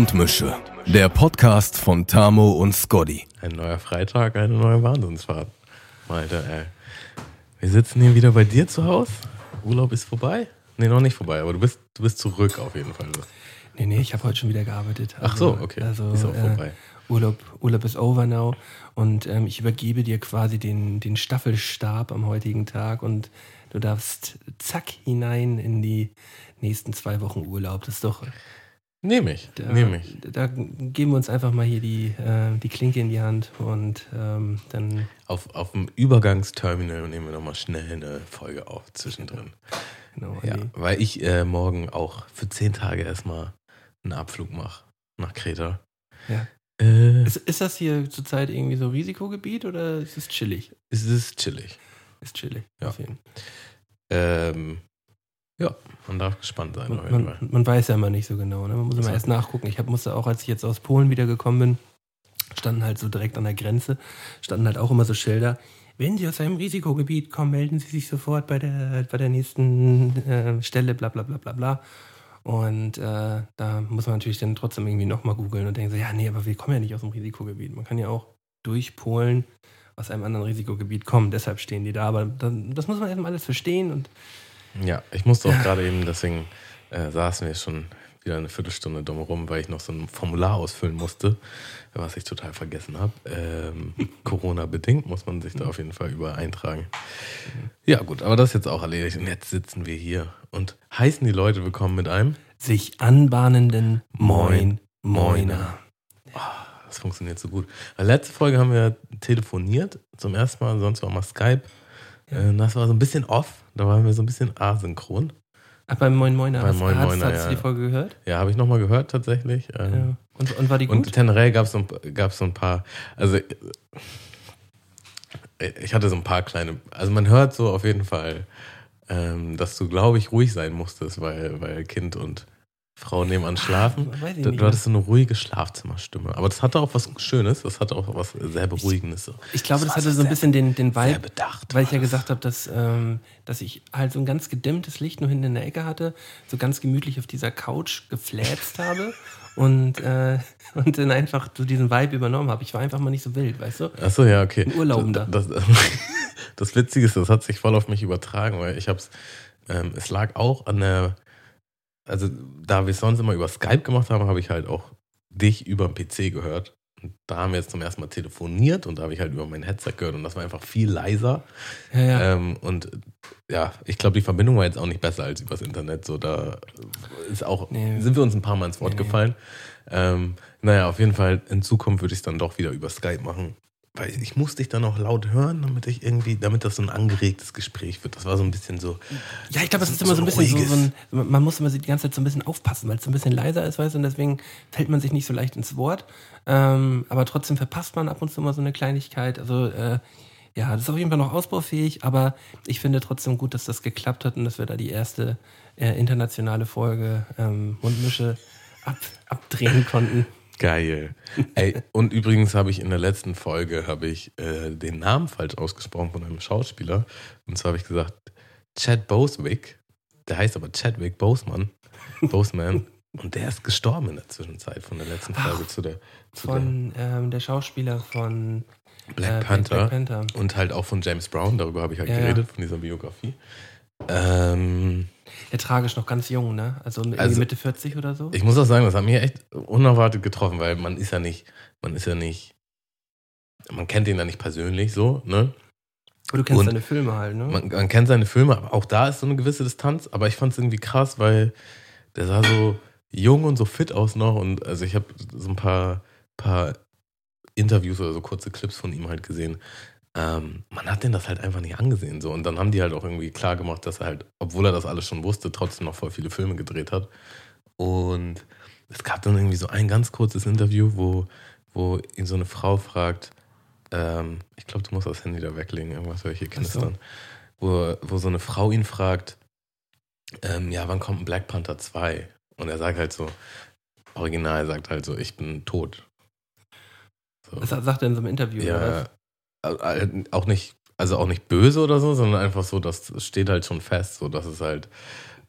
Mundmische. Der Podcast von Tamo und Scotty. Ein neuer Freitag, eine neue Wahnsinnsfahrt. Malte, ey. Wir sitzen hier wieder bei dir zu Hause. Urlaub ist vorbei? Nee, noch nicht vorbei, aber du bist, du bist zurück auf jeden Fall. Nee, nee, ich habe heute schon wieder gearbeitet. Ach so, okay. Also, ist auch vorbei. Äh, Urlaub, Urlaub ist over now und ähm, ich übergebe dir quasi den, den Staffelstab am heutigen Tag und du darfst zack hinein in die nächsten zwei Wochen Urlaub. Das ist doch. Nehme ich, Da, nehme ich. da geben wir uns einfach mal hier die, äh, die Klinke in die Hand und ähm, dann. Auf, auf dem Übergangsterminal nehmen wir nochmal schnell eine Folge auf zwischendrin. Genau, Ja, weil ich äh, morgen auch für zehn Tage erstmal einen Abflug mache nach Kreta. Ja. Äh, Ist, ist das hier zurzeit irgendwie so Risikogebiet oder ist es chillig? es ist chillig. Ist chillig. Ja. auf jeden. Ähm, ja, man darf gespannt sein. auf Man, jeden man, Fall. man weiß ja immer nicht so genau. Ne? Man muss immer So. erst nachgucken. Ich hab, musste auch, als ich jetzt aus Polen wiedergekommen bin, standen halt so direkt an der Grenze, standen halt auch immer so Schilder. Wenn Sie aus einem Risikogebiet kommen, melden Sie sich sofort bei der, bei der nächsten äh, Stelle, bla bla bla bla bla. Und äh, da muss man natürlich dann trotzdem irgendwie nochmal googeln und denken so, ja, nee, aber wir kommen ja nicht aus dem Risikogebiet. Man kann ja auch durch Polen aus einem anderen Risikogebiet kommen. Deshalb stehen die da. Aber dann, das muss man erstmal alles verstehen und Ja, ich musste auch gerade eben, deswegen äh, saßen wir schon wieder eine Viertelstunde dumm rum, weil ich noch so ein Formular ausfüllen musste, was ich total vergessen habe. Ähm, Corona-bedingt muss man sich da auf jeden Fall über eintragen. Ja, gut, aber das ist jetzt auch erledigt. Und jetzt sitzen wir hier und heißen die Leute willkommen mit einem. sich anbahnenden Moin Moiner. Das funktioniert so gut. Letzte Folge haben wir telefoniert, zum ersten Mal, sonst war mal Skype. Äh, das war so ein bisschen off, da waren wir so ein bisschen asynchron. Ach, beim Moin Moiner. Beim Hast, Moin hast, Moiner, hast du ja. die Folge gehört? Ja, habe ich nochmal gehört tatsächlich. Ähm, Ja. Und, und war die Und gut? generell gab es so, gab's so ein paar, also ich hatte so ein paar kleine, also man hört so auf jeden Fall, ähm, dass du, glaube ich, ruhig sein musstest, weil, weil Kind und Frau nebenan schlafen. ich Du, du hattest so eine ruhige Schlafzimmerstimme. Aber das hatte auch was Schönes, das hatte auch was sehr Beruhigendes. So. Ich glaube, das war hatte so ein bisschen den, den Sehr Vibe, bedacht. weil ich ja das. gesagt habe, dass, ähm, dass ich halt so ein ganz gedimmtes Licht nur hinten in der Ecke hatte, so ganz gemütlich auf dieser Couch gefläzt habe und, äh, und dann einfach so diesen Vibe übernommen habe. Ich war einfach mal nicht so wild, weißt du? Achso, ja, okay. Ein Urlaubender. Das, das, das Witzige ist, das hat sich voll auf mich übertragen, weil ich hab's, ähm, es lag auch an der, also da wir es sonst immer über Skype gemacht haben, habe ich halt auch dich über den PC gehört. Und da haben wir jetzt zum ersten Mal telefoniert und da habe ich halt über mein Headset gehört und das war einfach viel leiser. Ja, ja. Ähm, und ja, ich glaube, die Verbindung war jetzt auch nicht besser als übers Internet. So, da ist auch, Nee. sind wir uns ein paar Mal ins Wort Nee, nee. gefallen. Ähm, naja, auf jeden Fall, in Zukunft würde ich es dann doch wieder über Skype machen. Weil ich muss dich dann auch laut hören, damit ich irgendwie, damit das so ein angeregtes Gespräch wird. Das war so ein bisschen so. Ja, ich glaube, das ist immer so ein bisschen so, so ein, man muss immer die ganze Zeit so ein bisschen aufpassen, weil es so ein bisschen leiser ist, weißt du, und deswegen fällt man sich nicht so leicht ins Wort. Ähm, aber trotzdem verpasst man ab und zu mal so eine Kleinigkeit. Also, äh, ja, das ist auf jeden Fall noch ausbaufähig, aber ich finde trotzdem gut, dass das geklappt hat und dass wir da die erste äh, internationale Folge ähm, Mundmische ab, abdrehen konnten. Geil. Ey, und übrigens habe ich in der letzten Folge habe ich äh, den Namen falsch ausgesprochen von einem Schauspieler. Und zwar habe ich gesagt, Chad Boswick. Der heißt aber Chadwick Boseman. Boseman. Und der ist gestorben in der Zwischenzeit von der letzten Folge zu der, zu Von ähm, der Schauspieler von der Black, äh, Panther. Black Panther. Und halt auch von James Brown, darüber habe ich halt Ja, ja. geredet, von dieser Biografie. Ähm, Ja, tragisch, noch ganz jung, ne? Also, Also, Mitte 40 oder so. ich muss auch sagen, das hat mich echt unerwartet getroffen, weil man ist ja nicht, man ist ja nicht, man kennt ihn ja nicht persönlich so, ne? Aber du kennst und seine Filme halt, ne? Man, man kennt seine Filme, aber auch da ist so eine gewisse Distanz. Aber ich fand es irgendwie krass, weil der sah so jung und so fit aus noch. Und also ich habe so ein paar, paar Interviews oder so kurze Clips von ihm halt gesehen. Ähm, man hat den das halt einfach nicht angesehen. So. Und dann haben die halt auch irgendwie klar gemacht, dass er halt, obwohl er das alles schon wusste, trotzdem noch voll viele Filme gedreht hat. Und es gab dann irgendwie so ein ganz kurzes Interview, wo, wo ihn so eine Frau fragt, ähm, ich glaube, du musst das Handy da weglegen, irgendwas höre ich hier Ach so. knistern. Wo, wo so eine Frau ihn fragt, ähm, ja, wann kommt ein Black Panther 2? Und er sagt halt so, original sagt halt so, ich bin tot. So. Das sagt er in so einem Interview. oder Ja, äh, auch nicht, also auch nicht böse oder so, sondern einfach so, das steht halt schon fest, so dass es halt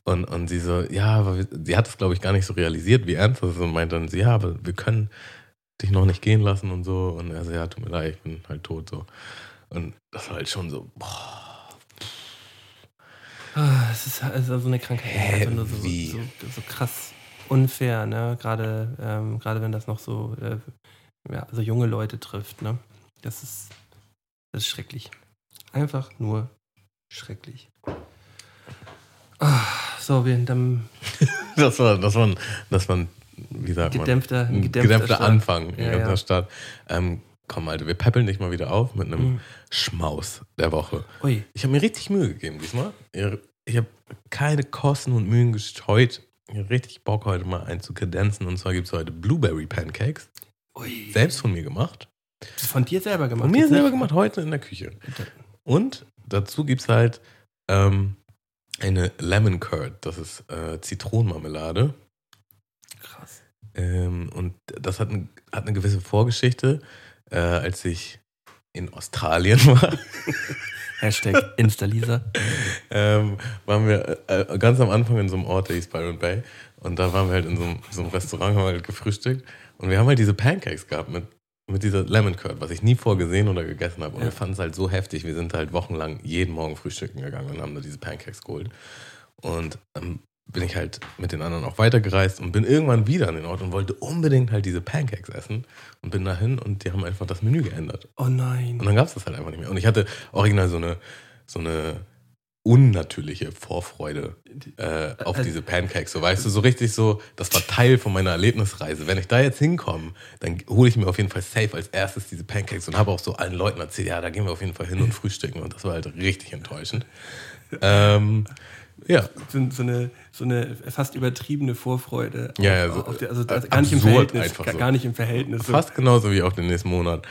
und, und sie so, ja, aber wir, sie hat es, glaube ich, gar nicht so realisiert, wie ernst das ist und meint dann, sie, ja, aber wir können dich noch nicht gehen lassen und so. Und er so, ja, tut mir leid, ich bin halt tot so. Und das war halt schon so, boah. Ah, Es ist also so eine Krankheit, Hä, so, so, so krass unfair, ne? Gerade, ähm, gerade wenn das noch so, äh, ja, so junge Leute trifft, ne? Das ist, das ist schrecklich. Einfach nur schrecklich. Ah, so, wir dann Das war, das war, ein, das war ein, wie sagt man? gedämpfter, ein gedämpfter, gedämpfter Start. Anfang, ein Ja, gedämpfter ja. Start. Ähm, komm, Alter, wir peppeln dich mal wieder auf mit einem Mhm. Schmaus der Woche. Ui, Ich habe mir richtig Mühe gegeben diesmal. Ich habe keine Kosten und Mühen gescheut. Ich habe richtig Bock, heute mal einen zu kredenzen. Und zwar gibt es heute Blueberry Pancakes. ui. Selbst von mir gemacht. Von dir selber gemacht. Von mir selber nicht? gemacht, heute in der Küche. Und dazu gibt es halt ähm, eine Lemon Curd. Das ist äh, Zitronenmarmelade. Krass. Ähm, und das hat, ein, hat eine gewisse Vorgeschichte. Äh, als ich in Australien war, Hashtag Instalisa. ähm, waren wir äh, ganz am Anfang in so einem Ort, der hieß Byron Bay. Und da waren wir halt in so einem, so einem Restaurant, haben halt gefrühstückt. Und wir haben halt diese Pancakes gehabt mit, mit dieser Lemon Curd, was ich nie vorgesehen oder gegessen habe. Und Ja. wir fanden es halt so heftig. Wir sind halt wochenlang jeden Morgen frühstücken gegangen und haben da diese Pancakes geholt. Und dann bin ich halt mit den anderen auch weitergereist und bin irgendwann wieder an den Ort und wollte unbedingt halt diese Pancakes essen. Und bin dahin und die haben einfach das Menü geändert. Oh nein. Und dann gab es das halt einfach nicht mehr. Und ich hatte original so eine, so eine unnatürliche Vorfreude äh, auf Also- diese Pancakes. So weißt du, so richtig so, das war Teil von meiner Erlebnisreise. Wenn ich da jetzt hinkomme, dann hole ich mir auf jeden Fall safe als erstes diese Pancakes und habe auch so allen Leuten erzählt, ja, da gehen wir auf jeden Fall hin und frühstücken. Und das war halt richtig enttäuschend. Ähm, ja, so, eine, so eine fast übertriebene Vorfreude. Ja, ja, so der, also gar nicht im Verhältnis. Gar, so. gar nicht im Verhältnis. Fast genauso wie auch den nächsten Monat.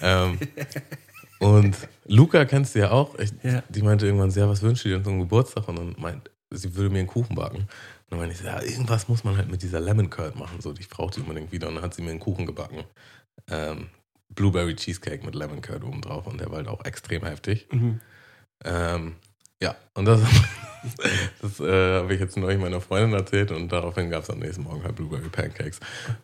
ähm, und Luca kennst du ja auch. Ich, Ja. Die meinte irgendwann, ja, was wünschst du dir zum Geburtstag? Und dann meint, sie würde mir einen Kuchen backen. Und dann meinte ich, ja, irgendwas muss man halt mit dieser Lemon Curd machen. So, ich brauche die unbedingt wieder. Und dann hat sie mir einen Kuchen gebacken. Ähm, Blueberry Cheesecake mit Lemon Curd oben drauf. Und der war halt auch extrem heftig. Mhm. Ähm, ja, und das, das äh, habe ich jetzt neulich meiner Freundin erzählt und daraufhin gab es am nächsten Morgen halt Blueberry Pancakes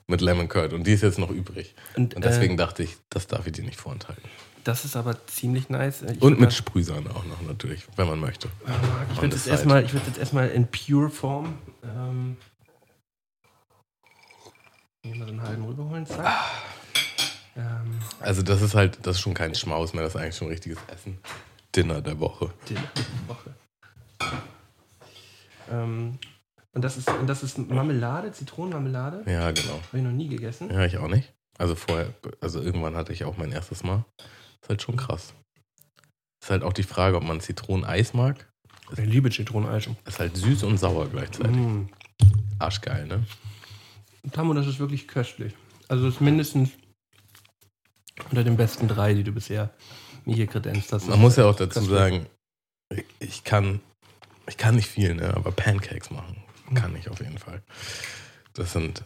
mit Lemon Curd und die ist jetzt noch übrig. Und, Und deswegen äh, dachte ich, das darf ich dir nicht vorenthalten. Das ist aber ziemlich nice. Ich Und mit Sprühsahne auch noch natürlich, wenn man möchte. Ich würde jetzt erstmal, erstmal in pure Form ähm, hier mal einen halben rüberholen, zack. Ähm, Also das ist halt, das ist schon kein Schmaus mehr, das ist eigentlich schon richtiges Essen. Dinner der Woche. die Woche. Ähm, und das ist, und das ist Marmelade, Zitronenmarmelade. Ja, genau. Habe ich noch nie gegessen. Ja, ich auch nicht. Also vorher, also irgendwann hatte ich auch mein erstes Mal. Ist halt schon krass. Ist halt auch die Frage, ob man Zitroneneis mag. Ich liebe Zitroneneis. Ist halt süß und sauer gleichzeitig. Mm. Arschgeil, ne? Tamo, das ist wirklich köstlich. Also das ist mindestens unter den besten drei, die du bisher mir hier kredenzt hast. Man muss ja auch dazu Köstlich. sagen, ich- ich kann, ich kann nicht viel, ne? aber Pancakes machen kann ich auf jeden Fall. Das sind,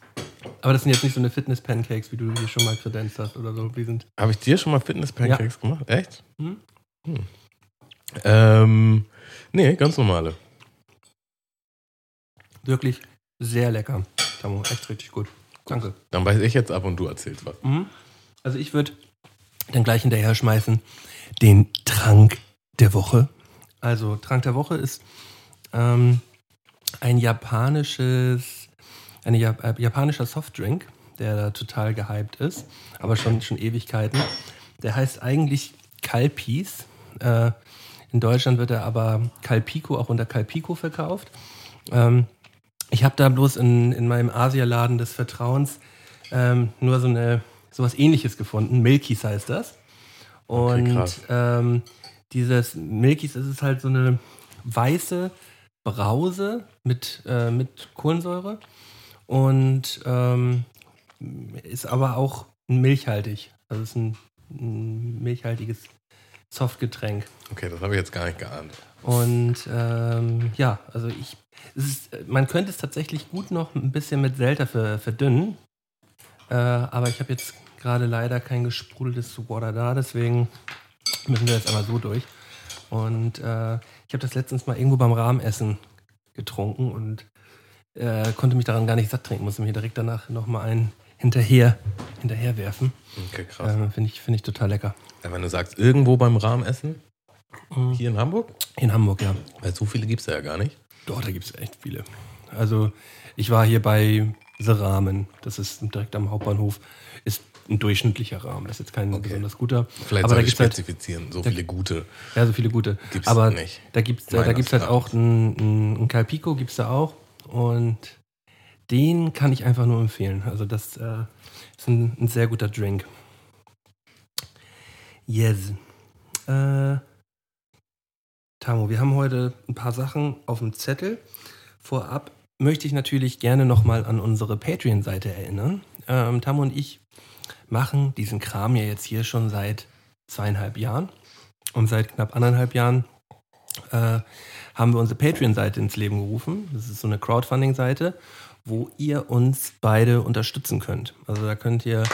Aber das sind jetzt nicht so eine Fitness-Pancakes, wie du hier schon mal kredenzt hast oder so. Die sind habe ich dir schon mal Fitness-Pancakes gemacht? Echt? Hm? Hm. Ähm, nee, ganz normale. wirklich sehr lecker. Tamo, echt richtig gut. Danke. Dann weiß ich jetzt ab und du erzählst was. Mhm. Also ich würde dann gleich hinterher schmeißen den Trank der Woche. Also Trank der Woche ist ähm, ein japanisches, ein äh, japanischer Softdrink, der da total gehypt ist, aber schon, schon Ewigkeiten. Der heißt eigentlich Calpis. Äh, in Deutschland wird er aber Calpico auch unter Calpico verkauft. Ähm, ich habe da bloß in, in meinem Asialaden des Vertrauens ähm, nur so eine sowas ähnliches gefunden. Milkies heißt das. Okay, Und krass. ähm, dieses Milkies ist halt so eine weiße Brause mit, äh, mit Kohlensäure und ähm, ist aber auch milchhaltig. Also es ist ein, ein milchhaltiges Softgetränk. Okay, das habe ich jetzt gar nicht geahnt. Und ähm, ja, also ich, ist, man könnte es tatsächlich gut noch ein bisschen mit ver, verdünnen. Äh, aber ich habe jetzt gerade leider kein gesprudeltes Water da, deswegen müssen wir jetzt einmal so durch. Und äh, ich habe das letztens mal irgendwo beim Rahmenessen getrunken und äh, konnte mich daran gar nicht satt trinken. Musste mir direkt danach nochmal einen hinterher, hinterher werfen. Okay, krass. Äh, Finde ich, find ich total lecker. Ja, wenn du sagst, irgendwo beim Rahmenessen, Mhm. hier in Hamburg, In Hamburg, ja. weil so viele gibt es ja gar nicht. Doch, da gibt es echt viele. Also ich war hier bei The Rahmen. Das ist direkt am Hauptbahnhof. Ist ein durchschnittlicher Rahmen. Das ist jetzt kein Okay. besonders guter. Vielleicht aber da ich halt, spezifizieren, so da- viele gute. ja, so viele gute. Gibt's aber nicht. da gibt es da gibt's halt auch einen, einen, einen Calpico, gibt es da auch. Und den kann ich einfach nur empfehlen. Also das äh, ist ein, ein sehr guter Drink. Yes. Äh, Tamo, wir haben heute ein paar Sachen auf dem Zettel. Vorab möchte ich natürlich gerne nochmal an unsere Patreon-Seite erinnern. Ähm, Tamo und ich machen diesen Kram ja jetzt hier schon seit zweieinhalb Jahren. Und seit knapp anderthalb Jahren äh, haben wir unsere Patreon-Seite ins Leben gerufen. Das ist so eine Crowdfunding-Seite, wo ihr uns beide unterstützen könnt. Also da könnt ihr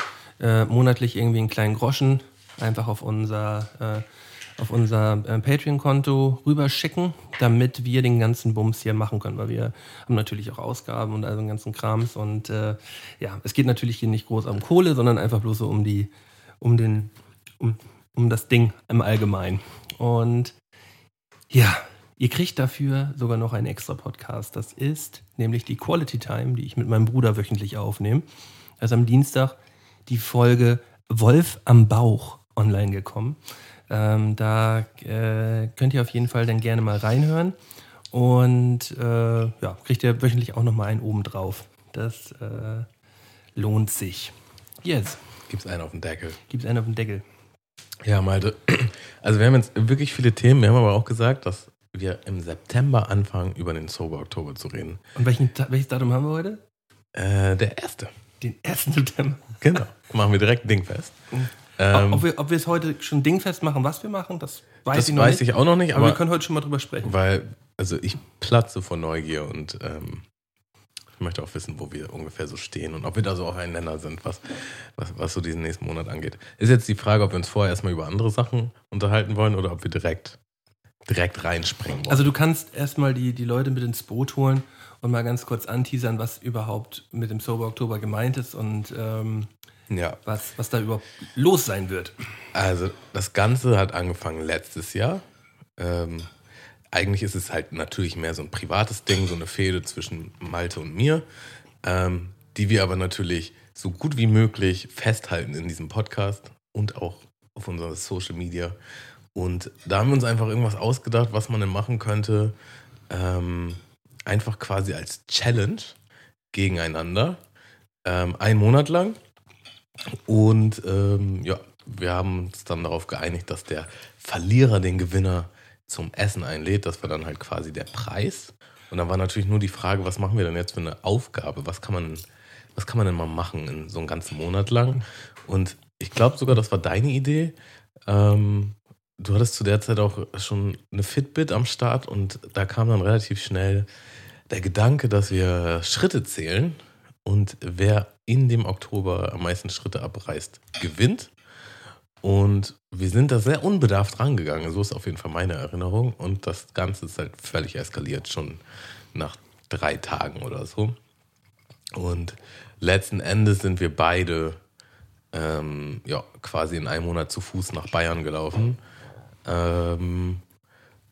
äh, monatlich irgendwie einen kleinen Groschen einfach auf unser, äh, auf unser äh, Patreon-Konto rüberschicken, damit wir den ganzen Bums hier machen können, weil wir haben natürlich auch Ausgaben und all einen ganzen Krams und äh, ja, es geht natürlich hier nicht groß um Kohle, sondern einfach bloß so um die, um den, um, um das Ding im Allgemeinen. Und ja, ihr kriegt dafür sogar noch einen extra Podcast. Das ist nämlich die Quality Time, die ich mit meinem Bruder wöchentlich aufnehme. Da ist am Dienstag die Folge Wolf am Bauch online gekommen. Ähm, da äh, könnt ihr auf jeden Fall dann gerne mal reinhören. Und äh, ja, kriegt ihr wöchentlich auch nochmal einen oben drauf. Das äh, lohnt sich. Yes, Gibt es einen auf dem Deckel. gibt's einen auf dem Deckel. Ja, Malte. Also wir haben jetzt wirklich viele Themen. Wir haben aber auch gesagt, dass wir im September anfangen, über den Sober Oktober zu reden. Und welchen, welches Datum haben wir heute? Äh, der erste. Den 1. September. Genau. Machen wir direkt Dingfest. Ähm, ob, wir, ob wir es heute schon dingfest machen, was wir machen, das weiß das ich noch weiß ich auch noch nicht, aber, aber wir können heute schon mal drüber sprechen. weil, also ich platze vor Neugier und ähm, ich möchte auch wissen, wo wir ungefähr so stehen und ob wir da so auch ein Nenner sind, was, was, was so diesen nächsten Monat angeht. Ist jetzt die Frage, ob wir uns vorher erstmal über andere Sachen unterhalten wollen oder ob wir direkt, direkt reinspringen wollen. Also du kannst erstmal die, die Leute mit ins Boot holen und mal ganz kurz anteasern, was überhaupt mit dem Sober Oktober gemeint ist und ähm, ja. was, was da überhaupt los sein wird. Also das Ganze hat angefangen letztes Jahr. Ähm, eigentlich ist es halt natürlich mehr so ein privates Ding, so eine Fehde zwischen Malte und mir, ähm, die wir aber natürlich so gut wie möglich festhalten in diesem Podcast und auch auf unserer Social Media. Und da haben wir uns einfach irgendwas ausgedacht, was man denn machen könnte. Ähm, einfach quasi als Challenge gegeneinander. Ähm, einen Monat lang. Und ähm, ja, wir haben uns dann darauf geeinigt, dass der Verlierer den Gewinner zum Essen einlädt. Das war dann halt quasi der Preis. Und dann war natürlich nur die Frage, was machen wir denn jetzt für eine Aufgabe? Was kann man, was kann man denn mal machen in so einen ganzen Monat lang? Und ich glaube sogar, das war deine Idee. Ähm, du hattest zu der Zeit auch schon eine Fitbit am Start und da kam dann relativ schnell der Gedanke, dass wir Schritte zählen und wer in dem Oktober am meisten Schritte abreißt, gewinnt. Und wir sind da sehr unbedarft rangegangen. So ist auf jeden Fall meine Erinnerung. Und das Ganze ist halt völlig eskaliert, schon nach drei Tagen oder so. Und letzten Endes sind wir beide ähm, ja, quasi in einem Monat zu Fuß nach Bayern gelaufen. Ähm,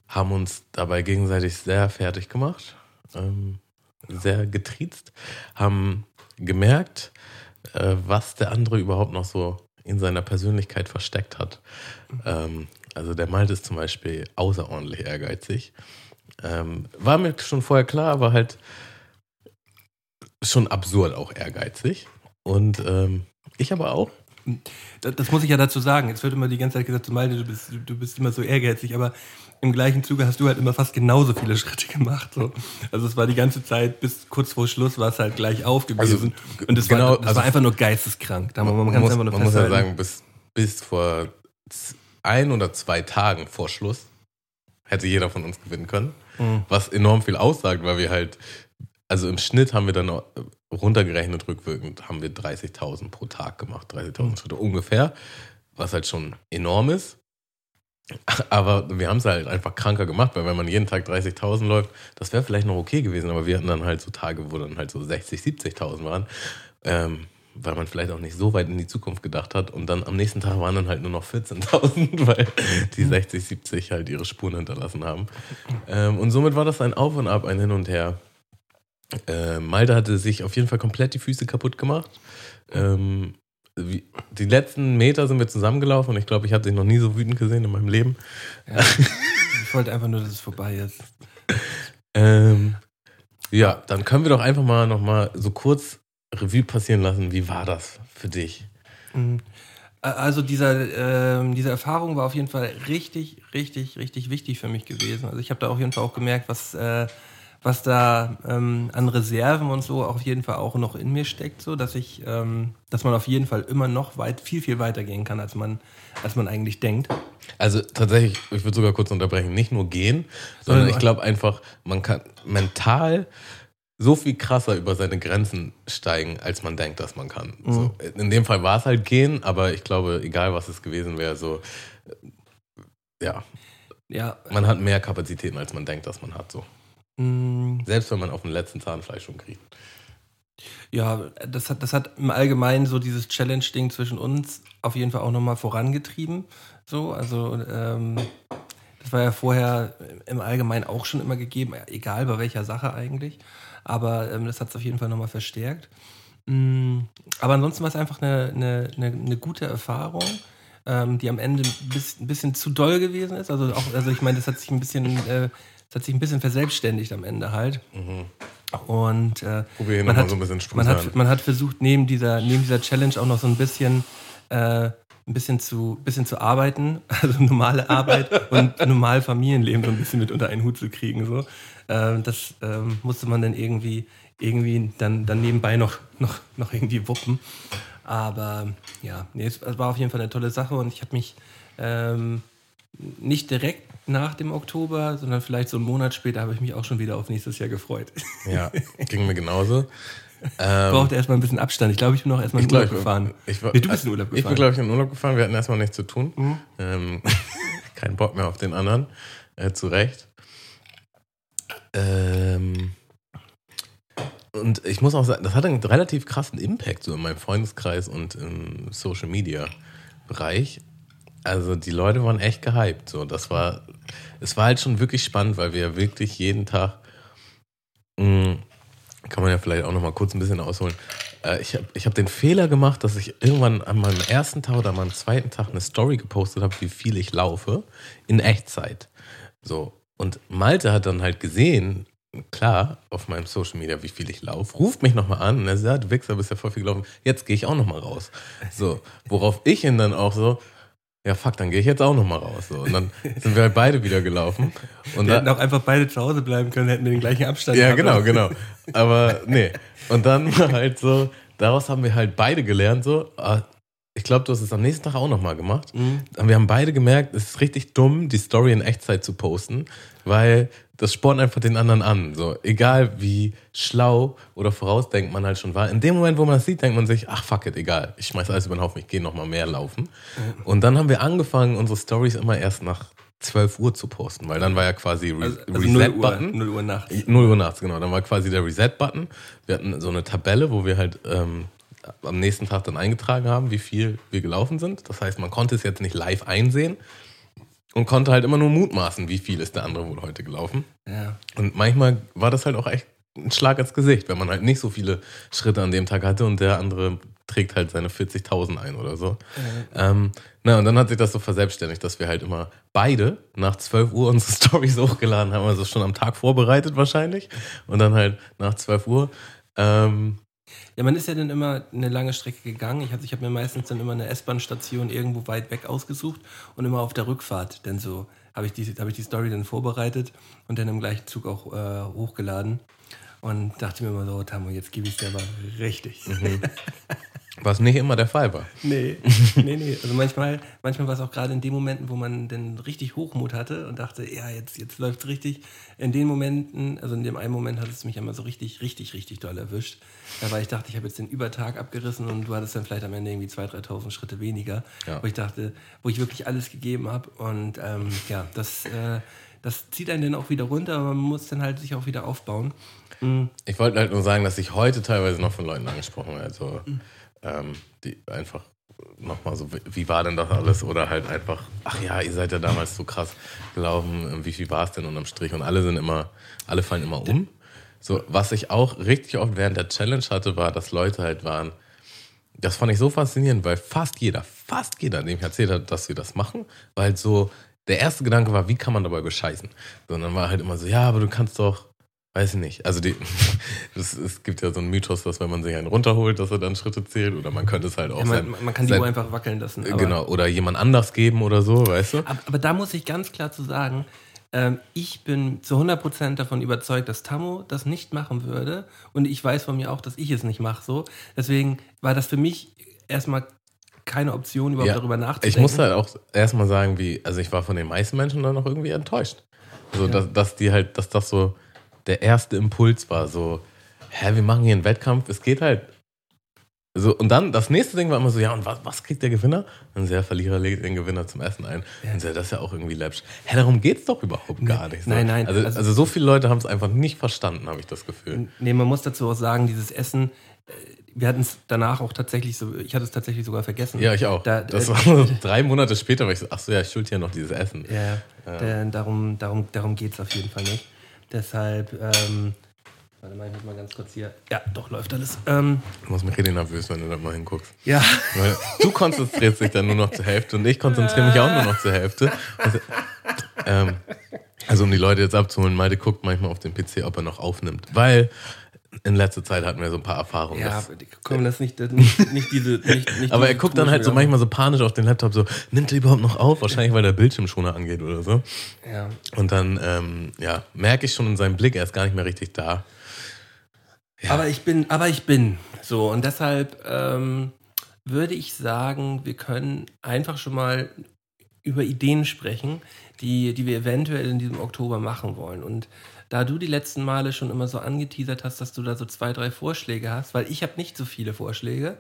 haben uns dabei gegenseitig sehr fertig gemacht, ähm, sehr getriezt, haben gemerkt, äh, was der andere überhaupt noch so in seiner Persönlichkeit versteckt hat. Ähm, also der Malte ist zum Beispiel außerordentlich ehrgeizig. Ähm, war mir schon vorher klar, aber halt schon absurd auch ehrgeizig. Und ähm, ich aber auch. Das, das muss ich ja dazu sagen. Jetzt wird immer die ganze Zeit gesagt, Malte, du bist, du bist immer so ehrgeizig, aber im gleichen Zuge hast du halt immer fast genauso viele Schritte gemacht. So. Also es war die ganze Zeit, bis kurz vor Schluss war es halt gleich auf gewesen. Also, und es genau, war, also- war einfach nur geisteskrank. Da, man, man, Man, muss, einfach nur man muss ja sagen, bis, bis vor ein oder zwei Tagen vor Schluss hätte jeder von uns gewinnen können. Mhm. Was enorm viel aussagt, weil wir halt, also im Schnitt haben wir dann runtergerechnet rückwirkend, haben wir 30.000 pro Tag gemacht, 30.000 Mhm. Schritte ungefähr, was halt schon enorm ist. Aber wir haben es halt einfach kranker gemacht, weil wenn man jeden Tag 30.000 läuft, das wäre vielleicht noch okay gewesen, aber wir hatten dann halt so Tage, wo dann halt so 60, 70.000 waren, ähm, weil man vielleicht auch nicht so weit in die Zukunft gedacht hat. Und dann am nächsten Tag waren dann halt nur noch 14.000, weil die 60, 70 halt ihre Spuren hinterlassen haben. Ähm, und somit war das ein Auf und Ab, ein Hin und Her. Äh, Malte hatte sich auf jeden Fall komplett die Füße kaputt gemacht. Ähm, wie, die letzten Meter sind wir zusammengelaufen und ich glaube, ich habe dich noch nie so wütend gesehen in meinem Leben. Ja, ich wollte einfach nur, dass es vorbei ist. Ähm, ja, dann können wir doch einfach mal noch mal so kurz Revue passieren lassen. Wie war das für dich? Mhm. Also dieser, äh, diese Erfahrung war auf jeden Fall richtig, richtig, richtig wichtig für mich gewesen. Also ich habe da auf jeden Fall auch gemerkt, was, äh, was da ähm, an Reserven und so auf jeden Fall auch noch in mir steckt, so dass ich, ähm, dass man auf jeden Fall immer noch weit, viel, viel weiter gehen kann, als man, als man eigentlich denkt. Also tatsächlich, ich würde sogar kurz unterbrechen, nicht nur gehen, sondern ich glaube einfach, man kann mental so viel krasser über seine Grenzen steigen, als man denkt, dass man kann. Mhm. So, in dem Fall war es halt gehen, aber ich glaube, egal was es gewesen wäre, so ja. Ja. Man hat mehr Kapazitäten, als man denkt, dass man hat. So. Mhm. Selbst wenn man auf dem letzten Zahnfleisch schon kriegt. Ja, das hat, das hat im Allgemeinen so dieses Challenge-Ding zwischen uns auf jeden Fall auch nochmal vorangetrieben. So, also ähm, das war ja vorher im Allgemeinen auch schon immer gegeben, egal bei welcher Sache eigentlich. Aber ähm, das hat es auf jeden Fall nochmal verstärkt. Mhm. Aber ansonsten war es einfach eine, eine, eine, eine gute Erfahrung, ähm, die am Ende ein bisschen, ein bisschen, zu doll gewesen ist. Also auch, also ich meine, das hat sich ein bisschen, äh, das hat sich ein bisschen verselbstständigt am Ende halt. Mhm. Und äh, man, hat, so ein man, hat, man hat versucht, neben dieser, neben dieser Challenge auch noch so ein bisschen äh, ein bisschen zu, bisschen zu arbeiten, also normale Arbeit und normal Familienleben so ein bisschen mit unter einen Hut zu kriegen. So. Ähm, das ähm, musste man dann irgendwie, irgendwie dann, dann nebenbei noch, noch, noch irgendwie wuppen. Aber ja, nee, es war auf jeden Fall eine tolle Sache und ich habe mich ähm, nicht direkt nach dem Oktober, sondern vielleicht so einen Monat später habe ich mich auch schon wieder auf nächstes Jahr gefreut. Ja, ging mir genauso. Ähm, Brauchte erstmal ein bisschen Abstand. Ich glaube, ich bin auch erstmal in Urlaub glaub, gefahren. Ich, war, nee, du bist in Urlaub gefahren. Ich bin, glaube ich, in Urlaub gefahren. Wir hatten erstmal nichts zu tun. Mhm. Ähm, kein Bock mehr auf den anderen. Äh, zu Recht. Ähm, und ich muss auch sagen, das hat einen relativ krassen Impact so in meinem Freundeskreis und im Social Media Bereich. Also die Leute waren echt gehypt. So, das war, es war halt schon wirklich spannend, weil wir wirklich jeden Tag mh, mm, kann man ja vielleicht auch noch mal kurz ein bisschen ausholen. Äh, ich habe ich hab den Fehler gemacht, dass ich irgendwann an meinem ersten Tag oder an meinem zweiten Tag eine Story gepostet habe, wie viel ich laufe, in Echtzeit. So. Und Malte hat dann halt gesehen, klar, auf meinem Social Media, wie viel ich laufe, ruft mich nochmal an und er sagt, du Wichser, bist ja voll viel gelaufen, jetzt gehe ich auch nochmal raus. So, worauf ich ihn dann auch so, ja fuck, dann gehe ich jetzt auch nochmal raus. So. Und dann sind wir halt beide wieder gelaufen. Und wir hätten auch einfach beide zu Hause bleiben können, hätten wir den gleichen Abstand Ja, genau, genau. Aber nee. Und dann halt so, daraus haben wir halt beide gelernt, so, ah, ich glaube, du hast es am nächsten Tag auch nochmal gemacht. Mhm. Wir haben beide gemerkt, es ist richtig dumm, die Story in Echtzeit zu posten, weil das spornt einfach den anderen an. So, egal wie schlau oder vorausdenkt man halt schon war. In dem Moment, wo man das sieht, denkt man sich, ach fuck it, egal. Ich schmeiß alles über den Haufen, ich gehe nochmal mehr laufen. Mhm. Und dann haben wir angefangen, unsere Stories immer erst nach 12 Uhr zu posten, weil dann war ja quasi Re also, also Reset-Button. 0 Uhr nachts. 0 Uhr nachts, genau. Dann war quasi der Reset-Button. Wir hatten so eine Tabelle, wo wir halt ähm, am nächsten Tag dann eingetragen haben, wie viel wir gelaufen sind. Das heißt, man konnte es jetzt nicht live einsehen und konnte halt immer nur mutmaßen, wie viel ist der andere wohl heute gelaufen. Ja. Und manchmal war das halt auch echt ein Schlag ins Gesicht, wenn man halt nicht so viele Schritte an dem Tag hatte und der andere trägt halt seine 40.000 ein oder so. Ja. Ähm, na, und dann hat sich das so verselbstständigt, dass wir halt immer beide nach 12 Uhr unsere Stories hochgeladen haben, also schon am Tag vorbereitet wahrscheinlich. Und dann halt nach 12 Uhr ähm, ja, man ist ja dann immer eine lange Strecke gegangen. Ich, also ich habe mir meistens dann immer eine S-Bahn-Station irgendwo weit weg ausgesucht und immer auf der Rückfahrt dann so habe ich, die, hab ich die Story dann vorbereitet und dann im gleichen Zug auch äh, hochgeladen und dachte mir immer so, Tamo, jetzt gebe ich es dir aber richtig. Mhm. Was nicht immer der Fall war. Nee, nee, nee. Also manchmal, manchmal war es auch gerade in den Momenten, wo man dann richtig Hochmut hatte und dachte, ja, jetzt, jetzt läuft es richtig. In den Momenten, also in dem einen Moment hat es mich einmal so richtig, richtig, richtig doll erwischt. Da war ich dachte, ich habe jetzt den Übertag abgerissen und du hattest dann vielleicht am Ende irgendwie 2.000, 3.000 Schritte weniger. Ja. Wo ich dachte, wo ich wirklich alles gegeben habe. Und ähm, ja, das, äh, das zieht einen dann auch wieder runter, aber man muss dann halt sich auch wieder aufbauen. Mhm. Ich wollte halt nur sagen, dass ich heute teilweise noch von Leuten angesprochen werde. Also, ähm, die einfach nochmal so, wie- war denn das alles? Oder halt einfach, ach ja, ihr seid ja damals so krass gelaufen, ähm, wie viel war es denn unterm Strich? Und alle sind immer, alle fallen immer um. So, was ich auch richtig oft während der Challenge hatte, war, dass Leute halt waren, das fand ich so faszinierend, weil fast jeder, fast jeder, dem ich erzählt hat, dass wir das machen, weil halt so, der erste Gedanke war, wie kann man dabei bescheißen? So, und dann war halt immer so, ja, aber du kannst doch, weiß ich nicht. Also die, das, es gibt ja so einen Mythos, dass wenn man sich einen runterholt, dass er dann Schritte zählt, oder man könnte es halt auch Ja, sein, man, man kann die sein, Uhr einfach wackeln lassen. genau, oder jemand anders geben oder so, weißt du? Aber, aber da muss ich ganz klar zu sagen, ähm, ich bin zu 100% davon überzeugt, dass Tammo das nicht machen würde. Und ich weiß von mir auch, dass ich es nicht mache so. Deswegen war das für mich erstmal keine Option, überhaupt Ja, darüber nachzudenken. Ich muss halt auch erstmal sagen, wie, also ich war von den meisten Menschen dann noch irgendwie enttäuscht. Also, dass, dass die halt, dass das so der erste Impuls war, so, hä, wir machen hier einen Wettkampf, es geht halt. So, und dann, das nächste Ding war immer so, ja, und was, was kriegt der Gewinner? Und der Verlierer legt den Gewinner zum Essen ein. Und so, das ist ja auch irgendwie läppsch. Hä, darum geht's doch überhaupt gar nicht. So. nein, nein, Also, also- also, so viele Leute haben es einfach nicht verstanden, habe ich das Gefühl. Nee, man muss dazu auch sagen, dieses Essen, äh, wir hatten es danach auch tatsächlich so, ich hatte es tatsächlich sogar vergessen. Ja, ich auch. Da, das äh, war so drei Monate später, weil ich so, ach so, ja, ich schuld hier noch dieses Essen. Ja, da- darum, darum, darum geht es auf jeden Fall nicht. Deshalb, ähm, warte mal, ich muss mal ganz kurz hier. Ja, doch, läuft alles. Ähm, Ich muss mich richtig nervös, wenn du da mal hinguckst. ja. Weil du konzentrierst dich dann nur noch zur Hälfte und ich konzentriere mich auch nur noch zur Hälfte. Also, ähm, also um die Leute jetzt abzuholen, Malte guckt manchmal auf den PC, ob er noch aufnimmt. Weil in letzter Zeit hatten wir so ein paar Erfahrungen. Ja, komm, das nicht, nicht, nicht diese. Nicht, nicht aber er guckt dann halt so manchmal so panisch auf den Laptop, so, nimmt er überhaupt noch auf? Wahrscheinlich, weil der Bildschirmschoner angeht oder so. Ja. Und dann, ähm, ja, merke ich schon in seinem Blick, er ist gar nicht mehr richtig da. Aber ich bin, aber ich bin. So, und deshalb ähm, würde ich sagen, wir können einfach schon mal über Ideen sprechen, die, die wir eventuell in diesem Oktober machen wollen. Und da du die letzten Male schon immer so angeteasert hast, dass du da so zwei, drei Vorschläge hast, weil ich habe nicht so viele Vorschläge,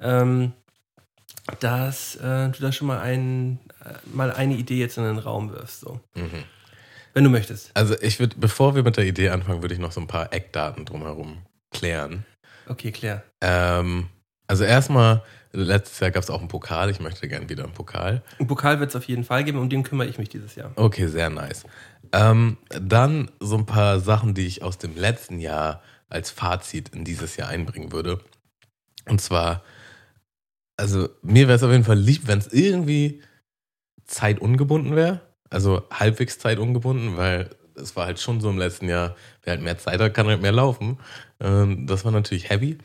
ähm, dass äh, du da schon mal, ein, äh, mal eine Idee jetzt in den Raum wirfst. So. Mhm. Wenn du möchtest. Also ich würde, bevor wir mit der Idee anfangen, würde ich noch so ein paar Eckdaten drumherum klären. Okay, Claire. Ähm, also erstmal, letztes Jahr gab es auch einen Pokal. Ich möchte gerne wieder einen Pokal. Einen Pokal wird es auf jeden Fall geben, um den kümmere ich mich dieses Jahr. Okay, sehr nice. Ähm, dann so ein paar Sachen, die ich aus dem letzten Jahr als Fazit in dieses Jahr einbringen würde. Und zwar, also mir wäre es auf jeden Fall lieb, wenn es irgendwie zeitungebunden wäre. Also halbwegs zeitungebunden, weil es war halt schon so im letzten Jahr, wer halt mehr Zeit hat, kann halt mehr laufen. Ähm, das war natürlich heavy.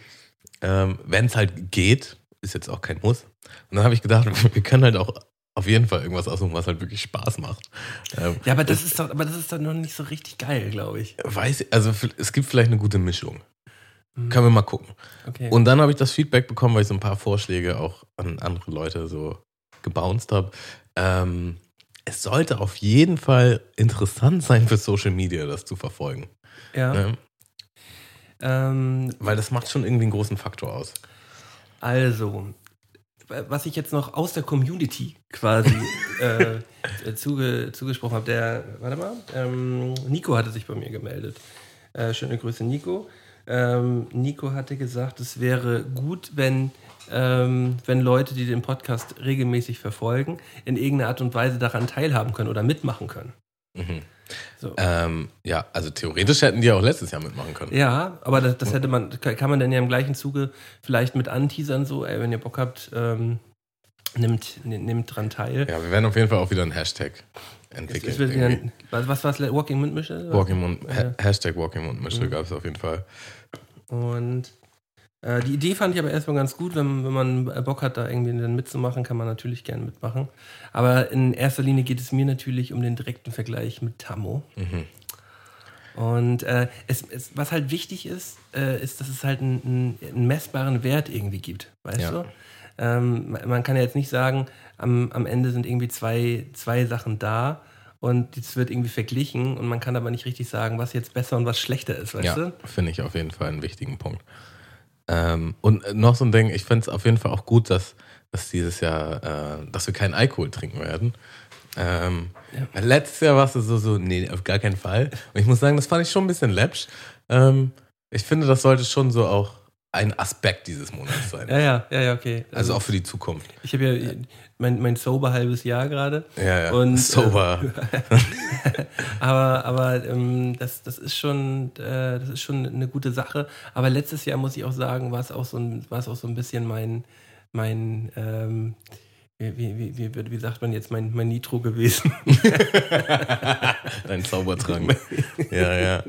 Ähm, wenn es halt geht, ist jetzt auch kein Muss. Und dann habe ich gedacht, wir können halt auch auf jeden Fall irgendwas aussuchen, was halt wirklich Spaß macht. Ähm, Ja, aber das ist doch, aber das ist doch noch nicht so richtig geil, glaube ich. weiß ich, also es gibt vielleicht eine gute Mischung. Hm, Können wir mal gucken. Okay. Und dann habe ich das Feedback bekommen, weil ich so ein paar Vorschläge auch an andere Leute so gebounced habe. Ähm, es sollte auf jeden Fall interessant sein für Social Media, das zu verfolgen. ja. Ne? Ähm, Weil das macht schon irgendwie einen großen Faktor aus. also, was ich jetzt noch aus der Community quasi äh, äh, zuge, zugesprochen habe, der, warte mal, ähm, Nico hatte sich bei mir gemeldet. Äh, schöne Grüße, Nico. Ähm, Nico hatte gesagt, es wäre gut, wenn, ähm, wenn Leute, die den Podcast regelmäßig verfolgen, in irgendeiner Art und Weise daran teilhaben können oder mitmachen können. Mhm. So. Ähm, ja, also theoretisch hätten die auch letztes Jahr mitmachen können. Ja, aber das, das hätte man, kann man dann ja im gleichen Zuge vielleicht mit anteasern, so, ey, wenn ihr Bock habt, ähm, nimmt, nimmt dran teil. Ja, wir werden auf jeden Fall auch wieder einen Hashtag entwickeln. wieder was, was war es? Walking Mundmische? Walking Mund, Ja. Ha- Hashtag Walking Mundmische Mhm. gab es auf jeden Fall. Und äh, die Idee fand ich aber erstmal ganz gut, wenn, wenn man Bock hat, da irgendwie dann mitzumachen, kann man natürlich gerne mitmachen. Aber in erster Linie geht es mir natürlich um den direkten Vergleich mit Tammo. Mhm. Und äh, es, es, was halt wichtig ist, äh, ist, dass es halt einen, einen, messbaren Wert irgendwie gibt. Weißt ja. du? Ähm, man kann ja jetzt nicht sagen, am, am Ende sind irgendwie zwei, zwei Sachen da und es wird irgendwie verglichen und man kann aber nicht richtig sagen, was jetzt besser und was schlechter ist, weißt ja, du? finde ich auf jeden Fall einen wichtigen Punkt. Ähm, und noch so ein Ding, ich finde es auf jeden Fall auch gut, dass, dass dieses Jahr, äh, dass wir keinen Alkohol trinken werden. Ähm, ja. Letztes Jahr warst du so, so, nee, auf gar keinen Fall. Und ich muss sagen, das fand ich schon ein bisschen läppsch. Ähm, ich finde, das sollte schon so auch ein Aspekt dieses Monats sein. Ja, ja, ja, ja, okay. Also, also auch für die Zukunft. Ich habe ja mein, mein sober halbes Jahr gerade. Ja, ja. Und, sober. Äh, aber aber ähm, das, das, ist schon, äh, das ist schon eine gute Sache. Aber letztes Jahr, muss ich auch sagen, war es auch so ein, war es auch so ein bisschen mein, mein ähm, wie, wie, wie, wie, sagt man jetzt, mein, mein Nitro gewesen. Dein Zaubertrank. ja, ja.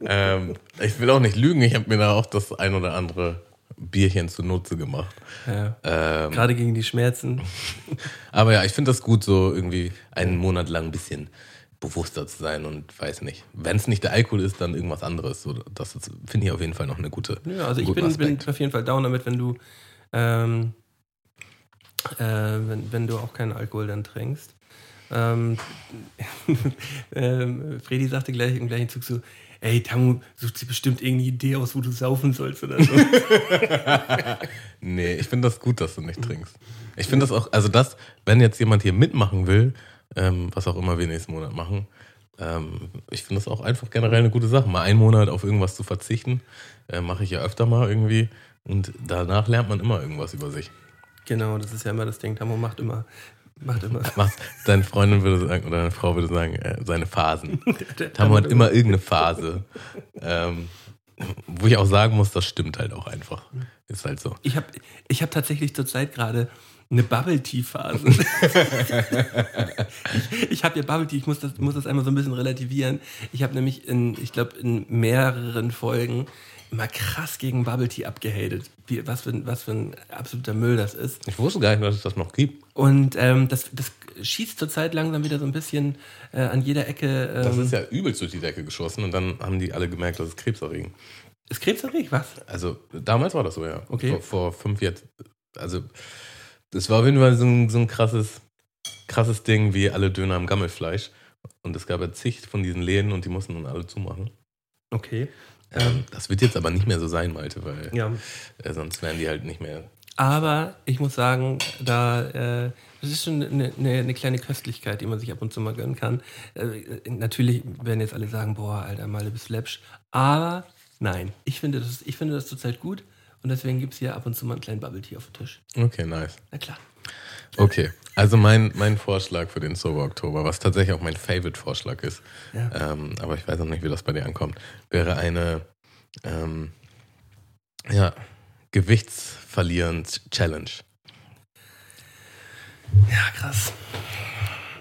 Ähm, ich will auch nicht lügen, ich habe mir da auch das ein oder andere Bierchen zunutze gemacht. Ja. Ähm, Gerade gegen die Schmerzen. Aber ja, ich finde das gut, so irgendwie einen Monat lang ein bisschen bewusster zu sein und weiß nicht. Wenn es nicht der Alkohol ist, dann irgendwas anderes. So, das finde ich auf jeden Fall noch eine gute. Ja, also ich bin, bin, auf jeden Fall down damit, wenn du ähm, äh, wenn, wenn du auch keinen Alkohol dann trinkst. Ähm, ähm, Fredi sagte gleich im gleichen Zug so, ey, Tamu, sucht sich bestimmt irgendeine Idee aus, wo du saufen sollst oder so. nee, ich finde das gut, dass du nicht trinkst. Ich finde das auch, also das, wenn jetzt jemand hier mitmachen will, ähm, was auch immer wir nächsten Monat machen, ähm, ich finde das auch einfach generell eine gute Sache. Mal einen Monat auf irgendwas zu verzichten, äh, mache ich ja öfter mal irgendwie. Und danach lernt man immer irgendwas über sich. Genau, das ist ja immer das Ding. Tamo macht immer. Macht immer. deine Freundin würde sagen, oder deine Frau würde sagen, äh, seine Phasen. Tamo hat immer irgendeine Phase. Ähm, wo ich auch sagen muss, das stimmt halt auch einfach. Ist halt so. Ich habe ich hab tatsächlich zurzeit gerade eine Bubble Tea Phase. ich ich habe ja Bubble Tea, ich muss das, muss das einmal so ein bisschen relativieren. Ich habe nämlich in, ich glaube, in mehreren Folgen immer krass gegen Bubble Tea abgehatet. Wie, was, für, was für ein absoluter Müll das ist. Ich wusste gar nicht, dass es das noch gibt. Und ähm, das, das schießt zurzeit langsam wieder so ein bisschen äh, an jeder Ecke. Ähm, das ist ja übelst durch die Decke geschossen und dann haben die alle gemerkt, dass es krebserregend. Ist krebserregend? Was? Also damals war das so, ja. Okay. Vor, vor fünf jetzt. Also das war auf jeden Fall so ein, so ein krasses, krasses Ding wie alle Döner am Gammelfleisch. Und es gab ja zig von diesen Läden und die mussten dann alle zumachen. Okay. Ähm, das wird jetzt aber nicht mehr so sein, Malte, weil ja. äh, sonst wären die halt nicht mehr. Aber ich muss sagen, da äh, das ist schon eine, eine, eine, kleine Köstlichkeit, die man sich ab und zu mal gönnen kann. Äh, natürlich werden jetzt alle sagen, boah, Alter, mal bist läppsch. Aber nein, ich finde das, ich finde das zurzeit gut und deswegen gibt es hier ab und zu mal einen kleinen Bubble Tea auf dem Tisch. Okay, nice. Na klar. Okay, also mein, mein Vorschlag für den Sober Oktober, was tatsächlich auch mein Favorite-Vorschlag ist, ja. ähm, aber ich weiß noch nicht, wie das bei dir ankommt, wäre eine ähm, ja, Gewichtsverlieren-Challenge. Ja, krass.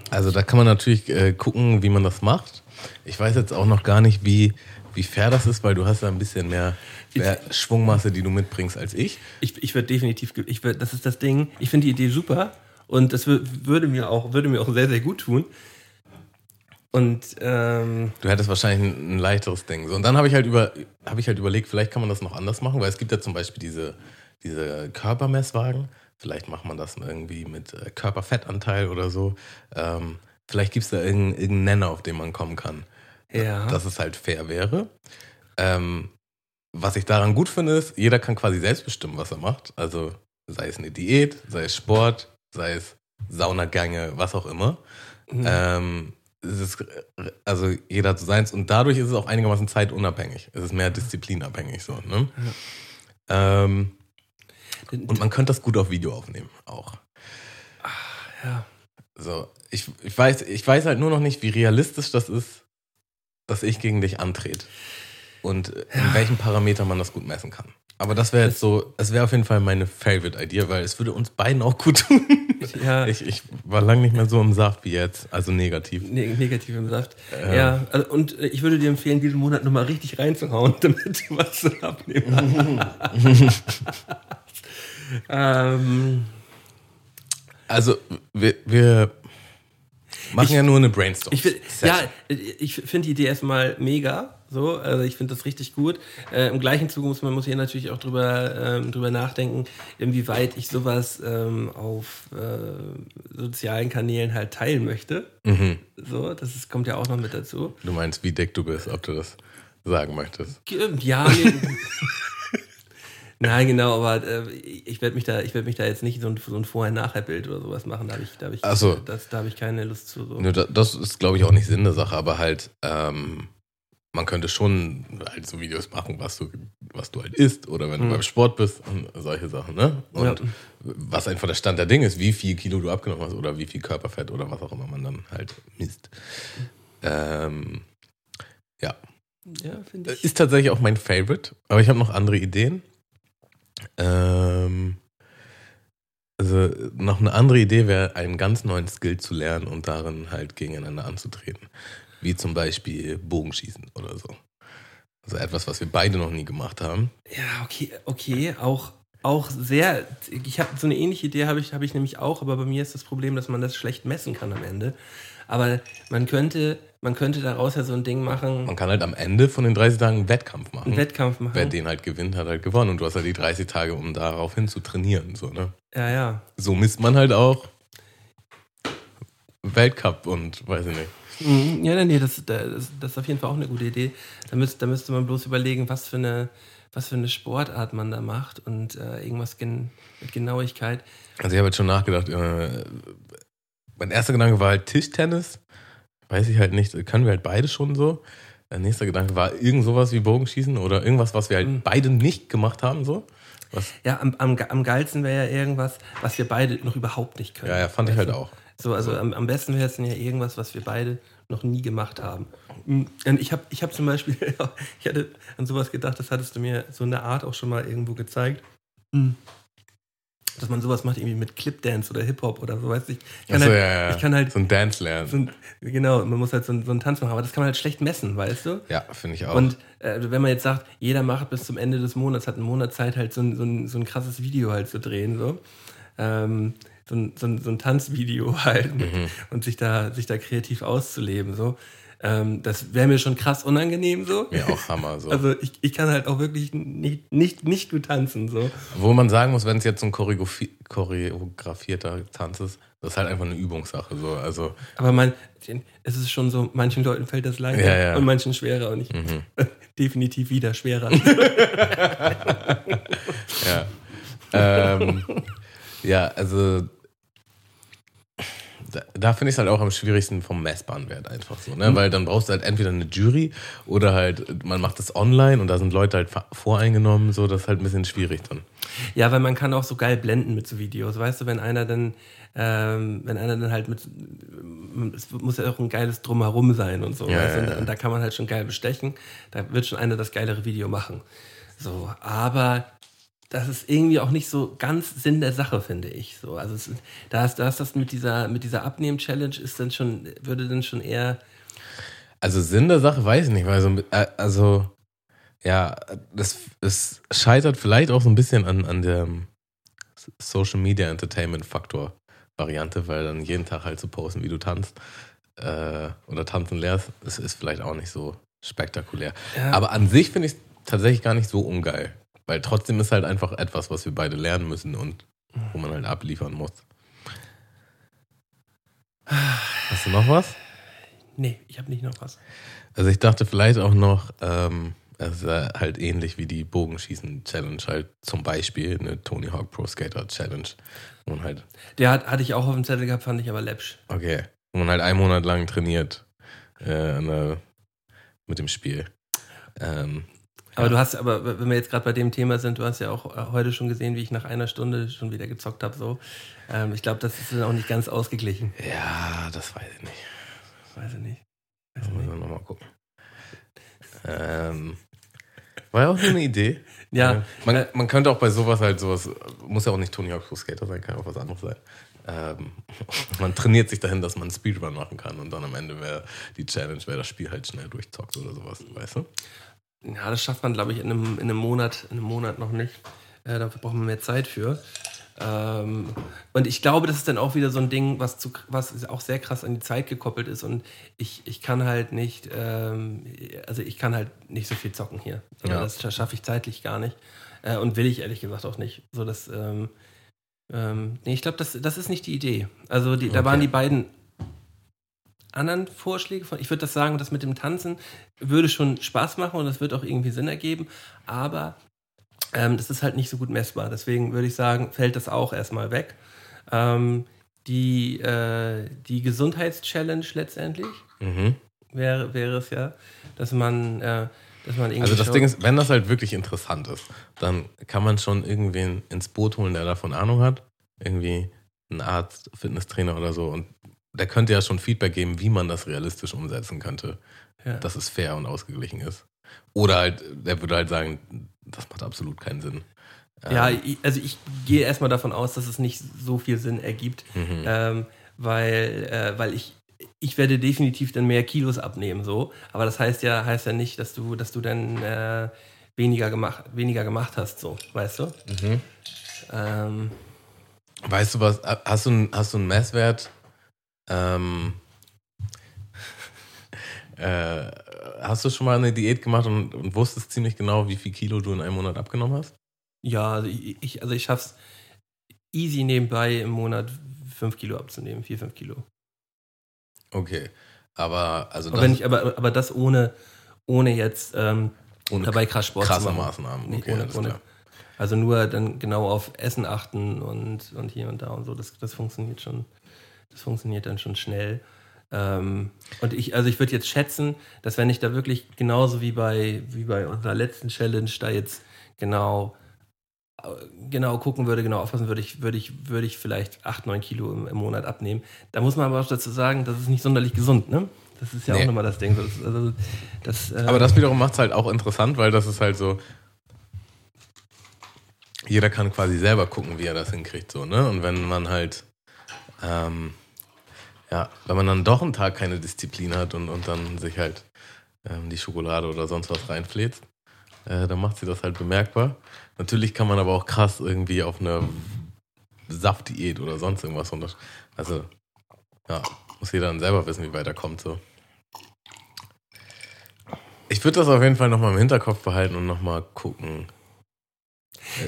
Also da kann man natürlich äh, gucken, wie man das macht. Ich weiß jetzt auch noch gar nicht, wie, wie fair das ist, weil du hast da ein bisschen mehr, mehr Schwungmasse, die du mitbringst als ich. Ich, ich würde definitiv, ich würd, das ist das Ding. Ich finde die Idee super und das würde mir auch, würde mir auch sehr, sehr gut tun. Und ähm, du hättest wahrscheinlich ein, ein leichteres Ding. So, und dann habe ich halt über, habe ich halt überlegt, vielleicht kann man das noch anders machen, weil es gibt ja zum Beispiel diese, diese Körpermesswagen. Vielleicht macht man das irgendwie mit äh, Körperfettanteil oder so. Ähm, vielleicht gibt es da irgendeinen, irgendeinen Nenner, auf den man kommen kann. Ja. Dass es halt fair wäre. Ähm, was ich daran gut finde, ist, jeder kann quasi selbst bestimmen, was er macht. Also sei es eine Diät, sei es Sport, sei es Saunagänge, was auch immer. Mhm. Ähm, ist, also jeder hat so seins und dadurch ist es auch einigermaßen zeitunabhängig. Es ist mehr disziplinabhängig so. Ne? Ja. Ähm, und man könnte das gut auf Video aufnehmen auch. Ach, ja. So, ich, ich, weiß, ich weiß halt nur noch nicht, wie realistisch das ist, dass ich gegen dich antrete. Und in ja. welchen Parametern man das gut messen kann. Aber das wäre jetzt so, es wäre auf jeden Fall meine Favorite-Idee, weil es würde uns beiden auch gut tun. Ja. Ich, ich war lange nicht mehr so im Saft wie jetzt, also negativ. Ne negativ im Saft. Ähm. Ja, also, und äh, ich würde dir empfehlen, diesen Monat nochmal richtig reinzuhauen, damit du was abnehmen ähm. Also, wir, wir Machen Ich- ja nur eine Brainstorm. Ich ja, ich finde die Idee erstmal mega. So, also ich finde das richtig gut. Äh, Im gleichen Zuge muss man muss hier natürlich auch drüber, ähm, drüber nachdenken, inwieweit ich sowas ähm, auf äh, sozialen Kanälen halt teilen möchte. Mhm. So, das ist, kommt ja auch noch mit dazu. Du meinst, wie dick du bist, ob du das sagen möchtest. Ge- Ja, nee. Nein, genau, aber äh, ich werde mich da, ich werde mich da jetzt nicht so ein, so ein Vorher-Nachher-Bild oder sowas machen. Da habe ich, da habe ich, so. das, da habe ich keine Lust zu. So. Nö, da- Das ist, glaube ich, auch nicht Sinn der Sache, aber halt, ähm, man könnte schon halt so Videos machen, was du, was du halt isst oder wenn Mhm. du beim Sport bist und solche Sachen, ne? Und Ja. was einfach der Stand der Dinge ist, wie viel Kilo du abgenommen hast oder wie viel Körperfett oder was auch immer man dann halt misst. Ähm, ja, Ja, finde ich. ist tatsächlich auch mein Favorite, aber ich habe noch andere Ideen. Ähm, also noch eine andere Idee wäre, einen ganz neuen Skill zu lernen und darin halt gegeneinander anzutreten. Wie zum Beispiel Bogenschießen oder so. Also etwas, was wir beide noch nie gemacht haben. Ja, okay, okay, auch, auch sehr. Ich habe so eine ähnliche Idee habe ich, habe ich nämlich auch, aber bei mir ist das Problem, dass man das schlecht messen kann am Ende. Aber man könnte, man könnte daraus ja so ein Ding machen, Man kann halt am Ende von den 30 Tagen einen Wettkampf machen. einen Wettkampf machen. Wer den halt gewinnt, hat halt gewonnen. Und du hast halt die 30 Tage, um darauf hin zu trainieren. So, ne? ja, ja. so misst man halt auch Weltcup und weiß ich nicht. Mhm, Ja, nee, das, das, das ist auf jeden Fall auch eine gute Idee. Da müsste, da müsste man bloß überlegen, was für eine, was für eine Sportart man da macht und äh, irgendwas gen, mit Genauigkeit. Also ich habe jetzt schon nachgedacht, äh, mein erster Gedanke war halt Tischtennis. Weiß ich halt nicht, können wir halt beide schon so. Der nächste Gedanke war irgend sowas wie Bogenschießen oder irgendwas, was wir halt Mhm. beide nicht gemacht haben, so. Was, Ja, am, am, am geilsten wäre ja irgendwas, was wir beide noch überhaupt nicht können. ja, ja, fand ich halt auch. So, also am, am besten wäre es dann ja irgendwas, was wir beide noch nie gemacht haben. Mhm. Und ich habe ich hab zum Beispiel, ich hatte an sowas gedacht, das hattest du mir so eine Art auch schon mal irgendwo gezeigt. Mhm. Dass man sowas macht, irgendwie mit Clipdance oder Hip-Hop oder so, weißt du. Ich kann, Achso, halt, ja, ja. ich kann halt so ein Dance lernen. so ein, genau, man muss halt so, ein- so einen Tanz machen, aber das kann man halt schlecht messen, weißt du? ja, finde ich auch. Und äh, wenn man jetzt sagt, jeder macht bis zum Ende des Monats, hat einen Monat Zeit, halt so ein, so ein, so ein krasses Video halt zu drehen, so. Ähm, so, ein, so, ein, so ein Tanzvideo halt mit, und sich da, sich da kreativ auszuleben, so. Ähm, das wäre mir schon krass unangenehm, so. Mir auch Hammer. So. Also ich, ich kann halt auch wirklich nicht, nicht, nicht gut tanzen, so. Wo man sagen muss, wenn es jetzt so ein choreografi choreografierter Tanz ist, das ist halt einfach eine Übungssache. So. Also, Aber man, es ist schon so, manchen Leuten fällt das leichter Ja, ja. und manchen schwerer und ich mhm. definitiv wieder schwerer. Ja. ähm, ja, also da, da finde ich es halt auch am schwierigsten vom messbaren Wert einfach so, ne? Weil dann brauchst du halt entweder eine Jury oder halt man macht das online und da sind Leute halt voreingenommen, so das ist halt ein bisschen schwierig dann. Ja, weil man kann auch so geil blenden mit so Videos. Weißt du, wenn einer dann, ähm, wenn einer dann halt mit, es muss ja auch ein geiles Drumherum sein und so. Ja, weißt du? ja, Und, ja. und da kann man halt schon geil bestechen. Da wird schon einer das geilere Video machen. So, aber das ist irgendwie auch nicht so ganz Sinn der Sache, finde ich. So, also es, da ist, da ist das mit dieser, mit dieser Abnehmen-Challenge ist dann schon, würde dann schon eher, Also Sinn der Sache weiß ich nicht, weil so, äh, also ja, das, es scheitert vielleicht auch so ein bisschen an, an der Social Media Entertainment Faktor Variante, weil dann jeden Tag halt zu posten, wie du tanzt äh, oder tanzen lehrst, das ist vielleicht auch nicht so spektakulär. Ja. Aber an sich finde ich es tatsächlich gar nicht so ungeil, weil trotzdem ist halt einfach etwas, was wir beide lernen müssen und wo man halt abliefern muss. Hast du noch was? nee, ich habe nicht noch was. Also ich dachte vielleicht auch noch, ähm, es ist halt ähnlich wie die Bogenschießen-Challenge, halt zum Beispiel eine Tony Hawk Pro Skater Challenge. Man halt, Der hat, hatte ich auch auf dem Zettel gehabt, fand ich aber läppsch. okay, wo man halt einen Monat lang trainiert äh, der- mit dem Spiel. Ähm, Aber du hast, aber wenn wir jetzt gerade bei dem Thema sind, du hast ja auch äh, heute schon gesehen, wie ich nach einer Stunde schon wieder gezockt habe. So, ähm, ich glaube, das ist dann auch nicht ganz ausgeglichen. ja, das weiß ich nicht. Weiß ich nicht. Da Weiß ich muss nicht. man nochmal gucken. Ähm, war ja auch so eine Idee. Ja, Äh, man, äh, man könnte auch bei sowas halt sowas, muss ja auch nicht Tony Hawk Pro Skater sein, kann auch was anderes sein. Ähm, man trainiert sich dahin, dass man einen Speedrun machen kann und dann am Ende wäre die Challenge, wer das Spiel halt schnell durchzockt oder sowas, weißt du? Ja, das schafft man, glaube ich, in einem, in einem Monat, in einem Monat noch nicht. Äh, dafür braucht man mehr Zeit für. Ähm, und ich glaube, das ist dann auch wieder so ein Ding, was, zu, was auch sehr krass an die Zeit gekoppelt ist. Und ich, ich kann halt nicht, ähm, also ich kann halt nicht so viel zocken hier. Ja. Das schaffe ich zeitlich gar nicht. Äh, und will ich ehrlich gesagt auch nicht. So dass, ähm, ähm, nee, ich glaube, das, das ist nicht die Idee. Also die, okay. da waren die beiden anderen Vorschläge von. Ich würde das sagen, das mit dem Tanzen würde schon Spaß machen und das wird auch irgendwie Sinn ergeben. Aber ähm, das ist halt nicht so gut messbar. Deswegen würde ich sagen, fällt das auch erstmal weg. Ähm, die äh, die Gesundheitschallenge letztendlich mhm. wäre, wäre es ja, dass man, äh, dass man irgendwie. Also das Ding ist, wenn das halt wirklich interessant ist, dann kann man schon irgendwen ins Boot holen, der davon Ahnung hat. Irgendwie ein Arzt, Fitnesstrainer oder so. Und der könnte ja schon Feedback geben, wie man das realistisch umsetzen könnte. Ja. Dass es fair und ausgeglichen ist. Oder halt, der würde halt sagen, das macht absolut keinen Sinn. Ja, ähm, also ich gehe erstmal davon aus, dass es nicht so viel Sinn ergibt, mhm. ähm, weil, äh, weil ich, ich werde definitiv dann mehr Kilos abnehmen, so. Aber das heißt ja, heißt ja nicht, dass du, dass du dann äh, weniger, gemacht, weniger gemacht hast, so, weißt du? Mhm. Ähm, weißt du was, hast du, hast du einen Messwert? Ähm, äh, hast du schon mal eine Diät gemacht und, und, wusstest ziemlich genau, wie viel Kilo du in einem Monat abgenommen hast? Ja, also ich, also ich schaff's easy nebenbei im Monat 5 Kilo abzunehmen, 4, 5 Kilo. Okay. Aber also aber, ich, aber, aber das ohne, ohne jetzt ähm, ohne dabei krass Sport krasse zu machen. Maßnahmen. Okay, ohne, ohne, also nur dann genau auf Essen achten und, und hier und da und so. Das, das funktioniert schon. Das funktioniert dann schon schnell. Ähm, und ich, also ich würde jetzt schätzen, dass wenn ich da wirklich genauso wie bei, wie bei unserer letzten Challenge da jetzt genau, genau gucken würde, genau aufpassen würde, ich, würde ich, würde ich vielleicht 8, 9 Kilo im, im Monat abnehmen. Da muss man aber auch dazu sagen, das ist nicht sonderlich gesund, ne? Das ist ja nee. auch nochmal das Ding. Das, also, das, äh aber das wiederum macht es halt auch interessant, weil das ist halt so, jeder kann quasi selber gucken, wie er das hinkriegt, so, ne? Und wenn man halt, ähm, ja, wenn man dann doch einen Tag keine Disziplin hat und, und dann sich halt ähm, die Schokolade oder sonst was reinfläzt, äh, dann macht sie das halt bemerkbar. Natürlich kann man aber auch krass irgendwie auf eine Saftdiät oder sonst irgendwas. Und also, ja, muss jeder dann selber wissen, wie weit er kommt. So. Ich würde das auf jeden Fall nochmal im Hinterkopf behalten und nochmal gucken,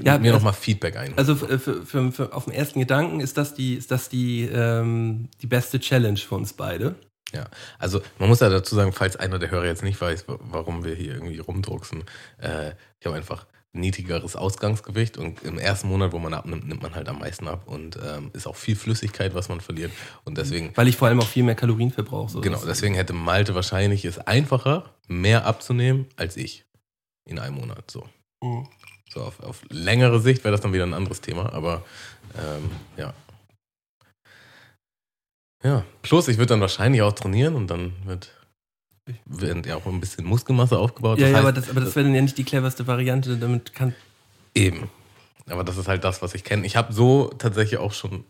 ja, mir nochmal Feedback ein. Also für, für, für, auf den ersten Gedanken ist das die, ist das die, ähm, die beste Challenge für uns beide. Ja, also man muss ja dazu sagen, falls einer der Hörer jetzt nicht weiß, warum wir hier irgendwie rumdrucksen, äh, ich habe einfach niedrigeres Ausgangsgewicht und im ersten Monat, wo man abnimmt, nimmt man halt am meisten ab und ähm, ist auch viel Flüssigkeit, was man verliert und deswegen... Weil ich vor allem auch viel mehr Kalorien verbrauche. So genau, deswegen hätte Malte wahrscheinlich es einfacher, mehr abzunehmen als ich in einem Monat, so. Mhm. So auf, auf längere Sicht wäre das dann wieder ein anderes Thema, aber ähm, ja. Ja, plus ich würde dann wahrscheinlich auch trainieren und dann wird, wird ja auch ein bisschen Muskelmasse aufgebaut. Ja, das ja heißt, aber das, aber das wäre dann ja nicht die cleverste Variante, damit kann. Eben. Aber das ist halt das, was ich kenne. Ich habe so tatsächlich auch schon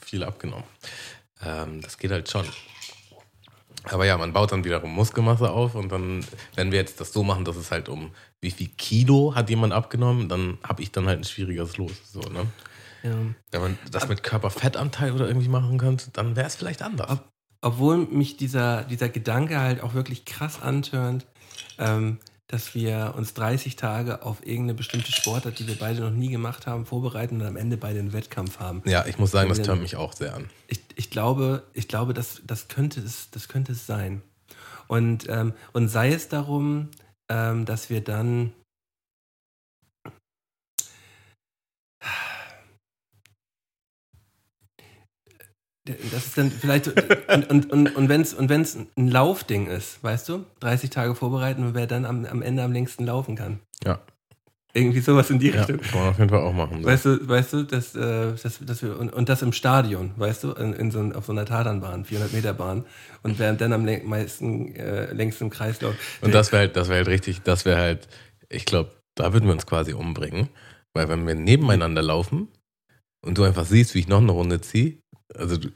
viel abgenommen. Ähm, das geht halt schon. Aber ja, man baut dann wiederum Muskelmasse auf und dann, wenn wir jetzt das so machen, dass es halt um wie viel Kilo hat jemand abgenommen, dann habe ich dann halt ein schwieriges Los. So, ne? Ja. Wenn man das mit Körperfettanteil oder irgendwie machen könnte, dann wäre es vielleicht anders. Ob, obwohl mich dieser, dieser Gedanke halt auch wirklich krass antörnt, ähm, dass wir uns 30 Tage auf irgendeine bestimmte Sportart, die wir beide noch nie gemacht haben, vorbereiten und am Ende beide einen Wettkampf haben. Ja, ich muss sagen, das tönt mich auch sehr an. Ich, ich glaube, ich glaube das, das, könnte es, das könnte es sein. Und, ähm, und sei es darum, ähm, dass wir dann das ist dann vielleicht und, und, und, und wenn es und wenn's ein Laufding ist, weißt du, 30 Tage vorbereiten und wer dann am, am Ende am längsten laufen kann. Ja. Irgendwie sowas in die ja, Richtung. Kann man auf jeden Fall auch machen. So. Weißt du, weißt du, dass, äh, dass, dass wir, und, und das im Stadion, weißt du, in, in so, auf so einer Tatanbahn, 400 Meter Bahn und wer dann am meisten, äh, längst im Kreis läuft. Und das wäre halt, das wäre halt richtig, das wäre halt, ich glaube, da würden wir uns quasi umbringen, weil wenn wir nebeneinander laufen und du einfach siehst, wie ich noch eine Runde ziehe, also du,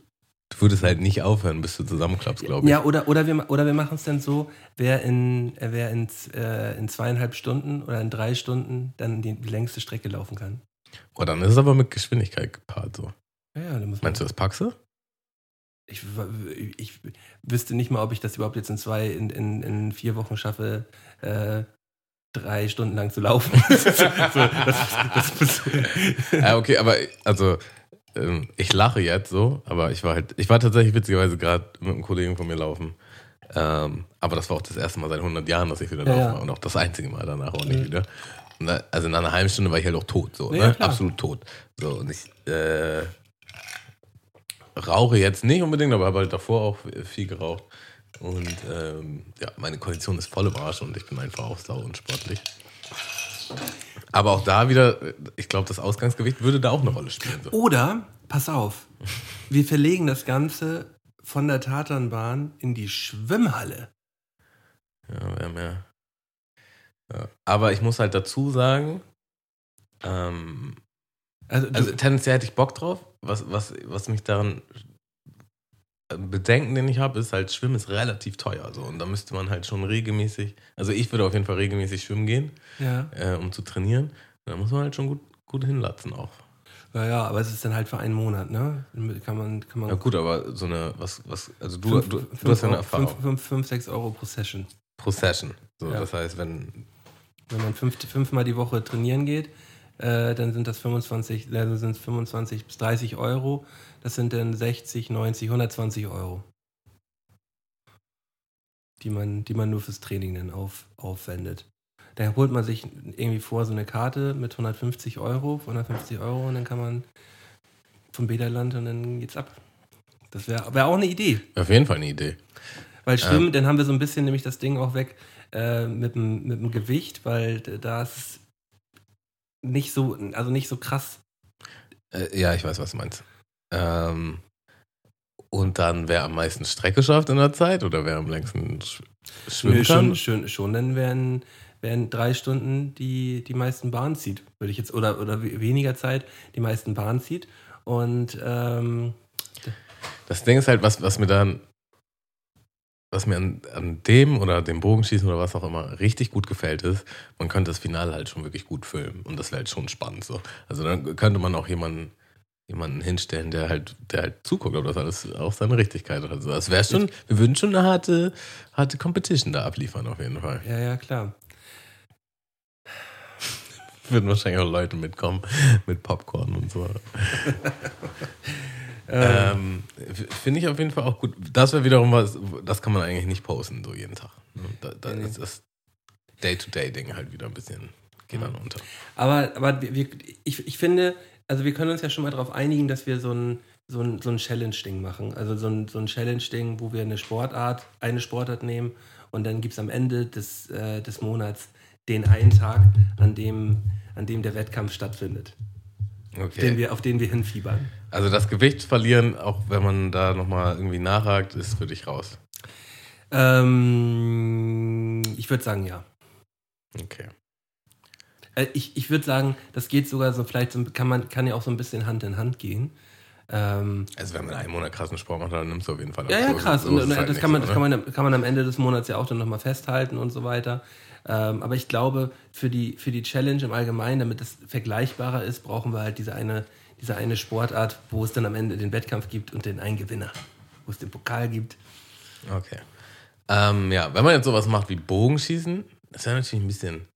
Du würdest halt nicht aufhören, bis du zusammenklappst, glaube ich. Ja, oder, oder wir, oder wir machen es dann so, wer in, wer in, äh, in zweieinhalb Stunden oder in drei Stunden dann die, die längste Strecke laufen kann. Oh, dann ist es aber mit Geschwindigkeit gepaart so. Ja, ja, da muss Meinst du, das packst du? ich, ich wüsste nicht mal, ob ich das überhaupt jetzt in zwei, in, in, in vier Wochen schaffe, äh, drei Stunden lang zu laufen. so, das, das muss, ja, okay, aber also ähm, ich lache jetzt so, aber ich war halt, ich war tatsächlich witzigerweise gerade mit einem Kollegen von mir laufen. Ähm, aber das war auch das erste Mal seit 100 Jahren, dass ich wieder laufen Ja, ja. war und auch das einzige Mal danach auch nicht Mhm. wieder. Und da, also nach einer halben Stunde war ich halt auch tot, so, Ja, ne? absolut tot. So und ich äh, rauche jetzt nicht unbedingt, aber habe halt davor auch viel geraucht. Und ähm, ja, meine Kondition ist voll im Arsch und ich bin einfach auch sau unsportlich. Aber auch da wieder, ich glaube, das Ausgangsgewicht würde da auch eine Rolle spielen. So. Oder, pass auf, wir verlegen das Ganze von der Tatanbahn in die Schwimmhalle. Ja, wir haben ja. ja. Aber ich muss halt dazu sagen, ähm, Also, also tendenziell hätte ich Bock drauf. Was, was, was mich daran Bedenken, den ich habe, ist halt, Schwimmen ist relativ teuer. So. Und da müsste man halt schon regelmäßig, also ich würde auf jeden Fall regelmäßig schwimmen gehen, ja, äh, um zu trainieren. Da muss man halt schon gut, gut hinlatzen auch. ja, ja, aber es ist dann halt für einen Monat, ne? Kann man, kann man Ja gut, aber so eine, was, was, also du, fünf- du, fünf du hast ja eine Erfahrung. Fünf, fünf, fünf, sechs Euro pro Session. Pro Session. So, Ja. Das heißt, wenn, Wenn man fünf, fünfmal die Woche trainieren geht, äh, dann sind das 25, also sind es 25 bis 30 Euro. Das sind dann 60, 90, 120 Euro. Die man, die man nur fürs Training dann auf, aufwendet. Da holt man sich irgendwie vor so eine Karte mit 150 Euro, 150 Euro und dann kann man vom Bäderland und dann geht's ab. Das wäre wär auch eine Idee. auf jeden Fall eine Idee. Weil Schwimmen, dann haben wir so ein bisschen nämlich das Ding auch weg äh, mit, dem, mit dem Gewicht, weil d- da ist nicht so, also nicht so krass. Äh, ja, ich weiß, was du meinst. Ähm, und dann, wer am meisten Strecke schafft in der Zeit oder wer am längsten sch schwimmen Nö, kann? schon, schon, dann wären, wären drei Stunden die, die meisten Bahn zieht, würde ich jetzt, oder, oder we- weniger Zeit die meisten Bahn zieht. Und ähm, Das Ding ist halt, was, was mir dann, was mir an, an dem oder dem Bogenschießen oder was auch immer richtig gut gefällt, ist, man könnte das Finale halt schon wirklich gut filmen. Und das wäre halt schon spannend so. Also dann könnte man auch jemanden, jemanden hinstellen, der halt, der halt zuguckt, ob das alles auch seine Richtigkeit hat. Also das wäre schon, wir würden schon eine harte, harte Competition da abliefern, auf jeden Fall. ja, ja, klar. Würden wahrscheinlich auch Leute mitkommen mit Popcorn und so. Ähm, Ähm, Finde ich auf jeden Fall auch gut. Das wäre wiederum was, das kann man eigentlich nicht posten, so jeden Tag. ne? Da, da Nee, ist das Day-to-Day-Ding halt wieder ein bisschen, geht dann unter. Aber, aber ich, ich finde, also wir können uns ja schon mal darauf einigen, dass wir so ein, so ein, so ein Challenge-Ding machen. Also so ein, so ein Challenge-Ding, wo wir eine Sportart, eine Sportart nehmen und dann gibt es am Ende des, äh, des Monats den einen Tag, an dem, an dem der Wettkampf stattfindet, den Okay. wir, auf den wir hinfiebern. Also das Gewicht verlieren, auch wenn man da nochmal irgendwie nachhakt, ist für dich raus. Ähm, ich würde sagen, ja. Okay. Äh, ich ich würde sagen, das geht sogar so, vielleicht so, kann man kann ja auch so ein bisschen Hand in Hand gehen. Ähm, Also wenn man einen Monat krassen Sport macht, dann nimmst du auf jeden Fall Ja, ja, So- krass. so Und, und halt das, kann man, so, das kann, man, kann man am Ende des Monats ja auch dann nochmal festhalten und so weiter. Ähm, aber ich glaube, für die, für die Challenge im Allgemeinen, damit es vergleichbarer ist, brauchen wir halt diese eine, diese eine Sportart, wo es dann am Ende den Wettkampf gibt und den einen Gewinner. Wo es den Pokal gibt. Okay. Ähm, ja, wenn man jetzt sowas macht wie Bogenschießen, ist ja natürlich ein bisschen,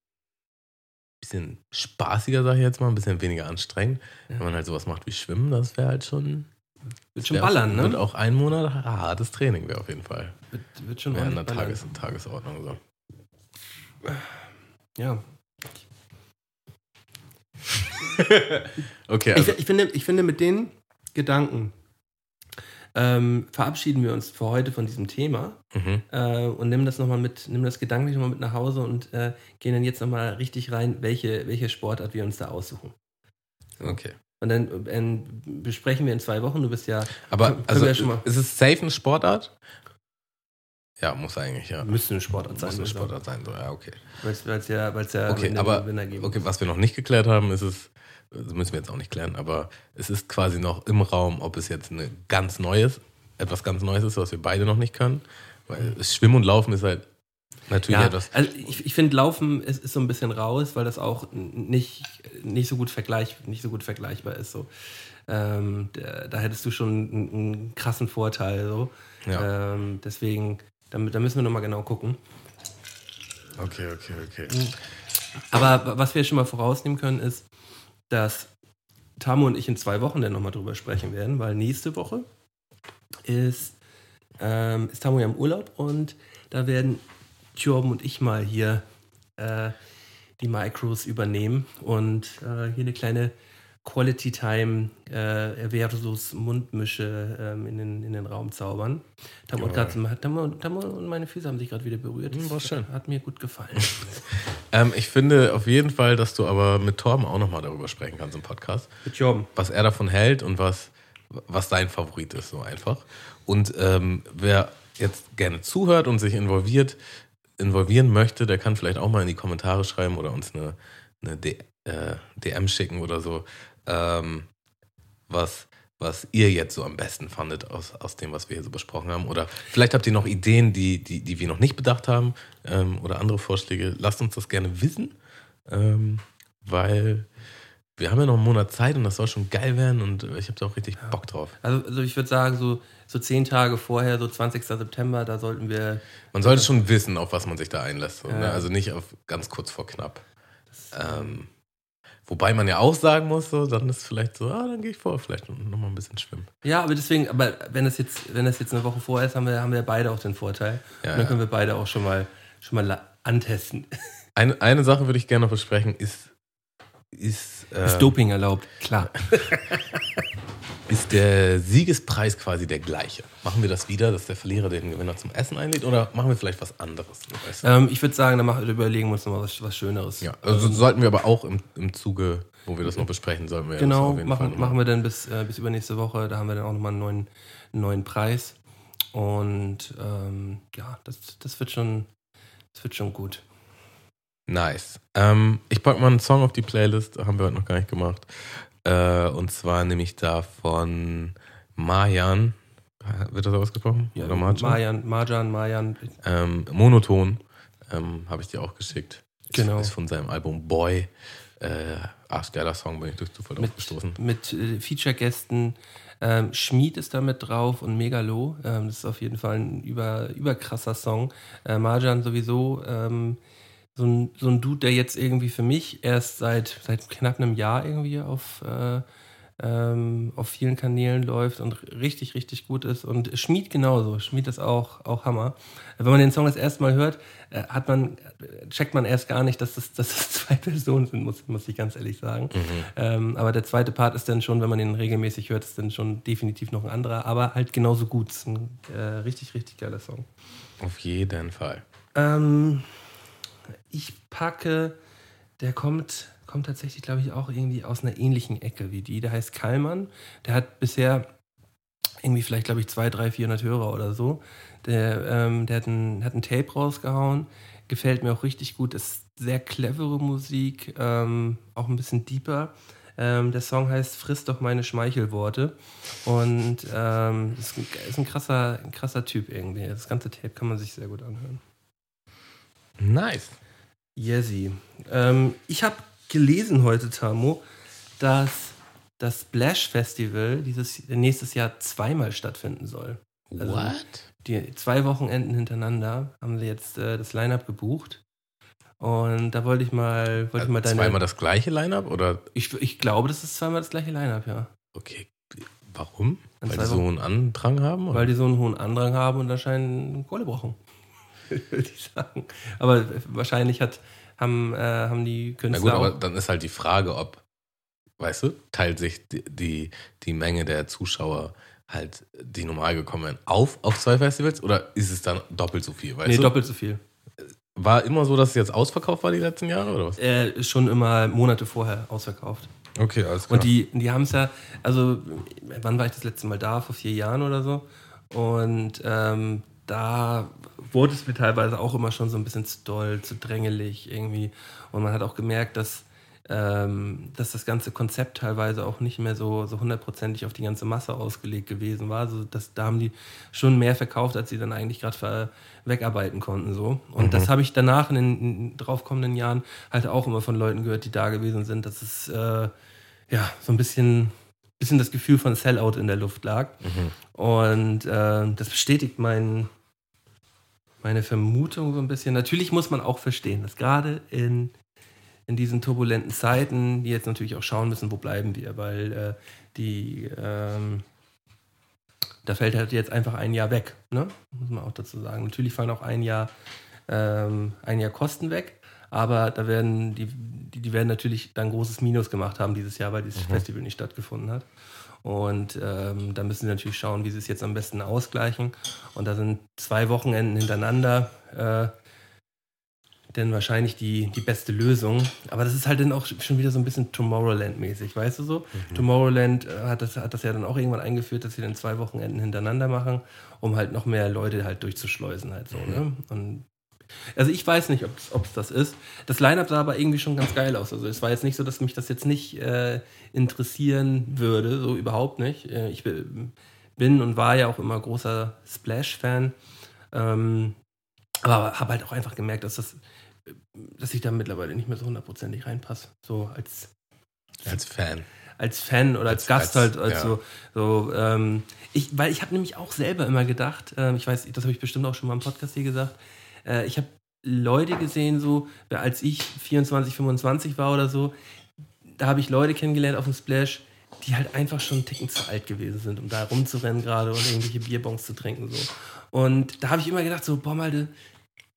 bisschen spaßiger, sag ich jetzt mal, ein bisschen weniger anstrengend. Ja. Wenn man halt sowas macht wie Schwimmen, das wäre halt schon. Wird schon wär- ballern, ne? auch ein Monat hartes Training, wäre auf jeden Fall. Wird, wird schon Wäre in der. Tages Tagesordnung so. Ja. Okay, Ich, also, ich, finde, ich finde, mit den Gedanken ähm, verabschieden wir uns für heute von diesem Thema. mhm. äh, und nimm das nochmal mit, nimm das gedanklich nochmal mit nach Hause und äh, gehen dann jetzt nochmal richtig rein, welche, welche Sportart wir uns da aussuchen. okay. Und dann ähm, besprechen wir in zwei Wochen. Du bist ja, Aber also, ja schon mal- ist es safe eine Sportart? Ja, muss eigentlich, ja. müsste eine Sportart sein. Muss eine Sportart sein, so, ja, okay. Weil es ja, weil's ja Okay, aber den Gewinner geben okay, was wir noch nicht geklärt haben, ist es, das müssen wir jetzt auch nicht klären, aber es ist quasi noch im Raum, ob es jetzt eine ganz neues, etwas ganz Neues ist, was wir beide noch nicht können. Weil Mhm. Schwimmen und Laufen ist halt natürlich Ja, etwas. also ich, ich finde Laufen ist, ist so ein bisschen raus, weil das auch nicht, nicht so gut vergleich, nicht so gut vergleichbar ist. So. Ähm, da, da hättest du schon einen, einen krassen Vorteil. So. Ja. Ähm, deswegen, da, da müssen wir nochmal genau gucken. Okay, okay, okay. Aber was wir schon mal vorausnehmen können, ist, dass Tamu und ich in zwei Wochen dann nochmal drüber sprechen werden, weil nächste Woche ist, ähm, ist Tamu ja im Urlaub und da werden Tjorben und ich mal hier äh, die Micros übernehmen und äh, hier eine kleine Quality Time äh, versus Mundmische ähm, in, den, in den Raum zaubern. Tamu und, grad, Tamu, Tamu und meine Füße haben sich gerade wieder berührt. Hm, war schön. Hat mir gut gefallen. Ähm, ich finde auf jeden Fall, dass du aber mit Torben auch nochmal darüber sprechen kannst im Podcast. Mit Tjorben. was er davon hält und was, was dein Favorit ist, so einfach. Und ähm, wer jetzt gerne zuhört und sich involviert, involvieren möchte, der kann vielleicht auch mal in die Kommentare schreiben oder uns eine, eine D, äh, DM schicken oder so, ähm, was, was ihr jetzt so am besten fandet aus, aus dem, was wir hier so besprochen haben. Oder vielleicht habt ihr noch Ideen, die, die, die wir noch nicht bedacht haben ähm, oder andere Vorschläge. Lasst uns das gerne wissen, ähm, weil wir haben ja noch einen Monat Zeit und das soll schon geil werden und ich habe da auch richtig Bock drauf. Also, also ich würde sagen, so, so zehn Tage vorher, so 20. September, da sollten wir. Man sollte schon wissen, auf was man sich da einlässt. So, ne? Ja. Also nicht auf ganz kurz vor knapp. Ähm, wobei man ja auch sagen muss, so, dann ist vielleicht so, ah, dann gehe ich vor, vielleicht noch mal ein bisschen schwimmen. Ja, aber deswegen, aber wenn das jetzt, wenn das jetzt eine Woche vorher ist, haben wir, haben wir beide auch den Vorteil. Ja, und dann können wir beide auch schon mal, schon mal antesten. Eine, eine Sache würde ich gerne noch besprechen, ist, ist, äh, Ist Doping erlaubt? Klar. ist der Siegespreis quasi der gleiche? Machen wir das wieder, dass der Verlierer den Gewinner zum Essen einlädt oder machen wir vielleicht was anderes? Ähm, ich würde sagen, dann machen, überlegen wir uns nochmal was, was Schöneres. Ja, also sollten wir aber auch im, im Zuge, wo wir das noch besprechen, sollten wir ja das Genau, Fall machen, machen wir dann bis, äh, bis übernächste Woche. Da haben wir dann auch nochmal einen neuen, neuen Preis. Und ähm, ja, das, das, wird schon, das wird schon gut. Nice. Ähm, ich packe mal einen Song auf die Playlist, haben wir heute noch gar nicht gemacht. Äh, und zwar nehme ich da von Marjan. Wird das ausgesprochen? Ja, Oder Marjan? Marjan, Marjan, Marjan. Ähm, Monoton. Ähm, Habe ich dir auch geschickt. Ist- Genau. Ist von seinem Album Boy. Äh, ach, geiler Song, bin ich durch Zufall Mit- aufgestoßen. mit äh, Feature-Gästen. Ähm, Schmied ist da mit drauf und Megalo. Ähm, das ist auf jeden Fall ein über, überkrasser Song. Äh, Marjan sowieso ähm, so, ein, so ein Dude, der jetzt irgendwie für mich erst seit, seit knapp einem Jahr irgendwie auf, äh, ähm, auf vielen Kanälen läuft und richtig, richtig gut ist. Und Schmied genauso. Schmied ist auch, auch Hammer. Wenn man den Song das erste Mal hört, äh, hat man, äh, checkt man erst gar nicht, dass das, dass das zwei Personen sind, muss, muss ich ganz ehrlich sagen. Ähm, aber der zweite Part ist dann schon, wenn man den regelmäßig hört, ist dann schon definitiv noch ein anderer, aber halt genauso gut. Ist ein äh, richtig, richtig geiler Song. Auf jeden Fall. Ähm, ich packe, der kommt, kommt tatsächlich, glaube ich, auch irgendwie aus einer ähnlichen Ecke wie die. Der heißt Kallmann. Der hat bisher irgendwie vielleicht, glaube ich, 200, 300, 400 Hörer oder so. Der, ähm, der hat, ein, hat ein Tape rausgehauen. Gefällt mir auch richtig gut. Ist sehr clevere Musik, ähm, auch ein bisschen deeper. Ähm, der Song heißt Friss doch meine Schmeichelworte. Und ähm, ist, ein, ist ein, krasser, ein krasser Typ irgendwie. Das ganze Tape kann man sich sehr gut anhören. Nice. Yesi. Ähm, ich habe gelesen heute, Tamo, dass das Splash Festival dieses nächstes Jahr zweimal stattfinden soll. Also- What? Die zwei Wochenenden hintereinander haben sie jetzt äh, das Line-Up gebucht. Und da wollte ich mal, wollte ich mal deine. Zweimal das gleiche Line-Up oder? ich, ich glaube, das ist zweimal das gleiche Line-Up, ja. Okay. Warum? Weil die so einen Andrang haben? oder? Weil die so einen hohen Andrang haben und anscheinend Kohle brauchen. Würde ich sagen. Aber wahrscheinlich hat, haben, äh, haben die Na Künstler. gut, aber dann ist halt die Frage, ob, weißt du, teilt sich die, die, die Menge der Zuschauer halt, die normal gekommen wären, auf auf zwei Festivals oder ist es dann doppelt so viel? Weißt nee, du? doppelt so viel. War immer so, dass es jetzt ausverkauft war die letzten Jahre oder was? äh, schon immer Monate vorher ausverkauft. Okay, alles klar. Und die, die haben es ja, also wann war ich das letzte Mal da? Vor vier Jahren oder so. Und ähm, da wurde es mir teilweise auch immer schon so ein bisschen zu doll, zu drängelig irgendwie. Und man hat auch gemerkt, dass ähm, dass das ganze Konzept teilweise auch nicht mehr so, so hundertprozentig auf die ganze Masse ausgelegt gewesen war. Also das, da haben die schon mehr verkauft, als sie dann eigentlich gerade wegarbeiten konnten. So. Und mhm. das habe ich danach in den in draufkommenden Jahren halt auch immer von Leuten gehört, die da gewesen sind, dass es äh, ja so ein bisschen, bisschen das Gefühl von Sellout in der Luft lag. Mhm. Und äh, das bestätigt mein, meine Vermutung so ein bisschen. Natürlich muss man auch verstehen, dass gerade in in diesen turbulenten Zeiten, die jetzt natürlich auch schauen müssen, wo bleiben wir, weil äh, die, ähm, da fällt halt jetzt einfach ein Jahr weg, ne? muss man auch dazu sagen. Natürlich fallen auch ein Jahr, ähm, ein Jahr Kosten weg, aber da werden die, die, die, werden natürlich dann großes Minus gemacht haben dieses Jahr, weil dieses mhm. Festival nicht stattgefunden hat. Und ähm, da müssen sie natürlich schauen, wie sie es jetzt am besten ausgleichen. Und da sind zwei Wochenenden hintereinander. Äh, denn wahrscheinlich die, die beste Lösung. Aber das ist halt dann auch schon wieder so ein bisschen Tomorrowland-mäßig, weißt du so? Mhm. Tomorrowland äh, hat das, hat das ja dann auch irgendwann eingeführt, dass sie dann zwei Wochenenden hintereinander machen, um halt noch mehr Leute halt durchzuschleusen halt so, mhm. ne? Und also ich weiß nicht, ob es das ist. Das Line-Up sah aber irgendwie schon ganz geil aus. Also es war jetzt nicht so, dass mich das jetzt nicht äh, interessieren würde, so überhaupt nicht. Äh, ich bin und war ja auch immer großer Splash-Fan. Ähm, aber habe halt auch einfach gemerkt, dass das dass ich da mittlerweile nicht mehr so hundertprozentig reinpasse. So als, als Fan. Als Fan oder als, als Gast als, halt. Als ja. so, so ähm, ich, weil ich habe nämlich auch selber immer gedacht, äh, ich weiß, das habe ich bestimmt auch schon mal im Podcast hier gesagt, äh, ich habe Leute gesehen, so, als ich 24, 25 war oder so, da habe ich Leute kennengelernt auf dem Splash, die halt einfach schon einen Ticken zu alt gewesen sind, um da rumzurennen gerade und irgendwelche Bierbons zu trinken. So. Und da habe ich immer gedacht, so, boah, Malte,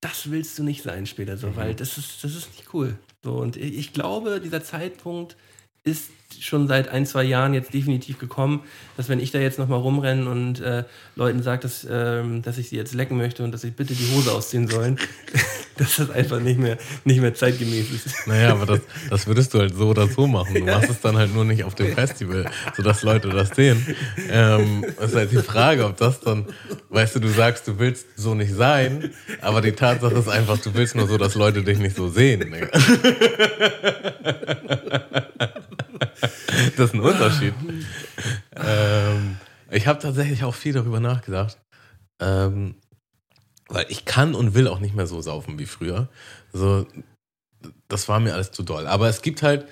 das willst du nicht sein später so, mhm. weil das ist, das ist nicht cool. So, und ich glaube, dieser Zeitpunkt ist schon seit ein, zwei Jahren jetzt definitiv gekommen, dass wenn ich da jetzt nochmal rumrenne und äh, Leuten sage, dass, ähm, dass ich sie jetzt lecken möchte und dass ich bitte die Hose ausziehen sollen, dass das einfach nicht mehr, nicht mehr zeitgemäß ist. Naja, aber das, das würdest du halt so oder so machen. Du machst es dann halt nur nicht auf dem Festival, sodass Leute das sehen. Ähm, ist halt die Frage, ob das dann, weißt du, du sagst, du willst so nicht sein, aber die Tatsache ist einfach, du willst nur so, dass Leute dich nicht so sehen. das ist ein Unterschied. ähm, ich habe tatsächlich auch viel darüber nachgedacht. Ähm, weil ich kann und will auch nicht mehr so saufen wie früher. So, das war mir alles zu doll. Aber es gibt halt.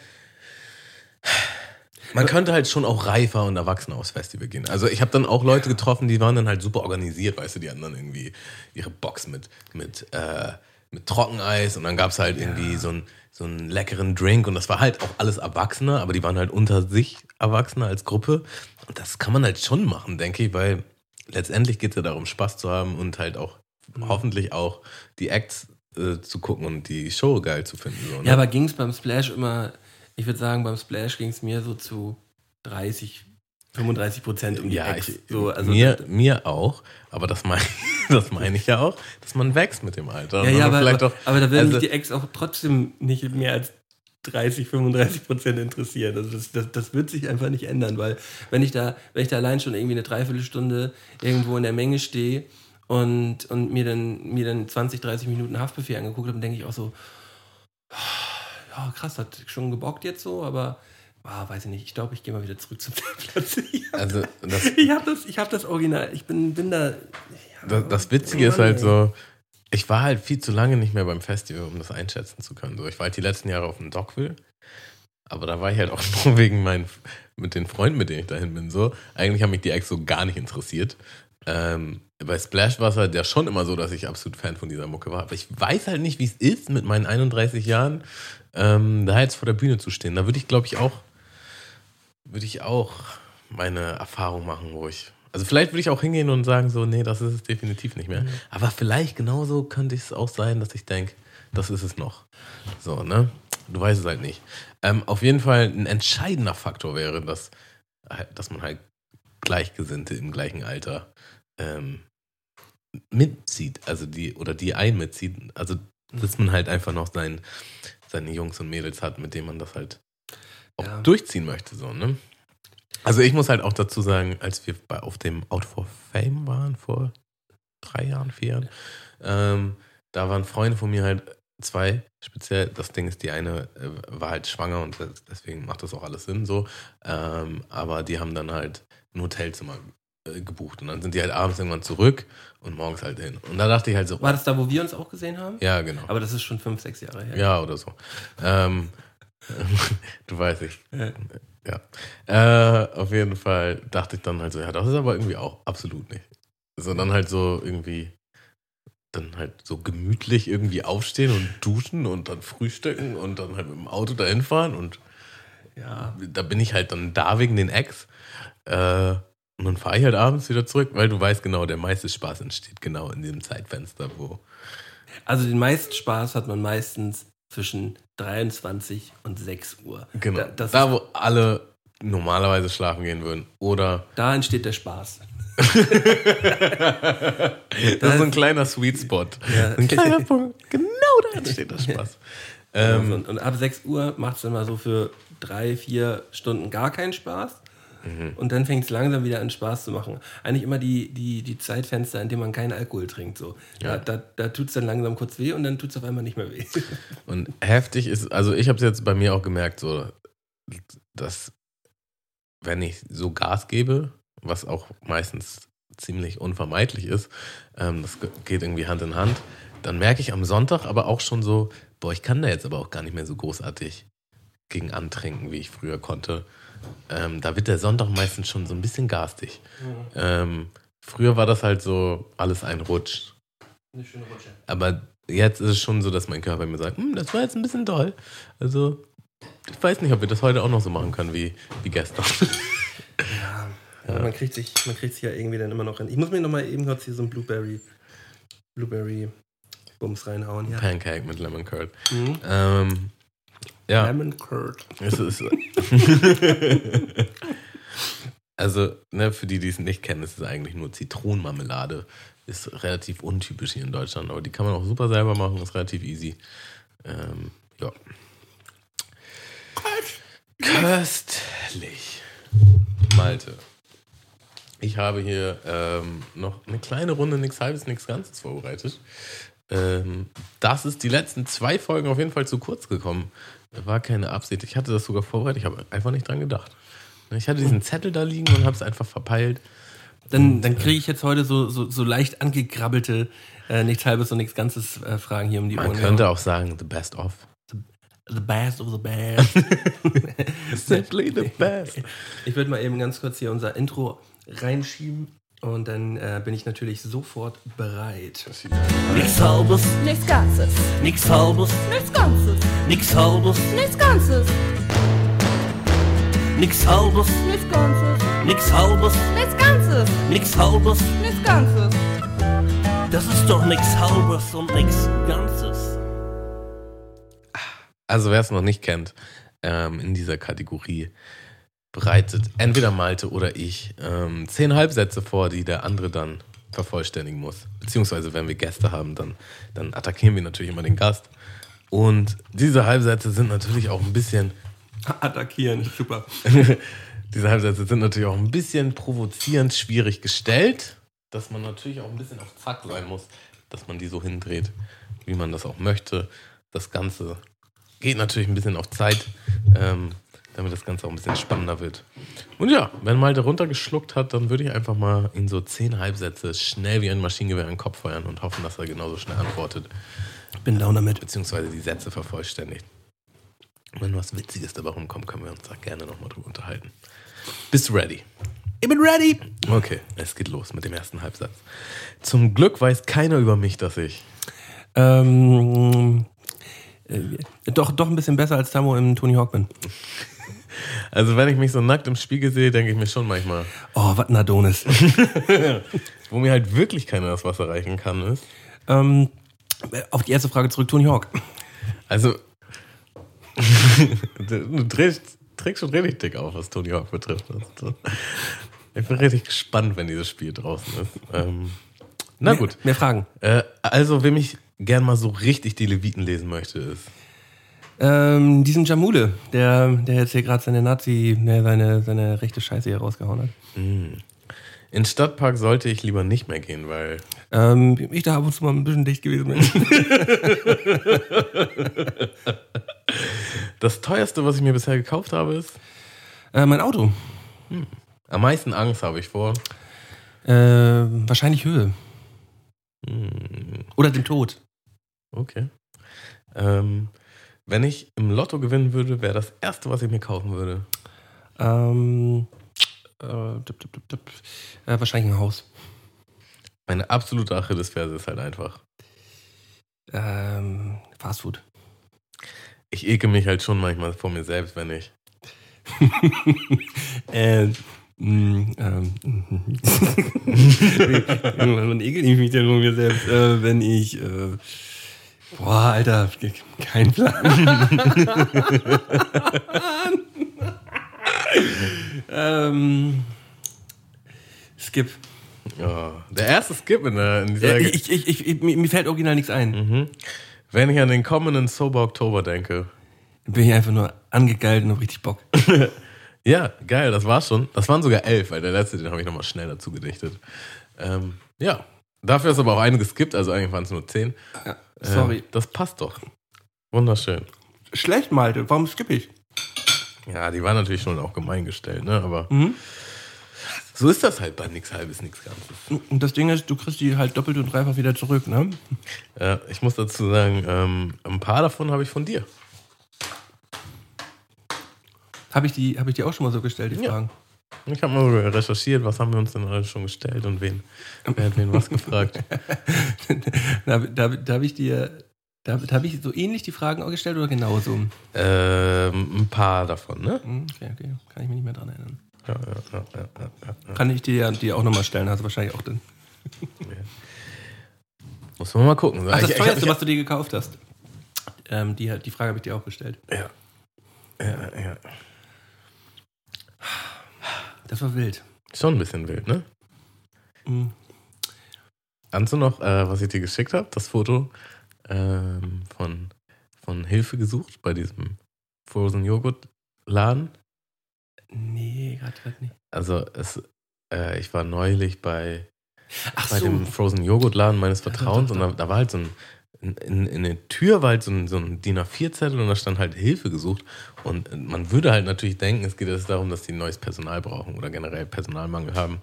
Man könnte halt schon auch reifer und erwachsener aufs Festival gehen. Also ich habe dann auch Leute getroffen, die waren dann halt super organisiert, weißt du, die hatten dann irgendwie ihre Box mit, mit, äh, mit Trockeneis und dann gab es halt irgendwie so ein so einen leckeren Drink und das war halt auch alles Erwachsene, aber die waren halt unter sich Erwachsene als Gruppe. Und das kann man halt schon machen, denke ich, weil letztendlich geht es ja darum, Spaß zu haben und halt auch mhm. hoffentlich auch die Acts äh, zu gucken und die Show geil zu finden. So, ne? Ja, aber ging es beim Splash immer, ich würde sagen, beim Splash ging es mir so zu 30, 35 Prozent um die ja, ich, so, also mir, mir auch, aber das meine das mein ich ja auch, dass man wächst mit dem Alter. Ja, ja aber, aber, auch, aber, da werden also, mich die Ex auch trotzdem nicht mehr als 30, 35 Prozent interessieren. Also das, das, das wird sich einfach nicht ändern, weil wenn ich da, wenn ich da allein schon irgendwie eine Dreiviertelstunde irgendwo in der Menge stehe und, und mir, dann, mir dann 20, 30 Minuten Haftbefehl angeguckt habe, dann denke ich auch so, ja krass, hat schon gebockt jetzt so, aber Ah, weiß ich nicht. Ich glaube, ich gehe mal wieder zurück zum Platz. Ich habe also, das, hab das, hab das Original. Ich bin, bin da. Ja, das, das, Witzige ist halt ey. so, ich war halt viel zu lange nicht mehr beim Festival, um das einschätzen zu können. So, ich war halt die letzten Jahre auf dem Dockville. Aber da war ich halt auch nur wegen meinen, mit den Freunden, mit denen ich dahin bin. So. Eigentlich haben mich die Acts so gar nicht interessiert. Ähm, bei Splash war es halt ja schon immer so, dass ich absolut Fan von dieser Mucke war. Aber ich weiß halt nicht, wie es ist, mit meinen 31 Jahren ähm, da jetzt vor der Bühne zu stehen. Da würde ich, glaube ich, auch würde ich auch meine Erfahrung machen, wo ich. Also vielleicht würde ich auch hingehen und sagen, so, nee, das ist es definitiv nicht mehr. Mhm. Aber vielleicht genauso könnte es auch sein, dass ich denke, das ist es noch. So, ne? Du weißt es halt nicht. Ähm, auf jeden Fall ein entscheidender Faktor wäre, dass, dass man halt Gleichgesinnte im gleichen Alter ähm, mitzieht, also die, oder die einen mitzieht. Also, dass man halt einfach noch sein, seine Jungs und Mädels hat, mit denen man das halt auch ja. durchziehen möchte. So, ne? Also ich muss halt auch dazu sagen, als wir bei, auf dem Out for Fame waren, vor drei Jahren, vier Jahren, ähm, da waren Freunde von mir halt zwei speziell. Das Ding ist, die eine äh, war halt schwanger und deswegen macht das auch alles Sinn so. Ähm, aber die haben dann halt ein Hotelzimmer äh, gebucht und dann sind die halt abends irgendwann zurück und morgens halt hin. Und da dachte ich halt so, War das da, wo wir uns auch gesehen haben? ja, genau. Aber das ist schon fünf, sechs Jahre her. Ja, oder so. Ähm, du weißt ich. Ja. Ja. Äh, auf jeden Fall dachte ich dann halt so, ja, das ist aber irgendwie auch absolut nicht. Sondern halt so irgendwie dann halt so gemütlich irgendwie aufstehen und duschen und dann frühstücken und dann halt mit dem Auto dahin fahren und Ja. da bin ich halt dann da wegen den Ex. Äh, und dann fahre ich halt abends wieder zurück, weil du weißt genau, der meiste Spaß entsteht genau in diesem Zeitfenster, wo Also den meisten Spaß hat man meistens zwischen 23 und 6 Uhr. Genau. Da, da, wo alle normalerweise schlafen gehen würden. Oder da entsteht der Spaß. das ist so ein kleiner Sweet Spot. Ja. Ein kleiner Punkt. Genau da entsteht der Spaß. Ähm, und, und ab 6 Uhr macht es dann mal so für drei, vier Stunden gar keinen Spaß. Mhm. Und dann fängt es langsam wieder an Spaß zu machen. Eigentlich immer die, die, die Zeitfenster, in denen man keinen Alkohol trinkt. So. Ja. Da, da, da tut es dann langsam kurz weh und dann tut es auf einmal nicht mehr weh. und heftig ist, also ich habe es jetzt bei mir auch gemerkt, so, dass wenn ich so Gas gebe, was auch meistens ziemlich unvermeidlich ist, ähm, das ge- geht irgendwie Hand in Hand, dann merke ich am Sonntag aber auch schon so, boah, ich kann da jetzt aber auch gar nicht mehr so großartig gegen antrinken, wie ich früher konnte. Ähm, da wird der Sonntag meistens schon so ein bisschen garstig. Ähm, früher war das halt so alles ein Rutsch. Eine schöne Rutsche. Aber jetzt ist es schon so, dass mein Körper mir sagt, "Hm, das war jetzt ein bisschen doll. Also, ich weiß nicht, ob wir das heute auch noch so machen können wie, wie gestern. Ja, aber man kriegt sich, man kriegt sich ja irgendwie dann immer noch hin. Ich muss mir noch mal eben kurz hier so ein Blueberry, Blueberry Bums reinhauen. Ja. Pancake mit Lemon Curd. Mhm. Ähm, ja, Lemon Curd. es ist. also, ne, für die, die es nicht kennen, es ist eigentlich nur Zitronenmarmelade. Ist relativ untypisch hier in Deutschland, aber die kann man auch super selber machen, ist relativ easy. Ähm, ja. Köstlich. Malte. Ich habe hier ähm, noch eine kleine Runde, nichts halbes, nichts Ganzes vorbereitet. Ähm, das ist die letzten zwei Folgen auf jeden Fall zu kurz gekommen. War keine Absicht. Ich hatte das sogar vorbereitet, ich habe einfach nicht dran gedacht. Ich hatte diesen Zettel da liegen und habe es einfach verpeilt. Dann, dann kriege ich jetzt heute so, so, so leicht angekrabbelte, äh, nichts halbes und nichts Ganzes äh, Fragen hier um die Man Ohren. könnte auch sagen, the best of. The best of the best. Simply the best. ich würde mal eben ganz kurz hier unser Intro reinschieben und dann äh, bin ich natürlich sofort bereit. Nichts halbes, Nichts Ganzes. nichts halbes, Nichts Ganzes. nichts halbes, Nichts Ganzes. nichts halbes, Nichts Ganzes. nichts halbes, Nichts Ganzes. nichts halbes. Nichts Ganzes. Das ist doch nichts halbes und nichts Ganzes. Also wer es noch nicht kennt, ähm, in dieser Kategorie bereitet entweder Malte oder ich ähm, zehn Halbsätze vor, die der andere dann vervollständigen muss. Beziehungsweise wenn wir Gäste haben, dann, dann attackieren wir natürlich immer den Gast. Und diese Halbsätze sind natürlich auch ein bisschen, Attackieren, super. diese Halbsätze sind natürlich auch ein bisschen provozierend schwierig gestellt, dass man natürlich auch ein bisschen auf Zack sein muss, dass man die so hindreht, wie man das auch möchte. Das Ganze geht natürlich ein bisschen auf Zeit, ähm, damit das Ganze auch ein bisschen spannender wird. Und ja, wenn Malte runtergeschluckt hat, dann würde ich einfach mal in so zehn Halbsätze schnell wie ein Maschinengewehr in den Kopf feuern und hoffen, dass er genauso schnell antwortet, Bin down damit. beziehungsweise die Sätze vervollständigt. Wenn was Witziges dabei rumkommt, können wir uns da gerne nochmal drüber unterhalten. Bist du ready? Ich bin ready. Okay, es geht los mit dem ersten Halbsatz. Zum Glück weiß keiner über mich, dass ich. Ähm, äh, doch, doch ein bisschen besser als Tamo im Tony Hawk bin. Also, wenn ich mich so nackt im Spiegel sehe, denke ich mir schon manchmal, Oh, was ein Adonis. wo mir halt wirklich keiner das Wasser reichen kann, ist. ähm, auf die erste Frage zurück, Tony Hawk. Also, du, du trägst, schon richtig dick auf, was Tony Hawk betrifft. Ich bin richtig gespannt, wenn dieses Spiel draußen ist. Ähm, na gut. Mehr, mehr Fragen. Äh, also, wem ich gern mal so richtig die Leviten lesen möchte, ist. Ähm, diesen Jamule, der, der jetzt hier gerade seine Nazi, ne, seine, seine rechte Scheiße hier rausgehauen hat. In Stadtpark sollte ich lieber nicht mehr gehen, weil Ähm, ich da ab und zu mal ein bisschen dicht gewesen bin. das teuerste, was ich mir bisher gekauft habe, ist. äh, mein Auto. Am meisten Angst habe ich vor. Äh, wahrscheinlich Höhe. Hm, Oder dem Tod. okay. Ähm, wenn ich im Lotto gewinnen würde, wäre das erste, was ich mir kaufen würde. Ähm, äh, dip, dip, dip. Äh, wahrscheinlich ein Haus. Meine absolute Achillesferse ist halt einfach. Ähm, Fast Food. Ich ekel mich halt schon manchmal vor mir selbst, wenn ich. äh, mh, ähm, man ekelt mich denn von mir selbst, äh, wenn ich, äh, boah, Alter, kein Plan. ähm, Skip. Oh, der erste Skip in, der, in dieser. Ich, ich, ich, ich, mir mir fällt original nichts ein. mhm. Wenn ich an den kommenden Sober Oktober denke. Bin ich einfach nur angegeilt und hab richtig Bock. Ja, geil, das war's schon. Das waren sogar elf, weil der letzte, den habe ich nochmal schnell dazu gedichtet. Ähm, ja, dafür ist aber auch eine geskippt, also eigentlich waren es nur zehn. Ja, Äh, sorry. das passt doch. Wunderschön. Schlecht, Malte. Warum skippe ich? Ja, die waren natürlich schon auch gemein gestellt, ne? Aber Mhm. so ist das halt bei nichts halbes, nichts Ganzes. Und das Ding ist, du kriegst die halt doppelt und dreifach wieder zurück, ne? Ja, ich muss dazu sagen, ähm, ein paar davon habe ich von dir. Habe ich, die, hab ich die auch schon mal so gestellt, die Ja. Fragen? Ich habe mal recherchiert, was haben wir uns denn alles schon gestellt und wen, wer hat wen was gefragt. da da, da habe ich dir. Da, da habe ich so ähnlich die Fragen auch gestellt oder genauso? Ähm, ein paar davon, ne? Hm, Okay, okay. Kann ich mich nicht mehr dran erinnern. Ja, ja, ja. Kann ich dir die auch nochmal stellen, hast du wahrscheinlich auch dann. Muss man mal gucken. Ach, das Ich- ich- teuerste, ich- was du dir gekauft hast. Ähm, die, die Frage habe ich dir auch gestellt. Ja. Ja, ja. Das war wild. Schon ein bisschen wild, ne? Hm. Ahnst du noch, äh, was ich dir geschickt habe? Das Foto ähm, von, von Hilfe gesucht bei diesem Frozen Joghurt Laden. Nee, gerade nicht. Also es, äh, ich war neulich bei, Ach bei so. dem Frozen Joghurt Laden meines Ja, doch, Vertrauens doch, und da, da war halt so ein in, in, in der Tür war halt so ein, so ein DIN A4-Zettel und da stand halt Hilfe gesucht. Und man würde halt natürlich denken, es geht jetzt darum, dass die neues Personal brauchen oder generell Personalmangel haben.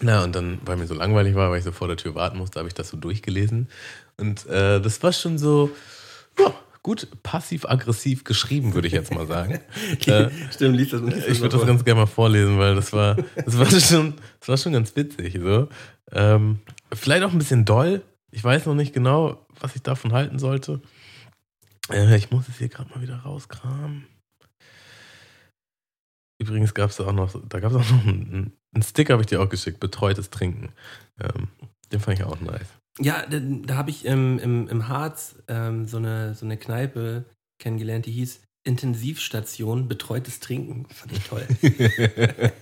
Na, und dann, weil mir so langweilig war, weil ich so vor der Tür warten musste, habe ich das so durchgelesen. Und äh, das war schon so, ja, gut, passiv-aggressiv geschrieben, würde ich jetzt mal sagen. äh, Stimmt, liest das nicht. ich würde das ganz gerne mal vorlesen, weil das war, das war schon, das war schon ganz witzig. So. Ähm, vielleicht auch ein bisschen doll. Ich weiß noch nicht genau, was ich davon halten sollte. Äh, ich muss es hier gerade mal wieder rauskramen. Übrigens gab es auch noch, da gab es auch noch einen, einen Sticker, habe ich dir auch geschickt, betreutes Trinken. Ähm, den fand ich auch nice. Ja, da, da habe ich im, im, im Harz ähm, so, eine, so eine Kneipe kennengelernt, die hieß Intensivstation Betreutes Trinken. Fand ich toll.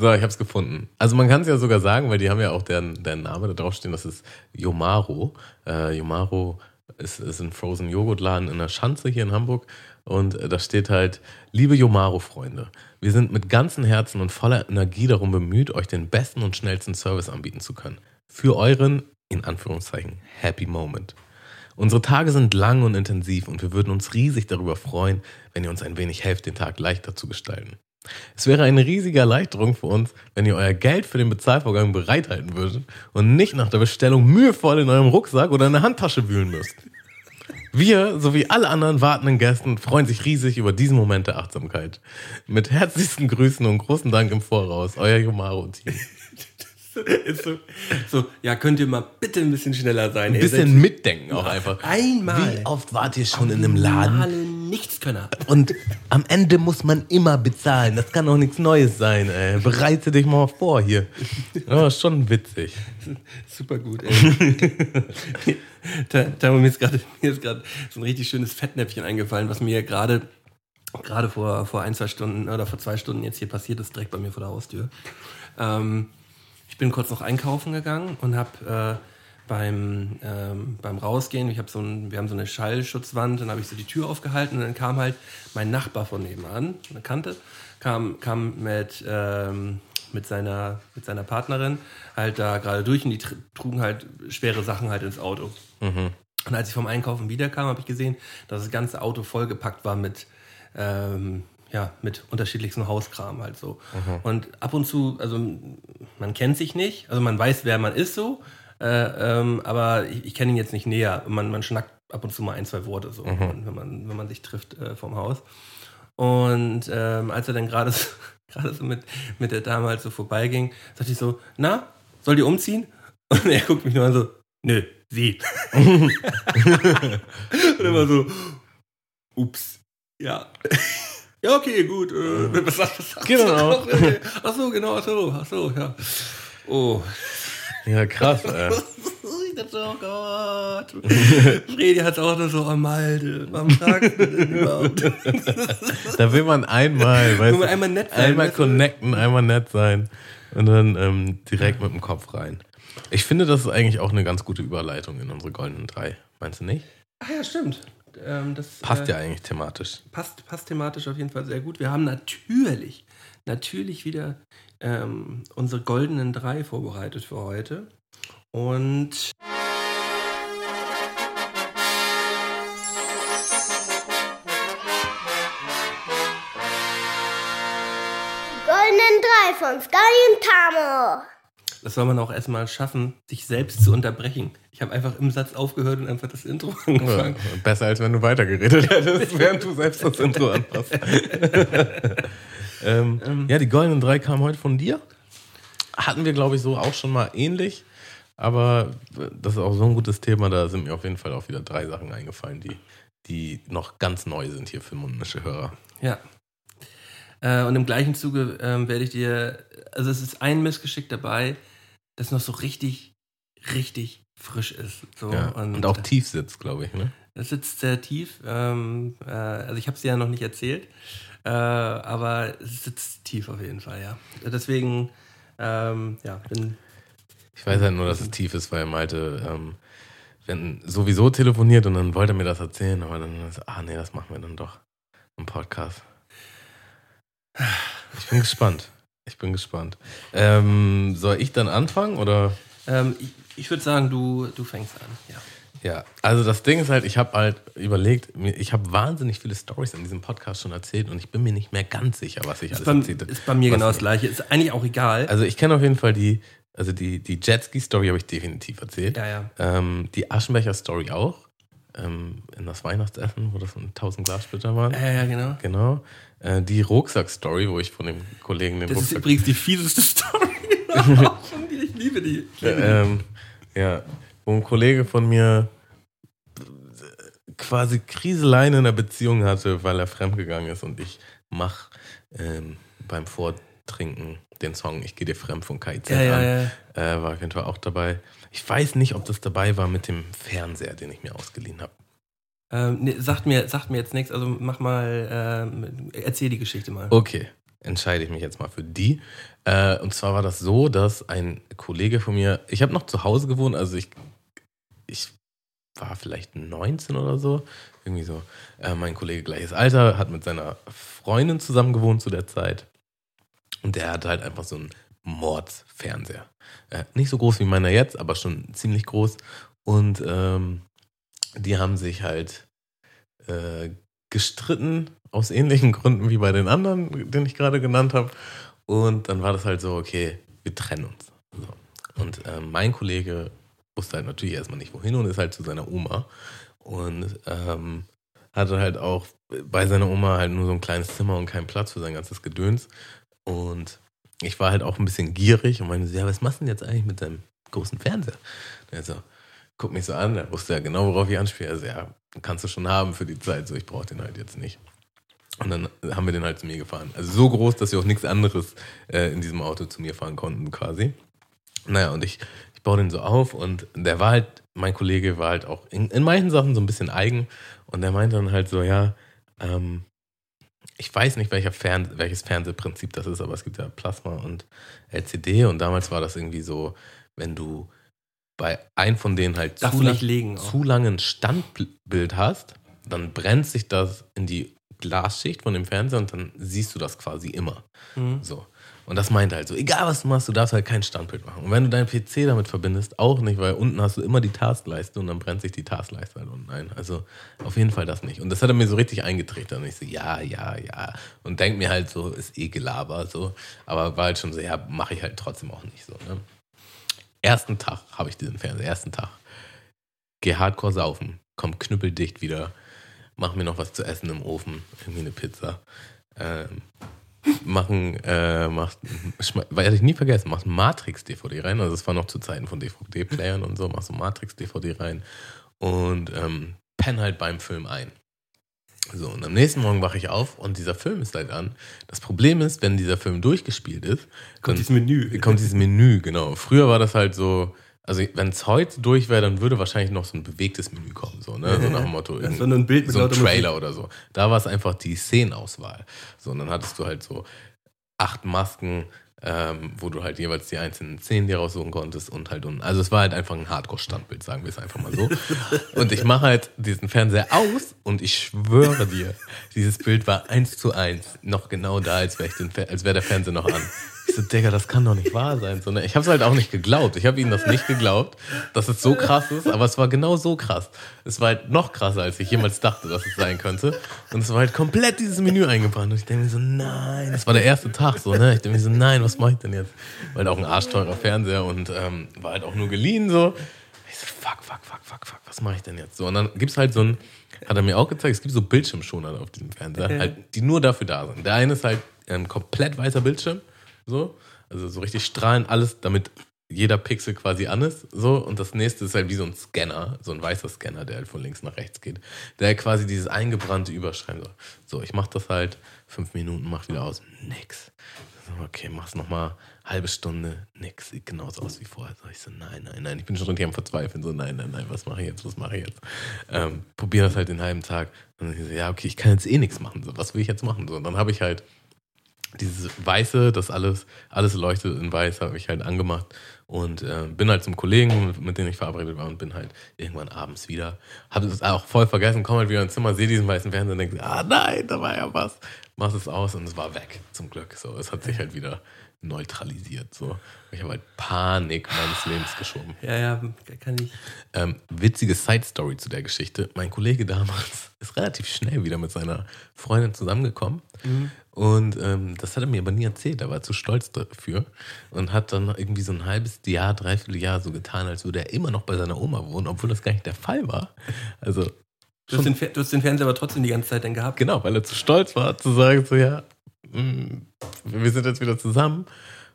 so, ich habe es gefunden. Also man kann es ja sogar sagen, weil die haben ja auch deren, deren Name da draufstehen, das ist Yomaro. Äh, Yomaro ist, ist ein Frozen Joghurtladen in der Schanze hier in Hamburg. Und äh, da steht halt, liebe Yomaro-Freunde, wir sind mit ganzem Herzen und voller Energie darum bemüht, euch den besten und schnellsten Service anbieten zu können. Für euren, in Anführungszeichen, Happy Moment. Unsere Tage sind lang und intensiv und wir würden uns riesig darüber freuen, wenn ihr uns ein wenig helft, den Tag leichter zu gestalten. Es wäre eine riesige Erleichterung für uns, wenn ihr euer Geld für den Bezahlvorgang bereithalten würdet und nicht nach der Bestellung mühevoll in eurem Rucksack oder in der Handtasche wühlen müsst. Wir sowie alle anderen wartenden Gästen freuen sich riesig über diesen Moment der Achtsamkeit. Mit herzlichsten Grüßen und großen Dank im Voraus, euer Yomaro-Team. So, so, ja, könnt ihr mal bitte ein bisschen schneller sein. Ein bisschen mitdenken auch einfach. Einmal. Wie oft wart ihr schon in einem Laden? Nichtskönner. Und am Ende muss man immer bezahlen. Das kann doch nichts Neues sein. Ey. Bereite dich mal vor hier. Ja, ist schon witzig. Super gut, ey. da, da mir ist gerade mir ist gerade so ein richtig schönes Fettnäpfchen eingefallen, was mir gerade gerade vor, vor ein, zwei Stunden oder vor zwei Stunden jetzt hier passiert ist, direkt bei mir vor der Haustür. Ähm, ich bin kurz noch einkaufen gegangen und habe äh, beim, ähm, beim Rausgehen, ich hab so ein, wir haben so eine Schallschutzwand, dann habe ich so die Tür aufgehalten und dann kam halt mein Nachbar von nebenan, eine Kante, kam, kam mit, ähm, mit seiner, mit seiner Partnerin halt da gerade durch und die tr- trugen halt schwere Sachen halt ins Auto. Mhm. Und als ich vom Einkaufen wiederkam, habe ich gesehen, dass das ganze Auto vollgepackt war mit, ähm, ja, mit unterschiedlichsten Hauskram halt so. Und ab und zu, also man kennt sich nicht, also man weiß, wer man ist so, äh, ähm, aber ich, ich kenne ihn jetzt nicht näher. Man, man schnackt ab und zu mal ein, zwei Worte so, wenn, man, wenn man sich trifft äh, vom Haus. Und ähm, als er dann gerade so, gerade so mit, mit der Dame halt so vorbeiging, sagte ich so, na, soll die umziehen? Und er guckt mich nur an so, nö, sie. Und immer so, ups, ja. Ja, okay, gut. Äh, was, was, was sagst Genau. du noch? Okay. Ach so, genau, ach so, ach so, ja. Oh. Ja, krass, ey. Ich dachte, oh Gott. Fredi hat auch nur so am Malte. Warum sagst du denn überhaupt? Da will man einmal, weißt Will man einmal nett sein, einmal connecten, einmal nett sein und dann ähm, direkt mit dem Kopf rein. Ich finde, das ist eigentlich auch eine ganz gute Überleitung in unsere goldenen drei. Meinst du nicht? Ach ja, stimmt. Ähm, das, Passt äh, ja eigentlich thematisch. passt, passt thematisch auf jeden Fall sehr gut. Wir haben natürlich, natürlich wieder ähm, unsere goldenen drei vorbereitet für heute. Und Goldenen drei von Sky und Tamo. das soll man auch erstmal schaffen, sich selbst zu unterbrechen. Ich habe einfach im Satz aufgehört und einfach das Intro Ja, angefangen. besser als wenn du weitergeredet hättest, während du selbst das Intro anpasst. ähm, ja, die goldenen drei kamen heute von dir. Hatten wir, glaube ich, so auch schon mal ähnlich. Aber das ist auch so ein gutes Thema, da sind mir auf jeden Fall auch wieder drei Sachen eingefallen, die, die noch ganz neu sind hier für mundmische Hörer. Ja. Äh, und im gleichen Zuge ähm, werde ich dir, also es ist ein Missgeschick dabei, das noch so richtig, richtig frisch ist. So. Ja, und, auch tief sitzt, glaube ich. Ne? Das sitzt sehr tief. Ähm, äh, also ich habe es dir ja noch nicht erzählt, äh, aber es sitzt tief auf jeden Fall, ja. Deswegen, ähm, ja, bin, Ich weiß halt nur, dass es tief ist, weil Malte ähm, wenn, sowieso telefoniert und dann wollte er mir das erzählen, aber dann ist, ah nee, das machen wir dann doch im Podcast. Ich bin gespannt. Ich bin gespannt. Ähm, soll ich dann anfangen oder? ähm, ich, ich würde sagen, du, du fängst an, ja. Ja, also das Ding ist halt, ich habe halt überlegt, ich habe wahnsinnig viele Stories in diesem Podcast schon erzählt und ich bin mir nicht mehr ganz sicher, was ich Ist alles bei, erzählt habe. ist bei mir Was- genau das gleiche. Ist eigentlich auch egal. Also ich kenne auf jeden Fall die, also die, die Jetski-Story habe ich definitiv erzählt. ja, ja. Ähm, die Aschenbecher-Story auch. Ähm, in das Weihnachtsessen, wo das so 1000 Glassplitter waren. Ja, ja, genau. Genau. Äh, die Rucksack-Story, wo ich von dem Kollegen den Das ist Rucksack. übrigens die fieseste Story. Ich liebe die. Ich liebe die. ähm, ja, wo ein Kollege von mir quasi Kriseleien in der Beziehung hatte, weil er fremdgegangen ist und ich mach ähm, beim Vortrinken den Song Ich gehe dir fremd von KIZ Ja, ja, an. ja. Äh, war auf jeden Fall auch dabei. Ich weiß nicht, ob das dabei war mit dem Fernseher, den ich mir ausgeliehen habe. Ähm, nee, sagt, mir, sagt mir jetzt nichts, also mach mal, ähm, erzähl die Geschichte mal. Okay, entscheide ich mich jetzt mal für die. Äh, und zwar war das so, dass ein Kollege von mir, ich habe noch zu Hause gewohnt, also ich, ich war vielleicht 19 oder so, irgendwie so. Äh, mein Kollege gleiches Alter, hat mit seiner Freundin zusammen gewohnt zu der Zeit. Und der hatte halt einfach so einen Mordsfernseher. Äh, nicht so groß wie meiner jetzt, aber schon ziemlich groß. Und ähm, die haben sich halt äh, gestritten aus ähnlichen Gründen wie bei den anderen, den ich gerade genannt habe. Und dann war das halt so, okay, wir trennen uns. So. Und äh, mein Kollege wusste halt natürlich erstmal nicht wohin und ist halt zu seiner Oma. Und ähm, hatte halt auch bei seiner Oma halt nur so ein kleines Zimmer und keinen Platz für sein ganzes Gedöns. Und ich war halt auch ein bisschen gierig und meinte so, ja, was machst du denn jetzt eigentlich mit deinem großen Fernseher? Und er so, guckt mich so an, er wusste ja genau, worauf ich anspiele. Also, ja, kannst du schon haben für die Zeit, so, ich brauche den halt jetzt nicht. Und dann haben wir den halt zu mir gefahren. Also so groß, dass wir auch nichts anderes äh, in diesem Auto zu mir fahren konnten, quasi. Naja, und ich, ich baue den so auf und der war halt, mein Kollege war halt auch in, in manchen Sachen so ein bisschen eigen und der meinte dann halt so, ja, ähm, ich weiß nicht, welcher Fern welches Fernsehprinzip das ist, aber es gibt ja Plasma und LCD und damals war das irgendwie so, wenn du bei einem von denen halt zu, lang, legen. Zu langen Standbild hast, dann brennt sich das in die Glasschicht von dem Fernseher und dann siehst du das quasi immer. Mhm. So. Und das meint halt so, egal was du machst, du darfst halt kein Standbild machen. Und wenn du deinen PC damit verbindest, auch nicht, weil unten hast du immer die Taskleiste und dann brennt sich die Taskleiste halt unten ein. Also auf jeden Fall das nicht. Und das hat er mir so richtig eingetreten. Und ich so, ja, ja, ja. Und denk mir halt so, ist eh Gelaber, so. Aber war halt schon so, ja, mache ich halt trotzdem auch nicht so. Ne? Ersten Tag habe ich diesen Fernseher, ersten Tag. Geh hardcore saufen, komm knüppeldicht wieder, mach mir noch was zu essen im Ofen, irgendwie eine Pizza. Ähm, machen, äh, macht, werde ich nie vergessen, machst Matrix-DVD rein, also es war noch zu Zeiten von DVD-Playern und so, machst so Matrix-DVD rein und ähm, penn halt beim Film ein. So, und am nächsten Morgen wache ich auf und dieser Film ist halt an. Das Problem ist, wenn dieser Film durchgespielt ist, Kommt dieses Menü. kommt dieses Menü, genau. Früher war das halt so, also wenn es heute durch wäre, dann würde wahrscheinlich noch so ein bewegtes Menü kommen, so, ne? So nach dem Motto, nur ein Bild mit so ein. Trailer oder so. Da war es einfach die Szenenauswahl. So, und dann hattest du halt so acht Masken, ähm, wo du halt jeweils die einzelnen Szenen dir raussuchen konntest und halt und also es war halt einfach ein Hardcore-Standbild, sagen wir es einfach mal so. und ich mache halt diesen Fernseher aus und ich schwöre dir, dieses Bild war eins zu eins noch genau da, als wäre als wäre der Fernseher noch an. Ich so, Digga, das kann doch nicht wahr sein. So, ne? Ich habe es halt auch nicht geglaubt. Ich habe ihnen das nicht geglaubt, dass es so krass ist, aber es war genau so krass. Es war halt noch krasser, als ich jemals dachte, dass es sein könnte. Und es war halt komplett dieses Menü eingebrannt. Und ich denke mir so, nein. Das war der erste Tag so, ne? Ich denke mir so, nein, was mache ich denn jetzt? Weil auch ein arschteurer Fernseher und ähm, war halt auch nur geliehen so. Ich so, fuck, fuck, fuck, fuck, fuck, was mache ich denn jetzt? So, und dann gibt's halt so ein, hat er mir auch gezeigt, es gibt so Bildschirmschoner auf diesem Fernseher, halt, die nur dafür da sind. Der eine ist halt ein komplett weißer Bildschirm, so, also so richtig strahlend alles, damit jeder Pixel quasi an ist, so, und das nächste ist halt wie so ein Scanner, so ein weißer Scanner, der halt von links nach rechts geht, der quasi dieses eingebrannte überschreiben soll. So, ich mach das halt, fünf Minuten, mach wieder aus, nix. So, Okay, mach's nochmal halbe Stunde, nix, sieht genauso aus wie vorher. So, ich so, nein, nein, nein, ich bin schon richtig am Verzweifeln, so, nein, nein, nein, was mache ich jetzt, was mache ich jetzt? Ähm, probier das halt den halben Tag. Und ich so, ja, okay, ich kann jetzt eh nichts machen, so, was will ich jetzt machen? So, und dann habe ich halt dieses Weiße, das alles, alles leuchtet in Weiß, habe ich halt angemacht und äh, bin halt zum Kollegen, mit dem ich verabredet war und bin halt irgendwann abends wieder. Habe es auch voll vergessen, komme halt wieder ins Zimmer, sehe diesen weißen Fernseher und denke, ah nein, da war ja was. Mach es aus und es war weg, zum Glück. So, es hat sich halt wieder neutralisiert. So. Ich habe halt Panik meines Lebens geschoben. Ja, ja, kann ich. Ähm, witzige Side-Story zu der Geschichte. Mein Kollege damals ist relativ schnell wieder mit seiner Freundin zusammengekommen. Und ähm, das hat er mir aber nie erzählt. Er war zu stolz dafür und hat dann irgendwie so ein halbes Jahr, dreiviertel Jahr so getan, als würde er immer noch bei seiner Oma wohnen, obwohl das gar nicht der Fall war. Also, Du hast, den, du hast den Fernseher aber trotzdem die ganze Zeit dann gehabt. genau, weil er zu stolz war, zu sagen, so, ja, wir sind jetzt wieder zusammen.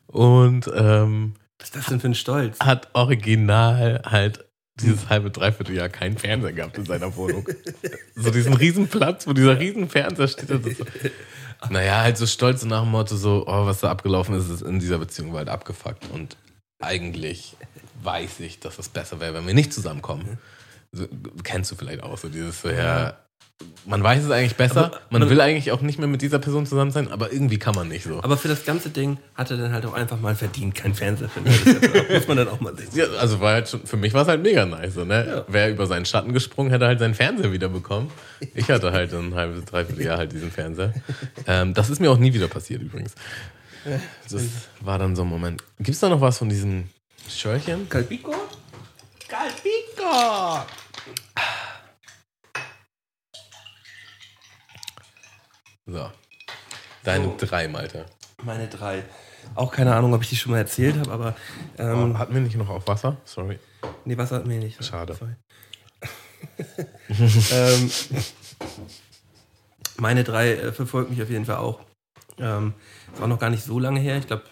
Und ähm, Was ist das denn für ein Stolz? hat original halt dieses halbe, dreiviertel Jahr keinen Fernseher gehabt in seiner Wohnung. so diesen riesen Platz, wo dieser riesen Fernseher steht. Das so. Naja, halt so stolz und nach dem Motto so, oh, was da abgelaufen ist, ist in dieser Beziehung war halt abgefuckt. Und eigentlich weiß ich, dass es besser wäre, wenn wir nicht zusammenkommen. So, kennst du vielleicht auch so dieses so, ja, man weiß es eigentlich besser, Aber- man aber- will eigentlich auch nicht mehr mit dieser Person zusammen sein, aber irgendwie kann man nicht so. Aber für das ganze Ding hat er dann halt auch einfach mal verdient, kein Fernseher für Das muss man dann auch mal sehen. Ja, also war halt schon, für mich war es halt mega nice. So, ne? Wäre über seinen Schatten gesprungen, hätte halt seinen Fernseher wieder bekommen. Ich hatte halt ein halbes, dreiviertel Jahr halt diesen Fernseher. Ähm, das ist mir auch nie wieder passiert übrigens. Das war dann so ein Moment. Gibt es da noch was von diesen Schörchen? Calpico? Calpico! So. Deine drei, Malte. Meine drei. Auch keine Ahnung, ob ich die schon mal erzählt habe, aber ähm, Oh, hatten wir nicht noch auf Wasser? Sorry. nee, Wasser hat mir nicht. Schade. Ähm, meine drei äh, verfolgen mich auf jeden Fall auch. Ähm, ist auch noch gar nicht so lange her, ich glaube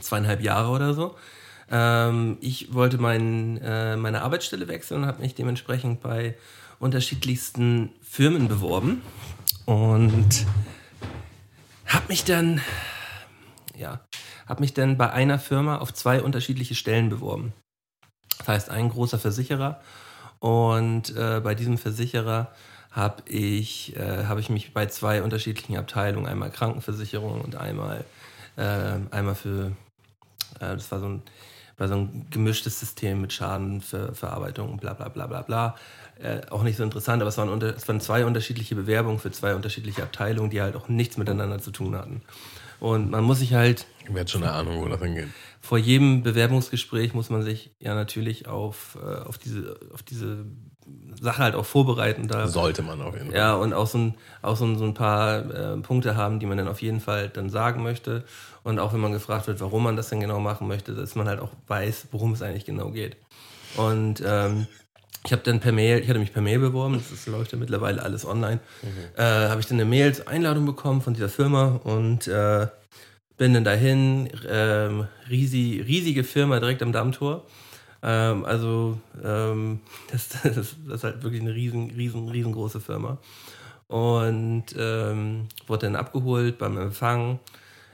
zweieinhalb Jahre oder so. Ähm, ich wollte mein, äh, meine Arbeitsstelle wechseln und habe mich dementsprechend bei unterschiedlichsten Firmen beworben und habe mich dann ja, habe mich dann bei einer Firma auf zwei unterschiedliche Stellen beworben. Das heißt, ein großer Versicherer und äh, bei diesem Versicherer habe ich, äh, hab ich mich bei zwei unterschiedlichen Abteilungen, einmal Krankenversicherung und einmal, äh, einmal für, äh, das war so ein war so ein gemischtes System mit Schadenverarbeitung und bla bla bla bla bla. Äh, auch nicht so interessant, aber es waren, unter, es waren zwei unterschiedliche Bewerbungen für zwei unterschiedliche Abteilungen, die halt auch nichts miteinander zu tun hatten. Und man muss sich halt Wer hat schon eine Ahnung, wo das hingeht? vor jedem Bewerbungsgespräch muss man sich ja natürlich auf, äh, auf, diese, auf diese Sache halt auch vorbereiten. Da, Sollte man auf jeden Fall. ja, und auch so ein, auch so ein, so ein paar äh, Punkte haben, die man dann auf jeden Fall dann sagen möchte. Und auch wenn man gefragt wird, warum man das denn genau machen möchte, dass man halt auch weiß, worum es eigentlich genau geht. Und ähm, ich habe dann per Mail, ich hatte mich per Mail beworben, das läuft ja mittlerweile alles online, äh, habe ich dann eine Mail zur Einladung bekommen von dieser Firma und äh, bin dann dahin, ähm, riesig, riesige Firma direkt am Dammtor. Ähm, also ähm, das, das, das ist halt wirklich eine riesen, riesen, riesengroße Firma. Und ähm, wurde dann abgeholt beim Empfang.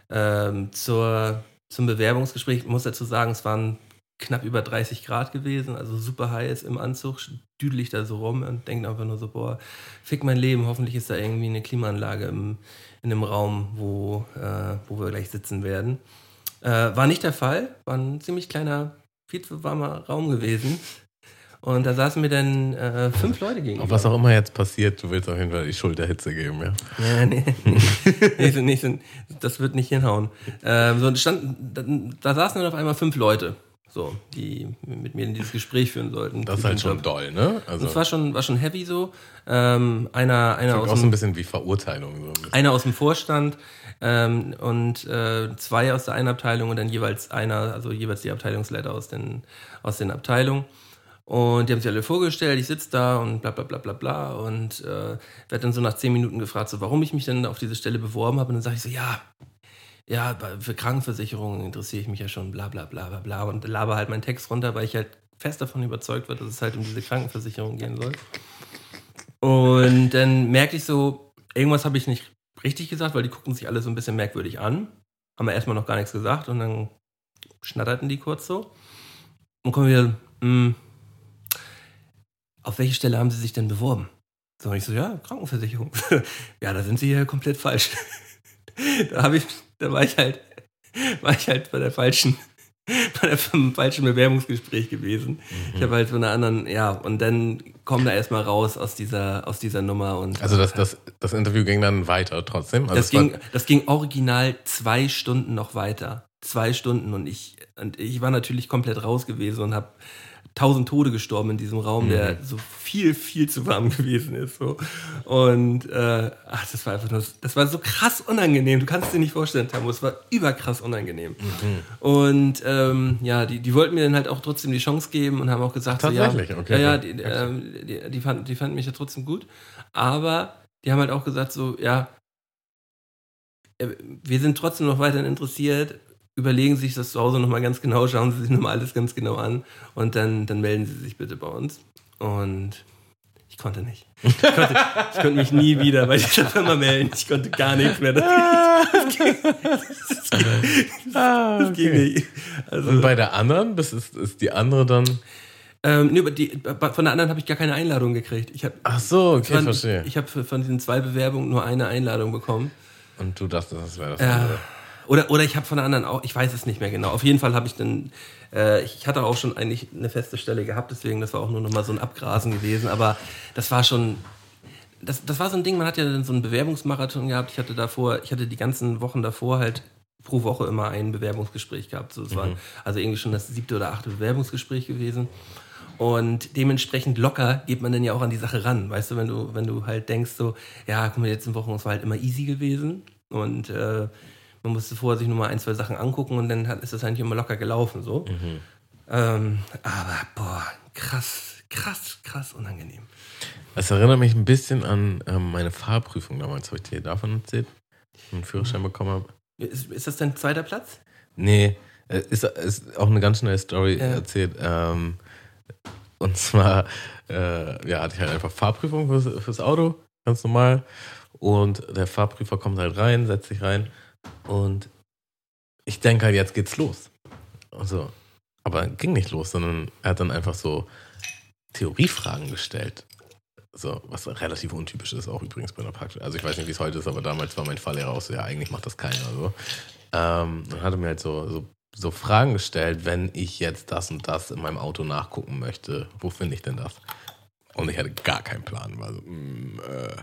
Ähm, zur, zum Bewerbungsgespräch, ich muss dazu sagen, es waren knapp über 30 Grad gewesen, also super heiß im Anzug, düdel ich da so rum und denke einfach nur so, boah, fick mein Leben, hoffentlich ist da irgendwie eine Klimaanlage im, in dem Raum, wo, äh, wo wir gleich sitzen werden. Äh, war nicht der Fall, war ein ziemlich kleiner, viel zu warmer Raum gewesen. Und da saßen mir dann äh, fünf Leute gegenüber. Was auch immer jetzt passiert, du willst auf jeden Fall die Schuld der Hitze geben, ja. Ja, nee. nee, so, nee so, das wird nicht hinhauen. Ähm, so, stand, da, da saßen dann auf einmal fünf Leute, so, die mit mir in dieses Gespräch führen sollten. Das ist halt schon Job. doll, ne? Also, Das war schon, war schon heavy so. Ähm, einer, einer, aus auch so dem, ein bisschen wie Verurteilung. So ein einer aus dem Vorstand ähm, und äh, zwei aus der einen Abteilung und dann jeweils einer, also jeweils die Abteilungsleiter aus den, aus den Abteilungen. Und die haben sich alle vorgestellt, ich sitze da und bla bla bla bla bla und äh, werde dann so nach zehn Minuten gefragt, so, warum ich mich denn auf diese Stelle beworben habe. Und dann sage ich so, ja, ja, für Krankenversicherungen interessiere ich mich ja schon, bla bla bla bla bla. Und laber halt meinen Text runter, weil ich halt fest davon überzeugt war, dass es halt um diese Krankenversicherung gehen soll. Und dann merke ich so, irgendwas habe ich nicht richtig gesagt, weil die guckten sich alle so ein bisschen merkwürdig an. Haben wir erstmal noch gar nichts gesagt und dann schnatterten die kurz so. Und kommen wieder, hm, auf welche Stelle haben sie sich denn beworben? So, und ich so, ja, Krankenversicherung. ja, da sind sie ja komplett falsch. da habe ich, da war ich halt, war ich halt bei der falschen, bei der falschen Bewerbungsgespräch gewesen. Ich habe halt von einer anderen, ja, und dann kommen da erstmal raus aus dieser, aus dieser Nummer und Also das, das, das Interview ging dann weiter trotzdem. Also das war- ging, das ging original zwei Stunden noch weiter. Zwei Stunden und ich, und ich war natürlich komplett raus gewesen und habe tausend Tode gestorben in diesem Raum, der so viel, viel zu warm gewesen ist. So. Und äh, ach, das war einfach nur, das war so krass unangenehm. Du kannst dir nicht vorstellen, Tamu, es war überkrass unangenehm. Und ähm, ja, die, die wollten mir dann halt auch trotzdem die Chance geben und haben auch gesagt, so, ja, Tatsächlich? Okay. ja, ja, die, ähm, die, die, fanden, die fanden mich ja trotzdem gut. Aber die haben halt auch gesagt, so, ja, äh, wir sind trotzdem noch weiterhin interessiert. Überlegen Sie sich das zu Hause nochmal ganz genau, schauen Sie sich nochmal alles ganz genau an und dann, dann melden Sie sich bitte bei uns. Und ich konnte nicht. Ich konnte, ich konnte mich nie wieder bei dieser Firma melden. Ich konnte gar nichts mehr. Das, das, ging, das, ging, das ging nicht. Also, Und bei der anderen, das ist, ist die andere dann. ähm, nee, die, von der anderen habe ich gar keine Einladung gekriegt. Ich habe Ach so, okay, von, verstehe. ich habe von diesen zwei Bewerbungen nur eine Einladung bekommen. Und du dachtest, das wäre das Ja. andere. Oder, oder ich habe von der anderen auch, ich weiß es nicht mehr genau. Auf jeden Fall habe ich dann, äh, ich hatte auch schon eigentlich eine feste Stelle gehabt, deswegen, das war auch nur noch mal so ein Abgrasen gewesen. Aber das war schon, das, das war so ein Ding, man hat ja dann so einen Bewerbungsmarathon gehabt. Ich hatte davor, ich hatte die ganzen Wochen davor halt pro Woche immer ein Bewerbungsgespräch gehabt. So, es war also irgendwie schon das siebte oder achte Bewerbungsgespräch gewesen. Und dementsprechend locker geht man dann ja auch an die Sache ran. Weißt du, wenn du, wenn du halt denkst, so, ja, guck mal, die letzten Wochen, es war halt immer easy gewesen. Und äh, man musste vorher sich nur mal ein, zwei Sachen angucken und dann hat, ist das eigentlich immer locker gelaufen. so. Ähm, aber boah, krass, krass, krass unangenehm. Es erinnert mich ein bisschen an ähm, meine Fahrprüfung damals. Habe ich dir davon erzählt? Einen Führerschein bekommen habe. Ist, ist das dein zweiter Platz? Nee, äh, ist, ist auch eine ganz schnelle Story Ja. erzählt. Ähm, und zwar, äh, ja, hatte ich halt einfach Fahrprüfung fürs, fürs Auto, ganz normal. Und der Fahrprüfer kommt halt rein, setzt sich rein und ich denke halt, jetzt geht's los. Also, aber ging nicht los, sondern er hat dann einfach so Theoriefragen gestellt. So, was relativ untypisch ist, auch übrigens bei einer Praxis. Also ich weiß nicht, wie es heute ist, aber damals war mein Fahrlehrer auch so, ja, eigentlich macht das keiner. So. Ähm, dann hat er mir halt so, so so Fragen gestellt, wenn ich jetzt das und das in meinem Auto nachgucken möchte. Wo finde ich denn das? Und ich hatte gar keinen Plan. War so, mm, äh,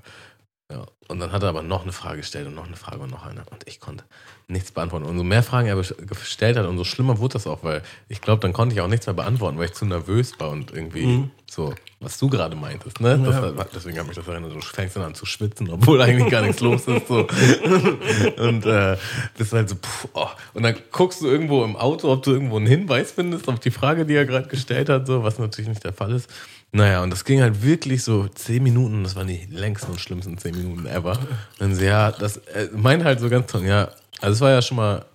ja. Und dann hat er aber noch eine Frage gestellt und noch eine Frage und noch eine. Und ich konnte nichts beantworten. Und so mehr Fragen er gestellt hat, umso schlimmer wurde das auch, weil ich glaube, dann konnte ich auch nichts mehr beantworten, weil ich zu nervös war und irgendwie so, was du gerade meintest. Ne? Das, Ja. hat- deswegen habe ich das erinnert. Du fängst dann an zu schwitzen, obwohl eigentlich gar nichts los ist. So. Und äh, bist halt so, puh, oh. und dann guckst du irgendwo im Auto, ob du irgendwo einen Hinweis findest auf die Frage, die er gerade gestellt hat, so, was natürlich nicht der Fall ist. Naja, und das ging halt wirklich so zehn Minuten, das waren die längsten und schlimmsten zehn Minuten ever. Und so, ja, das äh, meint halt so ganz toll, ja, also es war ja schon mal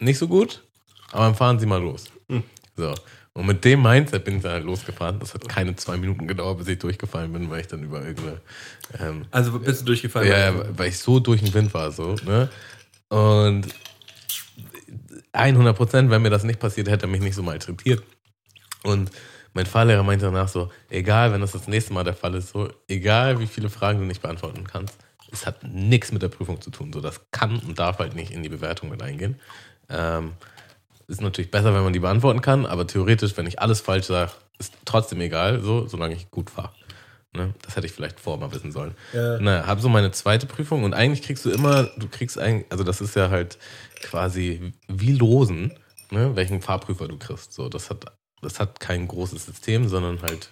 nicht so gut, aber dann fahren Sie mal los. So. Und mit dem Mindset bin ich dann halt losgefahren. Das hat keine zwei Minuten gedauert, bis ich durchgefallen bin, weil ich dann über irgendeine ähm, Also bist du durchgefallen? ja, ja, weil ich so durch den Wind war, so, ne? Und 100 Prozent, wenn mir das nicht passiert, hätte er mich nicht so malträtiert. Und mein Fahrlehrer meinte danach so, egal, wenn das das nächste Mal der Fall ist, so, egal wie viele Fragen du nicht beantworten kannst, es hat nichts mit der Prüfung zu tun. So, das kann und darf halt nicht in die Bewertung mit eingehen. Ähm, ist natürlich besser, wenn man die beantworten kann, aber theoretisch, wenn ich alles falsch sage, ist trotzdem egal, so, solange ich gut fahre. Ne? Das hätte ich vielleicht vorher mal wissen sollen. Ja. Na, habe so meine zweite Prüfung und eigentlich kriegst du immer, du kriegst eigentlich, also das ist ja halt quasi wie losen, ne? welchen Fahrprüfer du kriegst. So, das hat, das hat kein großes System, sondern halt,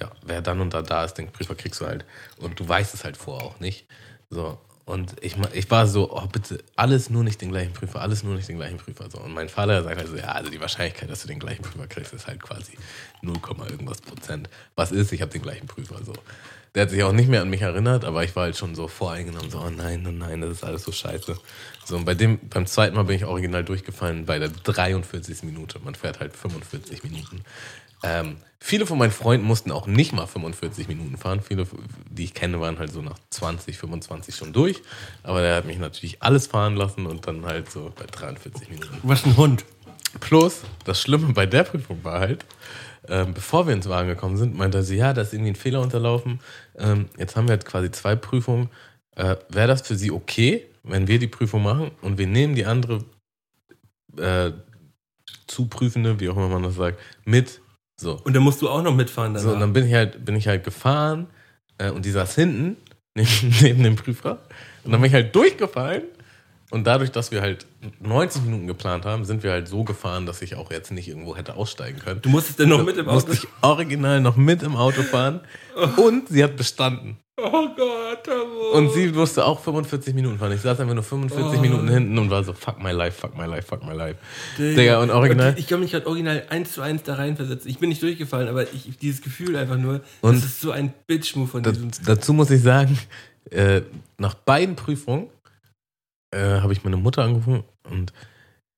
ja, wer dann und da da ist, den Prüfer kriegst du halt. Und du weißt es halt vorher auch nicht. So. Und ich, ich war so, oh bitte, alles nur nicht den gleichen Prüfer, alles nur nicht den gleichen Prüfer. So. Und mein Vater sagt halt so, ja, also die Wahrscheinlichkeit, dass du den gleichen Prüfer kriegst, ist halt quasi 0, irgendwas Prozent. Was ist, ich habe den gleichen Prüfer. So. Der hat sich auch nicht mehr an mich erinnert, aber ich war halt schon so voreingenommen, so, oh nein, oh nein, das ist alles so scheiße. So, und bei dem, beim zweiten Mal bin ich original durchgefallen bei der 43. Minute. Man fährt halt 45 Minuten. Ähm, viele von meinen Freunden mussten auch nicht mal 45 Minuten fahren. Viele, die ich kenne, waren halt so nach 20, 25 schon durch. Aber der hat mich natürlich alles fahren lassen und dann halt so bei 43 Minuten. Was ein Hund. Plus, das Schlimme bei der Prüfung war halt, ähm, bevor wir ins Wagen gekommen sind, meinte er so, ja, da ist irgendwie ein Fehler unterlaufen. Ähm, jetzt haben wir halt quasi zwei Prüfungen. Äh, Wäre das für Sie okay, wenn wir die Prüfung machen und wir nehmen die andere äh, Zuprüfende, wie auch immer man das sagt, mit? So. Und dann musst du auch noch mitfahren danach. So, und dann bin ich halt, bin ich halt gefahren äh, und die saß hinten neben, neben dem Prüfer. Und dann bin ich halt durchgefallen. Und dadurch, dass wir halt 90 Minuten geplant haben, sind wir halt so gefahren, dass ich auch jetzt nicht irgendwo hätte aussteigen können. du musstest dann noch mit im musste Auto. ich original noch mit im Auto fahren. Und sie hat bestanden. Oh Gott, Tamo. Und sie musste auch 45 Minuten fahren. Ich saß einfach nur 45 Minuten hinten und war so, fuck my life, fuck my life, fuck my life. Digga, und original. Ich, ich kann mich halt original eins zu eins da reinversetzen. Ich bin nicht durchgefallen, aber ich, dieses Gefühl einfach nur, Und- das ist so ein Bitch-Move von Da, diesem. dazu muss ich sagen, äh, nach beiden Prüfungen äh, habe ich meine Mutter angerufen und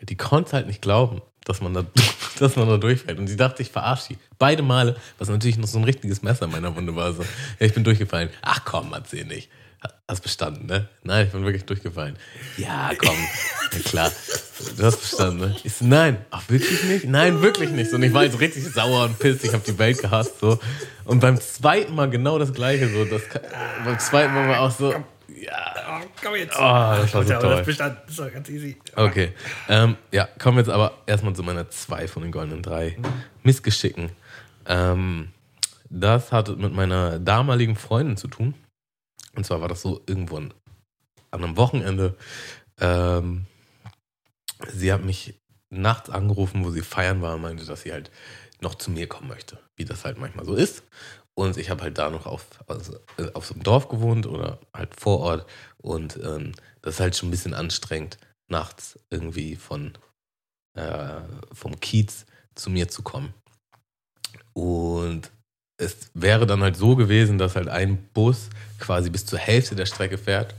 die konnte halt nicht glauben, dass man, da, dass man da durchfällt. Und sie dachte, ich verarsche sie. Beide Male, was natürlich noch so ein richtiges Messer in meiner Wunde war. So, ja, ich bin durchgefallen. Ach komm, erzähl nicht. Hast bestanden, ne? Nein, ich bin wirklich durchgefallen. Ja, komm. Ja, klar. Du hast bestanden, ne? Ich so, nein. Ach, wirklich nicht? Nein, wirklich nicht. Und ich war jetzt richtig sauer und pisst. Ich habe die Welt gehasst, so. Und beim zweiten Mal genau das Gleiche, so. Das, beim zweiten Mal war auch so, ja. Oh, komm jetzt. Oh, das war so toll. Das bestand, das war ganz easy. Okay. Ähm, ja, kommen wir jetzt aber erstmal zu meiner zwei von den goldenen drei Missgeschicken. Ähm, das hat mit meiner damaligen Freundin zu tun. Und zwar war das so irgendwo an an einem Wochenende. Ähm, sie hat mich nachts angerufen, wo sie feiern war und meinte, dass sie halt noch zu mir kommen möchte, wie das halt manchmal so ist. Und ich habe halt da noch auf, also, äh, auf so einem Dorf gewohnt oder halt vor Ort. Und ähm, das ist halt schon ein bisschen anstrengend, nachts irgendwie von äh, vom Kiez zu mir zu kommen. Und es wäre dann halt so gewesen, dass halt ein Bus quasi bis zur Hälfte der Strecke fährt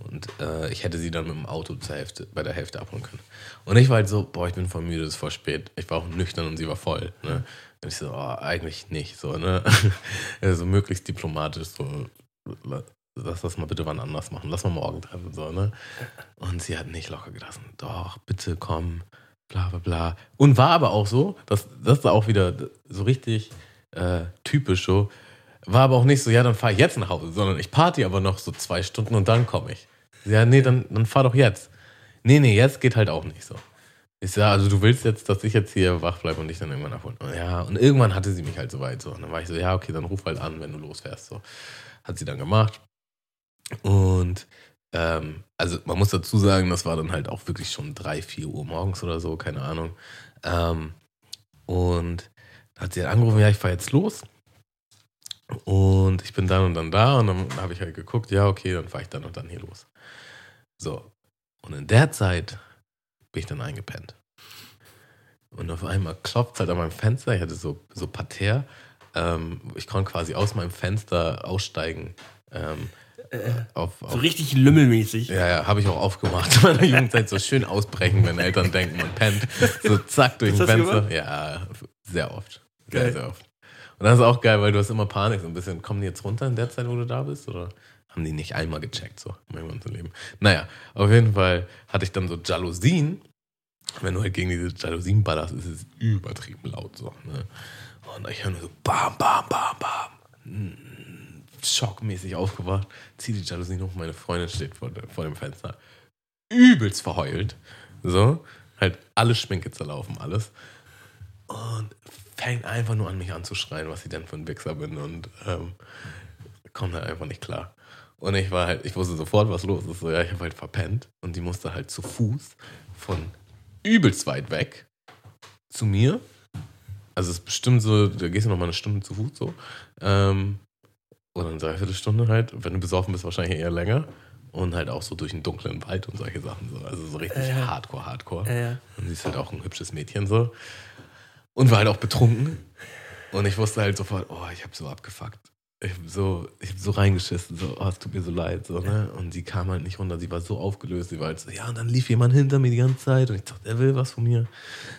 und äh, ich hätte sie dann mit dem Auto zur Hälfte, bei der Hälfte abholen können. Und ich war halt so, boah, ich bin voll müde, es ist voll spät. Ich war auch nüchtern und sie war voll. Ne? Und ich so, oh, eigentlich nicht. So, ne? also möglichst diplomatisch, so, lass das mal bitte wann anders machen. Lass mal morgen treffen. So, ne? Und sie hat nicht locker gelassen. Doch, bitte komm, bla bla bla. Und war aber auch so, dass das war auch wieder so richtig äh, typisch so. War aber auch nicht so, ja, dann fahr ich jetzt nach Hause, sondern ich party aber noch so zwei Stunden und dann komme ich. Ja, nee, dann, dann fahr doch jetzt. Nee, nee, jetzt geht halt auch nicht so. Ich sag, also du willst jetzt, dass ich jetzt hier wach bleibe und dich dann irgendwann abholen. Und Ja, und irgendwann hatte sie mich halt so weit so. Und dann war ich so, ja, okay, dann ruf halt an, wenn du losfährst. So. Hat sie dann gemacht. Und ähm, also man muss dazu sagen, das war dann halt auch wirklich schon drei, vier Uhr morgens oder so, keine Ahnung. Ähm, und da hat sie halt angerufen, ja, ich fahre jetzt los. Und ich bin dann und dann da und dann habe ich halt geguckt, ja, okay, dann fahre ich dann und dann hier los. So. Und in der Zeit bin ich dann eingepennt. Und auf einmal klopft es halt an meinem Fenster. Ich hatte so, so Parterre. Ähm, ich konnte quasi aus meinem Fenster aussteigen. Ähm, auf, So auf, richtig lümmelmäßig. ja, ja, habe ich auch aufgemacht. In meiner Jugendzeit so schön ausbrechen, wenn Eltern denken, man pennt. So zack durch das Fenster. Ja, sehr oft. Sehr, Geil. sehr oft. Und das ist auch geil, weil du hast immer Panik. So ein bisschen, kommen die jetzt runter in der Zeit, wo du da bist? Oder haben die nicht einmal gecheckt, so in meinem ganzen Leben? Naja, auf jeden Fall hatte ich dann so Jalousien. Wenn du halt gegen diese Jalousien ballerst, ist es übertrieben laut so. Ne? Und ich höre nur so bam, bam, bam, bam. Hm, Schockmäßig aufgewacht, zieh die Jalousien hoch, meine Freundin steht vor, vor dem Fenster. Übelst verheult. So, halt alle Schminke zerlaufen, alles. Und fängt einfach nur an, mich anzuschreien, was ich denn für ein Wichser bin und ähm, kommt halt einfach nicht klar. Und ich war halt, ich wusste sofort, was los ist. So, ja, ich habe halt verpennt und die musste halt zu Fuß von übelst weit weg zu mir. Also es ist bestimmt so, da gehst du noch mal eine Stunde zu Fuß so. Ähm, oder eine Dreiviertelstunde halt. Wenn du besoffen bist, wahrscheinlich eher länger. Und halt auch so durch einen dunklen Wald und solche Sachen. So. Also so richtig Äh. hardcore, hardcore. Ja. Und sie ist halt auch ein hübsches Mädchen so. Und war halt auch betrunken. Und ich wusste halt sofort, oh, ich habe so abgefuckt. Ich habe so, ich hab so reingeschissen, so, oh, es tut mir so leid. So, ne? Und sie kam halt nicht runter, sie war so aufgelöst. Sie war halt so, ja, und dann lief jemand hinter mir die ganze Zeit. Und ich dachte, er will was von mir.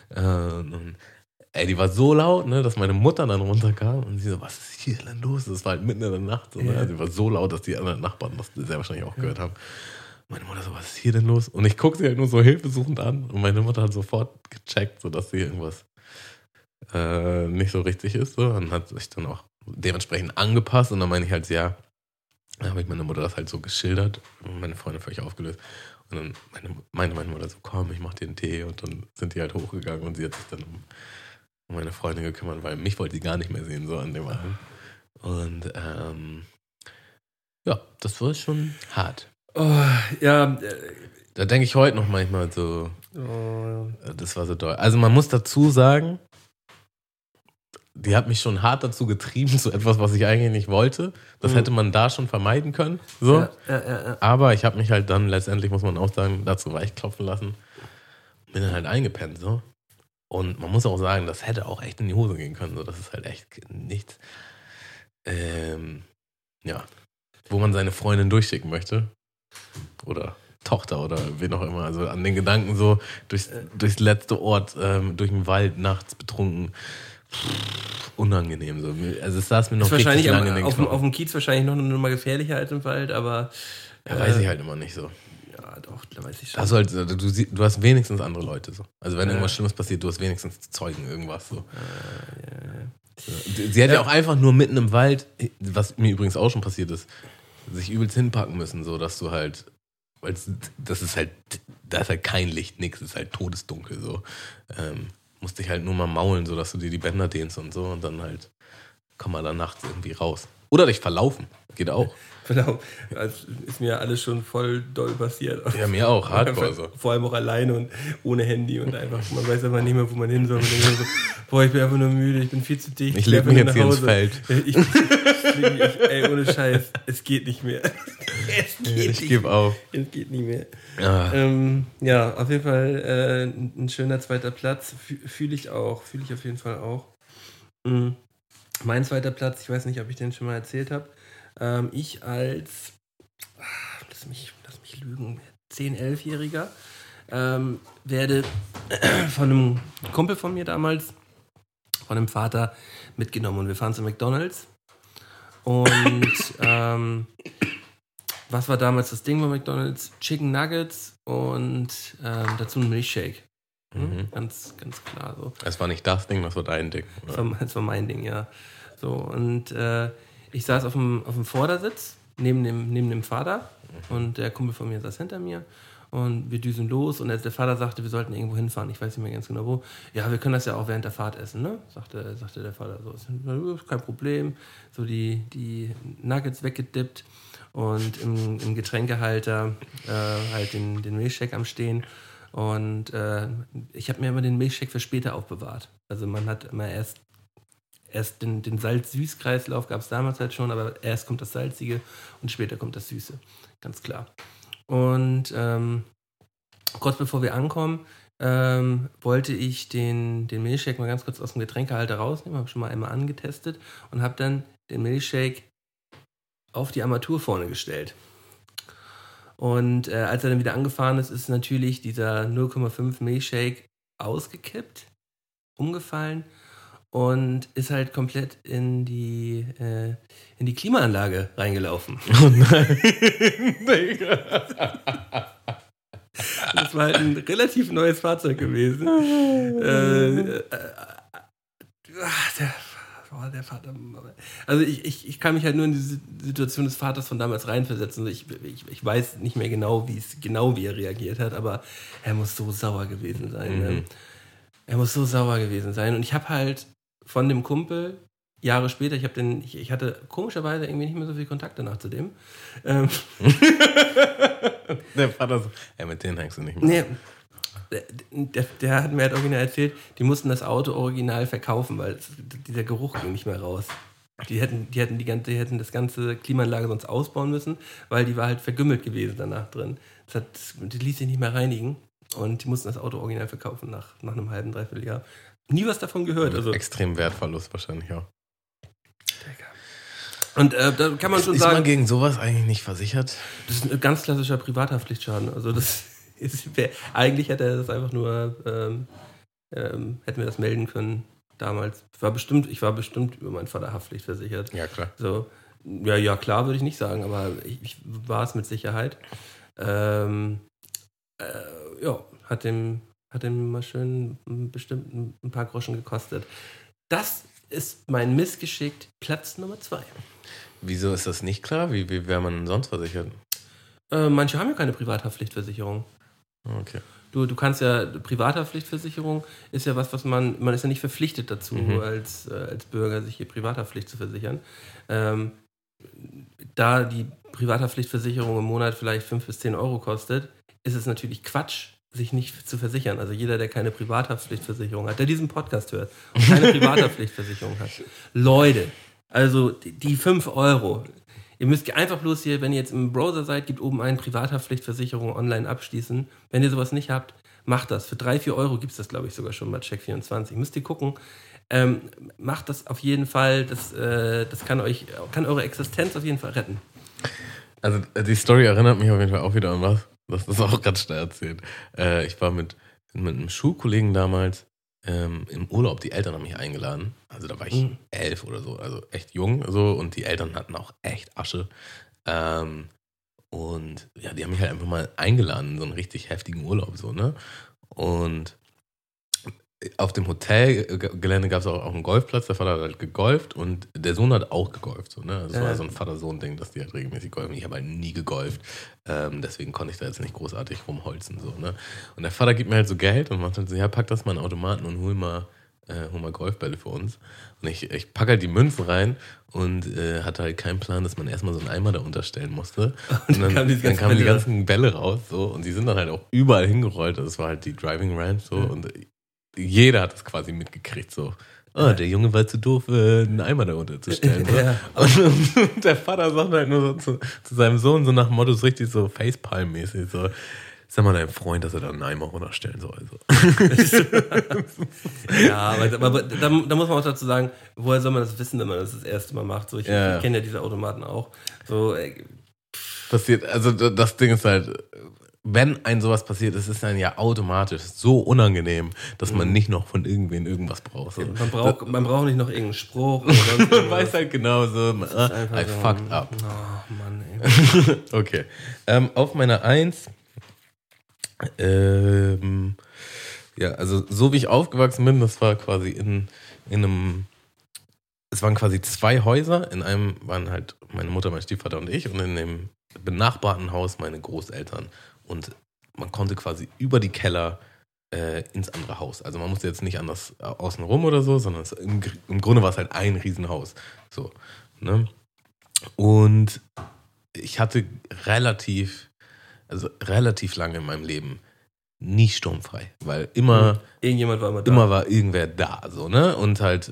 Äh, und ey, die war so laut, ne, dass meine Mutter dann runterkam und sie so, was ist hier denn los? Das war halt mitten in der Nacht. So, ne? Sie war so laut, dass die anderen Nachbarn das sehr wahrscheinlich auch gehört haben. Meine Mutter so, was ist hier denn los? Und ich gucke sie halt nur so hilfesuchend an und meine Mutter hat sofort gecheckt, so dass sie irgendwas äh, nicht so richtig ist. So. Und hat sich dann auch dementsprechend angepasst. Und dann meine ich halt, ja, dann habe ich meine Mutter das halt so geschildert und meine Freundin völlig aufgelöst. Und dann meine, meinte meine Mutter so, komm, ich mach dir einen Tee. Und dann sind die halt hochgegangen und sie hat sich dann um, um meine Freundin gekümmert, weil mich wollte sie gar nicht mehr sehen, so an dem Abend. Und ähm, ja, das war schon hart. Oh, ja, äh, Da denke ich heute noch manchmal so, oh, äh, das war so doll. Also man muss dazu sagen, die hat mich schon hart dazu getrieben, zu etwas, was ich eigentlich nicht wollte. Das Mhm. hätte man da schon vermeiden können. So. ja, ja, ja. Aber ich habe mich halt dann letztendlich, muss man auch sagen, dazu weichklopfen lassen. Bin dann halt eingepennt, so. Und man muss auch sagen, das hätte auch echt in die Hose gehen können. So. Das ist halt echt nichts, ähm, ja, wo man seine Freundin durchschicken möchte. Oder Tochter oder wen auch immer. Also an den Gedanken so durchs, durchs letzte Ort, ähm, durch den Wald nachts betrunken. Unangenehm so. Also es saß mir noch Ist wahrscheinlich am, auf, auf dem Kiez wahrscheinlich noch eine Nummer gefährlicher als im Wald, aber. Ja, weiß äh, ich halt immer nicht so. Ja, doch, da weiß ich schon. Also halt, du, du hast wenigstens andere Leute so. Also wenn Ja. irgendwas Schlimmes passiert, du hast wenigstens Zeugen irgendwas so. So. Sie sie hätte ja auch einfach nur mitten im Wald, was mir übrigens auch schon passiert ist, sich übelst hinpacken müssen, so dass du halt, weil das ist halt, da ist halt kein Licht, nix, es ist halt todesdunkel so. Ähm, musst dich halt nur mal maulen, so dass du dir die Bänder dehnst und so und dann halt komm mal da nachts irgendwie raus. Oder dich verlaufen, geht auch. Genau. Also ist mir alles schon voll doll passiert. Ja, mir auch, hardcore so. Vor allem auch alleine und ohne Handy und einfach, man weiß einfach nicht mehr, wo man hin soll. Man denkt so, boah, ich bin einfach nur müde, ich bin viel zu dicht. Ich leg mich jetzt hier ins Feld. Ich, ich, ich, ey, ohne Scheiß, es geht nicht mehr. Es geht Ich gebe auf. Es geht nicht mehr. Ja. Ähm, ja, auf jeden Fall äh, ein ein schöner zweiter Platz. Fühle ich auch. Fühle ich auf jeden Fall auch. Mhm. Mein zweiter Platz, ich weiß nicht, ob ich den schon mal erzählt habe. Ähm, ich als, ah, lass mich, lass mich lügen, 10-, 11-Jähriger ähm, werde von einem Kumpel von mir damals, von einem Vater mitgenommen und wir fahren zu McDonalds. Und ähm, was war damals das Ding bei McDonalds? Chicken Nuggets und ähm, dazu ein Milchshake. Hm? Mhm. Ganz, ganz klar so. Es war nicht das Ding, das war dein Ding. Das war, war mein Ding, ja. So, und äh, ich saß auf dem, auf dem Vordersitz neben dem, neben dem Vater und der Kumpel von mir saß hinter mir und wir düsen los und der der Vater sagte, wir sollten irgendwo hinfahren. Ich weiß nicht mehr ganz genau wo. Ja, wir können das ja auch während der Fahrt essen, ne? Sagte, sagte der Vater so. Kein Problem. So die, die Nuggets weggedippt und im, im Getränkehalter äh, halt den, den Milchshake am Stehen. Und äh, ich habe mir immer den Milchshake für später aufbewahrt. Also man hat immer erst erst den, den Salz-Süß-Kreislauf gab es damals halt schon, aber erst kommt das Salzige und später kommt das Süße. Ganz klar. Und ähm, kurz bevor wir ankommen, ähm, wollte ich den, den Milchshake mal ganz kurz aus dem Getränkehalter rausnehmen, habe schon mal einmal angetestet und habe dann den Milchshake auf die Armatur vorne gestellt. Und äh, als er dann wieder angefahren ist, ist natürlich dieser 0,5 Milchshake ausgekippt, umgefallen und ist halt komplett in die, äh, in die Klimaanlage reingelaufen. Oh nein. Das war halt ein relativ neues Fahrzeug gewesen. äh, äh, äh, ach, der, oh, der Vater. Also ich, ich, ich kann mich halt nur in die Situation des Vaters von damals reinversetzen. Ich, ich, ich weiß nicht mehr genau, wie es genau wie er reagiert hat, aber er muss so sauer gewesen sein. Mhm. Ne? Er muss so sauer gewesen sein. Und ich habe halt von dem Kumpel Jahre später, ich habe den, ich, ich hatte komischerweise irgendwie nicht mehr so viel Kontakt danach zu dem. Ähm, Der Vater so, ja, mit denen hängst du nicht mehr. Nee, der, der, der hat mir halt original erzählt, die mussten das Auto original verkaufen, weil es, dieser Geruch ging nicht mehr raus. Die hätten, die, hätten die, ganze, die hätten das ganze Klimaanlage sonst ausbauen müssen, weil die war halt vergümmelt gewesen danach drin. Das hat, die ließ sich nicht mehr reinigen und die mussten das Auto original verkaufen nach, nach einem halben, dreiviertel Jahr. Nie was davon gehört. Also, Extrem Wertverlust wahrscheinlich auch. und äh, da kann man schon Ist man sagen, gegen sowas eigentlich nicht versichert? das ist ein ganz klassischer Privathaftpflichtschaden. Also das ist, eigentlich hätte er das einfach nur, ähm, ähm, hätten wir das melden können damals. Ich war bestimmt, ich war bestimmt über meinen Vater Haftpflicht versichert. Ja, klar. So, ja, ja, klar würde ich nicht sagen, aber ich, ich war es mit Sicherheit. Ähm, äh, ja, hat dem, hat dem mal schön bestimmt ein, ein paar Groschen gekostet. Das ist mein Missgeschick Platz Nummer zwei. Wieso ist das nicht klar? Wie, wie wäre man sonst versichert? Äh, manche haben ja keine Privathaftpflichtversicherung. Okay. Du, du kannst ja, Privathaftpflichtversicherung ist ja was, was man, man ist ja nicht verpflichtet dazu, Mhm. als, äh, als Bürger sich hier Privathaftpflicht zu versichern. Ähm, da die Privathaftpflichtversicherung im Monat vielleicht 5 bis 10 Euro kostet, ist es natürlich Quatsch, sich nicht zu versichern. Also jeder, der keine Privathaftpflichtversicherung hat, der diesen Podcast hört und keine Privathaftpflichtversicherung hat. Leute, also die, die 5 Euro, Ihr müsst einfach bloß hier, wenn ihr jetzt im Browser seid, gebt oben ein Privathaftpflichtversicherung online abschließen. Wenn ihr sowas nicht habt, macht das. Für 3, 4 Euro gibt es das, glaube ich, sogar schon bei Check24. Müsst ihr gucken. Ähm, macht das auf jeden Fall. Das, äh, das kann euch, kann eure Existenz auf jeden Fall retten. Also äh, die Story erinnert mich auf jeden Fall auch wieder an was. Das ist auch ganz schnell erzählt. Äh, ich war mit, mit einem Schulkollegen damals ähm, im Urlaub. Die Eltern haben mich eingeladen. Also da war ich Mhm. elf oder so, also echt jung so. Und die Eltern hatten auch echt Asche. Ähm, und ja, die haben mich halt einfach mal eingeladen in so einen richtig heftigen Urlaub so, ne? Und auf dem Hotelgelände gab es auch, auch einen Golfplatz, der Vater hat halt gegolft und der Sohn hat auch gegolft. So, ne? Das Ja. war so ein Vater-Sohn-Ding, dass die halt regelmäßig golfen. Ich habe halt nie gegolft. Ähm, deswegen konnte ich da jetzt nicht großartig rumholzen. So, ne? Und der Vater gibt mir halt so Geld und macht dann so, ja, pack das mal in den Automaten und hol mal, äh, hol mal Golfbälle für uns. Und ich, ich packe halt die Münzen rein und äh, hatte halt keinen Plan, dass man erstmal so einen Eimer da unterstellen musste. Und dann, kamen diese dann kamen die ganzen Bälle raus so und die sind dann halt auch überall hingerollt. Das war halt die Driving Range so und jeder hat das quasi mitgekriegt so. Oh, der Junge war zu doof, äh, einen Eimer da unterzustellen. Ja. Und der Vater sagt halt nur so zu, zu seinem Sohn, so nach dem Motto, so richtig so Facepalm-mäßig, so, sag mal deinem Freund, dass er da einen Eimer runterstellen soll. So. Ja, aber, aber da, da muss man auch dazu sagen, woher soll man das wissen, wenn man das das erste Mal macht? So, ich, Ja. ich kenne ja diese Automaten auch. So, äh, Passiert, also das Ding ist halt, wenn ein sowas passiert, es ist dann ja automatisch so unangenehm, dass man nicht noch von irgendwen irgendwas braucht. So. man, braucht, man braucht nicht noch irgendeinen Spruch. Man weiß halt genau so, I so, fucked up. Oh Mann, ey. Okay. Ähm, auf meiner Eins, ähm, ja, also so wie ich aufgewachsen bin, das war quasi in, in einem es waren quasi zwei Häuser. In einem waren halt meine Mutter, mein Stiefvater und ich und in dem benachbarten Haus meine Großeltern. Und man konnte quasi über die Keller äh, ins andere Haus. Also man musste jetzt nicht anders außen rum oder so, sondern es, im, im Grunde war es halt ein Riesenhaus. So, ne? Und ich hatte relativ, also relativ lange in meinem Leben nie sturmfrei, weil immer, Irgendjemand war immer da. immer war irgendwer da, so, ne? Und halt,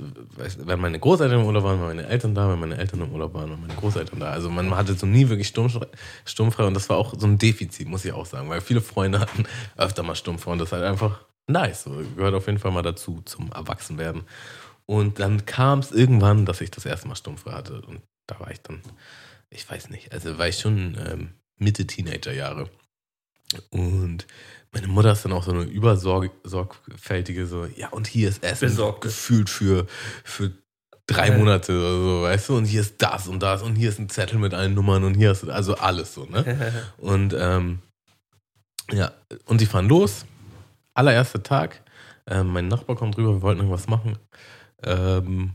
wenn meine Großeltern im Urlaub waren, waren meine Eltern da, wenn meine Eltern im Urlaub waren, waren meine Großeltern da. Also man hatte so nie wirklich sturmfrei, sturmfrei und das war auch so ein Defizit, muss ich auch sagen, weil viele Freunde hatten öfter mal sturmfrei und das ist halt einfach nice, so, gehört auf jeden Fall mal dazu, zum Erwachsenwerden. Und dann kam es irgendwann, dass ich das erste Mal sturmfrei hatte und da war ich dann, ich weiß nicht, also war ich schon ähm, Mitte Teenagerjahre. Und meine Mutter ist dann auch so eine übersorgfältige, so, ja, und hier ist Essen Besorgte. gefühlt für, für drei. Monate oder so, weißt du, und hier ist das und das und hier ist ein Zettel mit allen Nummern und hier ist also alles so, ne? Und ähm, ja, und die fahren los. Allererster Tag. Ähm, mein Nachbar kommt rüber, wir wollten irgendwas machen. Ähm,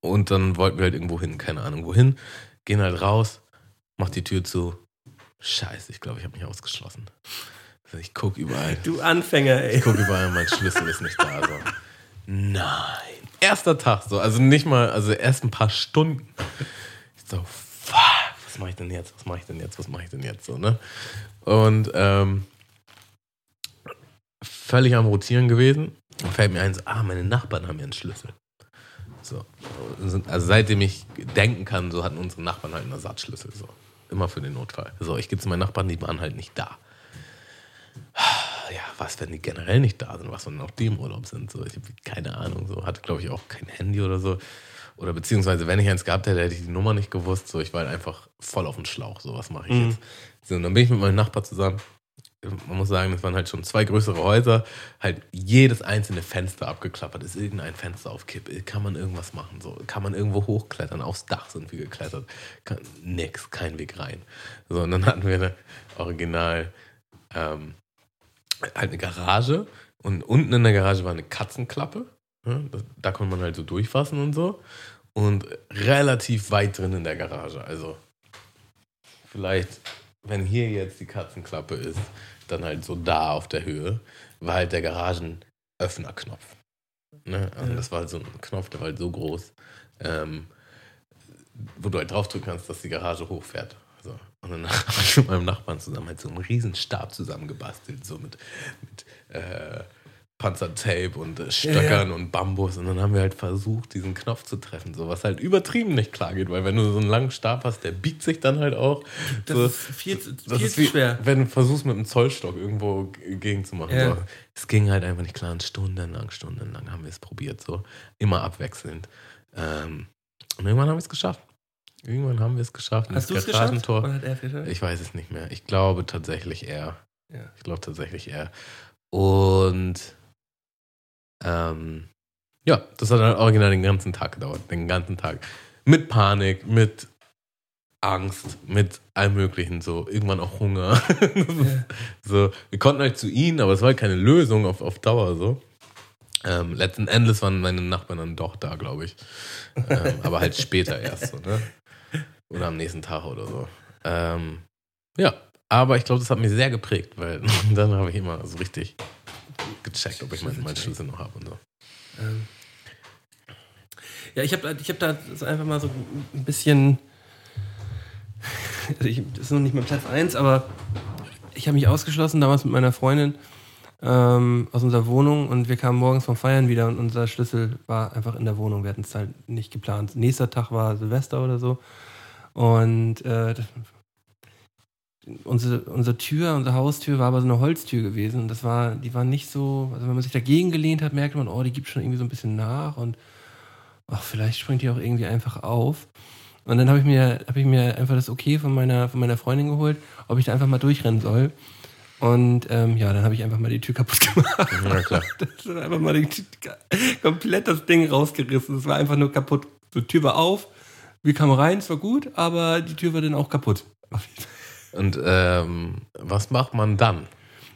und dann wollten wir halt irgendwo hin, keine Ahnung wohin. Gehen halt raus, macht die Tür zu. Scheiße, ich glaube, ich habe mich ausgeschlossen. Ich gucke überall. Du Anfänger, ey. Ich gucke überall, mein Schlüssel ist nicht da. So. Nein. Erster Tag, so, also nicht mal, also erst ein paar Stunden. Ich so, fuck, was mache ich denn jetzt? Was mache ich denn jetzt? Was mache ich denn jetzt? So, ne? Und ähm, völlig am Rotieren gewesen. Dann fällt mir ein, so, ah, meine Nachbarn haben ja einen Schlüssel. So. Also seitdem ich denken kann, so hatten unsere Nachbarn halt einen Ersatzschlüssel. So. Immer für den Notfall. So, ich gehe zu meinen Nachbarn, die waren halt nicht da. Ja, was, wenn die generell nicht da sind, was, wenn auch die im Urlaub sind. So, ich habe keine Ahnung. So, hatte, glaube ich, auch kein Handy oder so. Oder beziehungsweise, wenn ich eins gehabt hätte, hätte ich die Nummer nicht gewusst. So, ich war halt einfach voll auf den Schlauch. So, was mache ich Mhm. jetzt? So, und dann bin ich mit meinem Nachbar zusammen. Man muss sagen, das waren halt schon zwei größere Häuser. Halt jedes einzelne Fenster abgeklappert. Ist irgendein Fenster auf Kipp? Kann man irgendwas machen? So, kann man irgendwo hochklettern? Aufs Dach sind wir geklettert. Kann, nix, kein Weg rein. So, und dann hatten wir eine Original, ähm, eine Garage. Und unten in der Garage war eine Katzenklappe. Das- da konnte man halt so durchfassen und so. Und relativ weit drin in der Garage. Also vielleicht, wenn hier jetzt die Katzenklappe ist, dann halt so da auf der Höhe, war halt der Garagenöffnerknopf. Ne? Also das war halt so ein Knopf, der war halt so groß, ähm, wo du halt draufdrücken kannst, dass die Garage hochfährt. Und dann habe ich mit meinem Nachbarn zusammen halt so einen riesen Stab zusammengebastelt, so mit, mit äh, Panzertape und äh, Stöckern und Bambus. Und dann haben wir halt versucht, diesen Knopf zu treffen, so was halt übertrieben nicht klar geht, weil wenn du so einen langen Stab hast, der biegt sich dann halt auch. Das so, ist viel, zu- das viel ist wie, schwer. wenn du versuchst, mit einem Zollstock irgendwo gegenzumachen. Ja. So. Es ging halt einfach nicht klar. Und stundenlang, stundenlang haben wir es probiert. So. Immer abwechselnd. Ähm, und irgendwann haben wir es geschafft. Irgendwann haben wir es geschafft. Hast du das es geschafft? Oder hat er? Ich weiß es nicht mehr. Ich glaube tatsächlich er. Ja. Ich glaube tatsächlich er. Und ähm, ja, das hat dann original den ganzen Tag gedauert. Den ganzen Tag. Mit Panik, mit Angst, mit allem Möglichen. So, irgendwann auch Hunger. so, wir konnten halt zu ihnen, aber es war halt keine Lösung auf, auf Dauer so. Ähm, letzten Endes waren meine Nachbarn dann doch da, glaube ich. Ähm, aber halt später erst so, ne? Oder am nächsten Tag oder so. Ähm, ja, aber ich glaube, das hat mich sehr geprägt, weil dann habe ich immer so richtig gecheckt, ob ich meinen mein Schlüssel noch habe und so. Ähm, Ja, ich habe ich hab da einfach mal so ein bisschen. Also ich, das ist noch nicht mein Platz 1, aber ich habe mich ausgeschlossen damals mit meiner Freundin ähm, aus unserer Wohnung und wir kamen morgens vom Feiern wieder und unser Schlüssel war einfach in der Wohnung. Wir hatten es halt nicht geplant. Nächster Tag war Silvester oder so. Und äh, unsere, unsere Tür, unsere Haustür war aber so eine Holztür gewesen. Und das war, die war nicht so, also wenn man sich dagegen gelehnt hat, merkte man, oh, die gibt schon irgendwie so ein bisschen nach und ach, vielleicht springt die auch irgendwie einfach auf. Und dann habe ich mir, habe ich mir einfach das Okay von meiner, von meiner Freundin geholt, ob ich da einfach mal durchrennen soll. Und ähm, ja, dann habe ich einfach mal die Tür kaputt gemacht. Ja, klar. Das einfach mal die, komplett das Ding rausgerissen. Es war einfach nur kaputt. Die Tür war auf, wir kamen rein, es war gut, aber die Tür war dann auch kaputt. Und ähm, was macht man dann?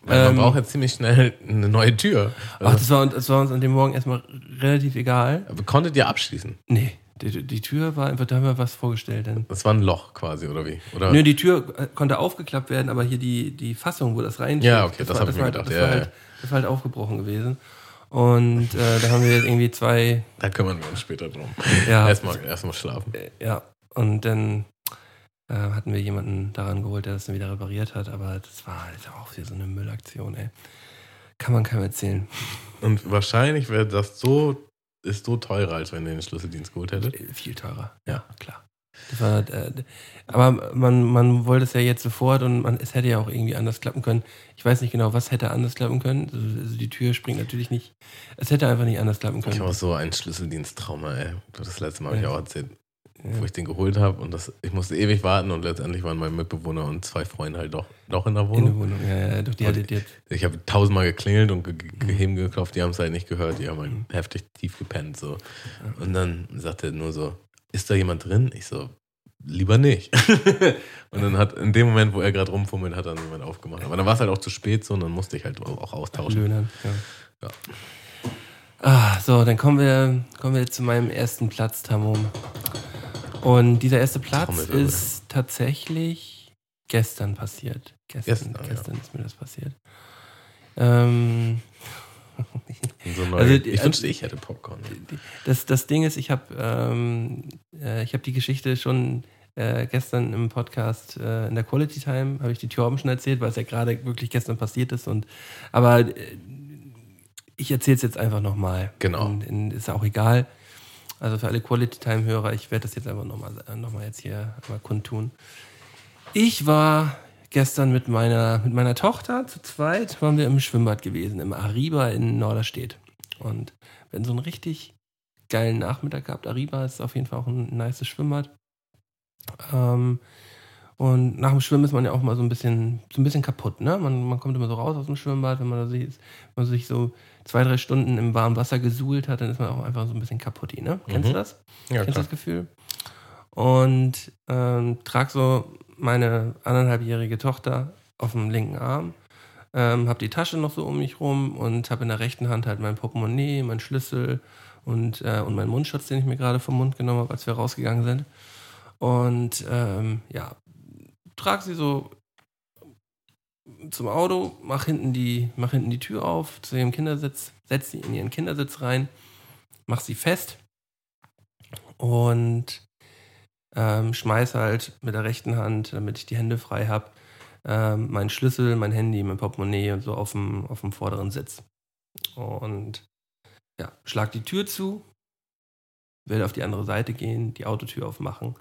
Weil Ähm, man braucht jetzt ziemlich schnell eine neue Tür. Ach, das war, das war uns an dem Morgen erstmal relativ egal. Aber konntet ihr abschließen? Nee, Die, die Tür war einfach, da haben wir was vorgestellt. Dann. Das war ein Loch quasi, oder wie? Oder? Nö, die Tür äh, konnte aufgeklappt werden, aber hier die, die Fassung, wo das rein Ja, okay, das war, hab ich mir war, gedacht, Das, ja, war ja. halt, das war halt aufgebrochen gewesen. Und äh, da haben wir jetzt irgendwie zwei, Da kümmern wir uns später drum. ja, Erstmal erstmal schlafen. äh, ja, und dann äh, hatten wir jemanden daran geholt, der das dann wieder repariert hat, aber das war halt auch wieder so eine Müllaktion, ey. Kann man keinem erzählen. Und wahrscheinlich wäre das so, ist so teurer, als wenn ihr den Schlüsseldienst geholt hättet. Äh, Viel teurer, ja, klar. Das war, äh, aber man, man wollte es ja jetzt sofort und man, es hätte ja auch irgendwie anders klappen können. Ich weiß nicht genau, was hätte anders klappen können. Also, also die Tür springt natürlich nicht. Es hätte einfach nicht anders klappen Ich können. habe so ein Schlüsseldiensttrauma, ey. Das letzte Mal habe ich Ja. auch erzählt, Ja. wo ich den geholt habe. Und das, ich musste ewig warten und letztendlich waren mein Mitbewohner und zwei Freunde halt doch, doch in der In der Wohnung. Wohnung, ja, ja, doch, die hattet jetzt. Ich habe tausendmal geklingelt und ge Mhm. Geklopft, die haben es halt nicht gehört, die haben halt Mhm. heftig tief gepennt. So. Und dann sagte er nur so, ist da jemand drin? Ich so, lieber nicht. und dann hat in dem Moment, wo er gerade rumfummelt, hat dann jemand aufgemacht. Aber dann war es halt auch zu spät so und dann musste ich halt auch austauschen. Löhnern, ja. Ja. Ah, so, dann kommen wir, kommen wir zu meinem ersten Platz, Tammo. Und dieser erste Platz ist tatsächlich gestern passiert. Gestern, Gestern, gestern, ja. ist mir das passiert. Ähm, so neu, Also ich wünschte, ich hätte Popcorn. das, das Ding ist, ich habe ähm, äh, ich hab die Geschichte schon äh, gestern im Podcast äh, in der Quality Time, habe ich die Torben schon erzählt, weil es ja gerade wirklich gestern passiert ist. Und, aber äh, ich erzähle es jetzt einfach nochmal. Genau. Und, und ist auch egal. Also für alle Quality Time-Hörer, ich werde das jetzt einfach nochmal noch mal jetzt hier mal kundtun. Ich war gestern mit meiner, mit meiner Tochter zu zweit, waren wir im Schwimmbad gewesen, im Ariba in Norderstedt. Und wir hatten so einen richtig geilen Nachmittag gehabt. Ariba ist auf jeden Fall auch ein nices Schwimmbad. Ähm, und nach dem Schwimmen ist man ja auch mal so ein bisschen, so ein bisschen kaputt, ne? Man, man kommt immer so raus aus dem Schwimmbad, wenn man, da sich, wenn man sich so zwei, drei Stunden im warmen Wasser gesuhlt hat, dann ist man auch einfach so ein bisschen kaputt, ne? Kennst Mhm. du das? Ja, Kennst du das Gefühl? Und ähm, trag so meine anderthalbjährige Tochter auf dem linken Arm, ähm, habe die Tasche noch so um mich rum und habe in der rechten Hand halt mein Portemonnaie, mein Schlüssel und, äh, und meinen Mundschutz, den ich mir gerade vom Mund genommen habe, als wir rausgegangen sind. Und ähm, ja, trag sie so zum Auto, mach hinten die, mach hinten die Tür auf zu ihrem Kindersitz, setz sie in ihren Kindersitz rein, mach sie fest und ähm, schmeiß halt mit der rechten Hand, damit ich die Hände frei habe, ähm, meinen Schlüssel, mein Handy, mein Portemonnaie und so auf dem, auf dem vorderen Sitz. Und ja, schlag die Tür zu, werde auf die andere Seite gehen, die Autotür aufmachen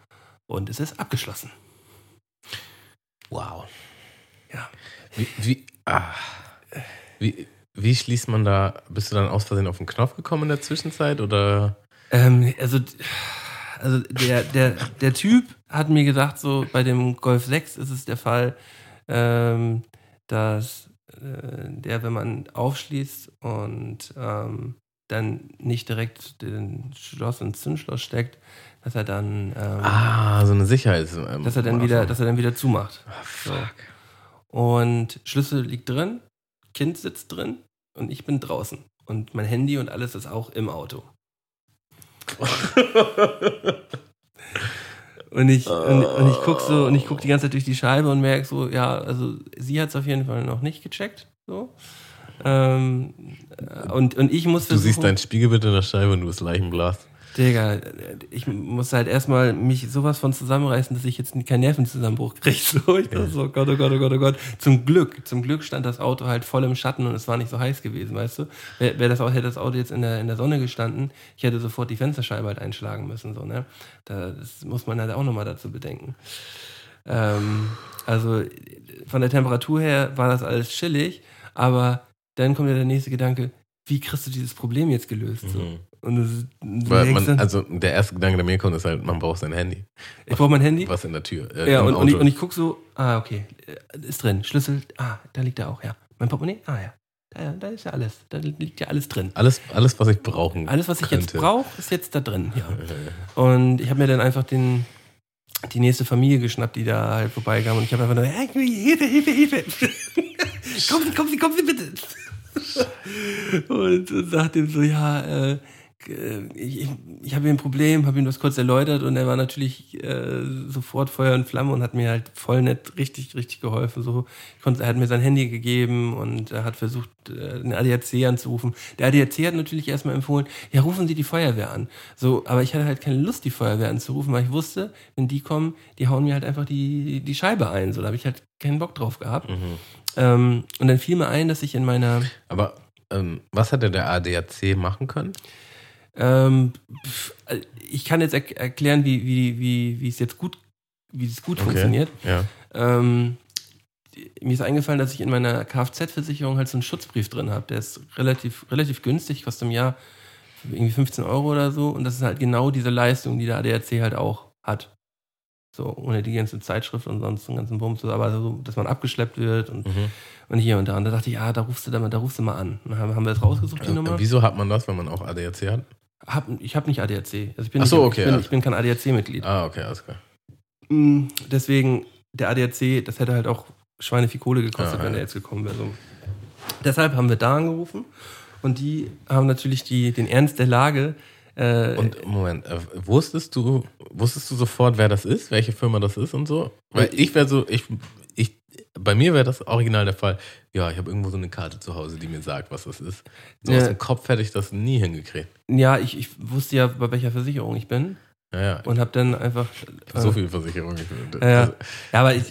und es ist abgeschlossen. Wow. Ja. Wie, wie, ah, wie, wie schließt man da, bist du dann aus Versehen auf den Knopf gekommen in der Zwischenzeit oder? Ähm, also, also der, der, der Typ hat mir gesagt, so bei dem Golf 6 ist es der Fall, ähm, dass äh, der, wenn man aufschließt und ähm, dann nicht direkt den Schloss ins Zündschloss steckt, dass er dann, ähm, Ah, so eine Sicherheit. ähm, dass er dann wieder, dass er dann wieder zumacht. Ah, fuck. Und Schlüssel liegt drin, Kind sitzt drin und ich bin draußen. Und mein Handy und alles ist auch im Auto. Und ich, und, und ich guck so, und ich guck die ganze Zeit durch die Scheibe und merke so, ja, also sie hat es auf jeden Fall noch nicht gecheckt. So. Ähm, äh, und, und ich muss Du siehst dein Spiegelbild in der Scheibe und du bist Leichenblas. Digga, ich muss halt erstmal mich sowas von zusammenreißen, dass ich jetzt keinen Nervenzusammenbruch kriege. So, ich dachte so, oh Gott, oh Gott, oh Gott, oh Gott. Zum Glück, zum Glück stand das Auto halt voll im Schatten und es war nicht so heiß gewesen, weißt du? Wäre wär das, hätte das Auto jetzt in der, in der Sonne gestanden, ich hätte sofort die Fensterscheibe halt einschlagen müssen, so, ne? Das muss man halt auch nochmal dazu bedenken. Ähm, also von der Temperatur her war das alles chillig, aber dann kommt ja der nächste Gedanke, wie kriegst du dieses Problem jetzt gelöst? So? Mhm. Und du, du Weil man, also der erste Gedanke, der mir kommt, ist halt, man braucht sein Handy. ich brauche mein Handy. Was in der Tür. Äh, Ja, und, und, ich, und ich gucke so, ah, okay, äh, ist drin. Schlüssel, ah, da liegt er auch, ja. Mein Portemonnaie, ah, ja. Da, da ist ja alles. Da liegt ja alles drin. alles, alles, was ich brauchen Alles, was ich jetzt könnte. brauche, ist jetzt da drin, ja. Und ich habe mir dann einfach den, die nächste Familie geschnappt, die da halt vorbeikam. Und ich habe einfach nur, hey, Hilfe, Hilfe, Hilfe. kommen Sie, kommen Sie, kommen Sie bitte. und, und sagte ihm so, ja, äh, äh, ich, ich habe ihm ein Problem, habe ihm das kurz erläutert und er war natürlich äh, sofort Feuer und Flamme und hat mir halt voll nett richtig, richtig geholfen. So, ich konnte, er hat mir sein Handy gegeben und er hat versucht, äh, den ADAC anzurufen. Der ADAC hat natürlich erstmal empfohlen, ja, rufen Sie die Feuerwehr an. So, aber ich hatte halt keine Lust, die Feuerwehr anzurufen, weil ich wusste, wenn die kommen, die hauen mir halt einfach die, die Scheibe ein. So, da habe ich halt keinen Bock drauf gehabt. Mhm. Ähm, und dann fiel mir ein, dass ich in meiner Aber ähm, was hätte der ADAC machen können? Ähm, äh, ich kann jetzt er erklären, wie, wie, wie, wie es jetzt gut, wie es gut Okay. funktioniert. Ja. Ähm, mir ist eingefallen, dass ich in meiner Kfz-Versicherung halt so einen Schutzbrief drin habe. Der ist relativ, relativ günstig, kostet im Jahr irgendwie 15 Euro oder so. Und das ist halt genau diese Leistung, die der ADAC halt auch hat. So, ohne die ganze Zeitschrift und sonst den ganzen Bums, aber so, dass man abgeschleppt wird und, Mhm. und hier und da. Und da dachte ich, ah, da rufst du da mal, da rufst du mal an. Und dann haben, haben wir das rausgesucht, die Äh, Nummer. wieso hat man das, wenn man auch ADAC hat? Hab, ich habe nicht ADAC. Also ich bin, Ach so, okay, ich bin, ja. ich bin kein ADAC-Mitglied. Ah, okay, alles klar. Mm, Deswegen, der ADAC, das hätte halt auch Schweine viel Kohle gekostet, Ja, wenn der jetzt gekommen wäre. So. Deshalb haben wir da angerufen und die haben natürlich die, den Ernst der Lage. Äh, Und Moment, äh, wusstest du, wusstest du sofort, wer das ist, welche Firma das ist und so? Weil ich wäre so, ich, bei mir wäre das original der Fall. Ja, ich habe irgendwo so eine Karte zu Hause, die mir sagt, was das ist. So Ja. aus dem Kopf hätte ich das nie hingekriegt. ja, ich, ich wusste ja, bei welcher Versicherung ich bin Ja, ja. und habe dann einfach. so äh, viel Versicherung. Ich, Ja, ja. aber ich,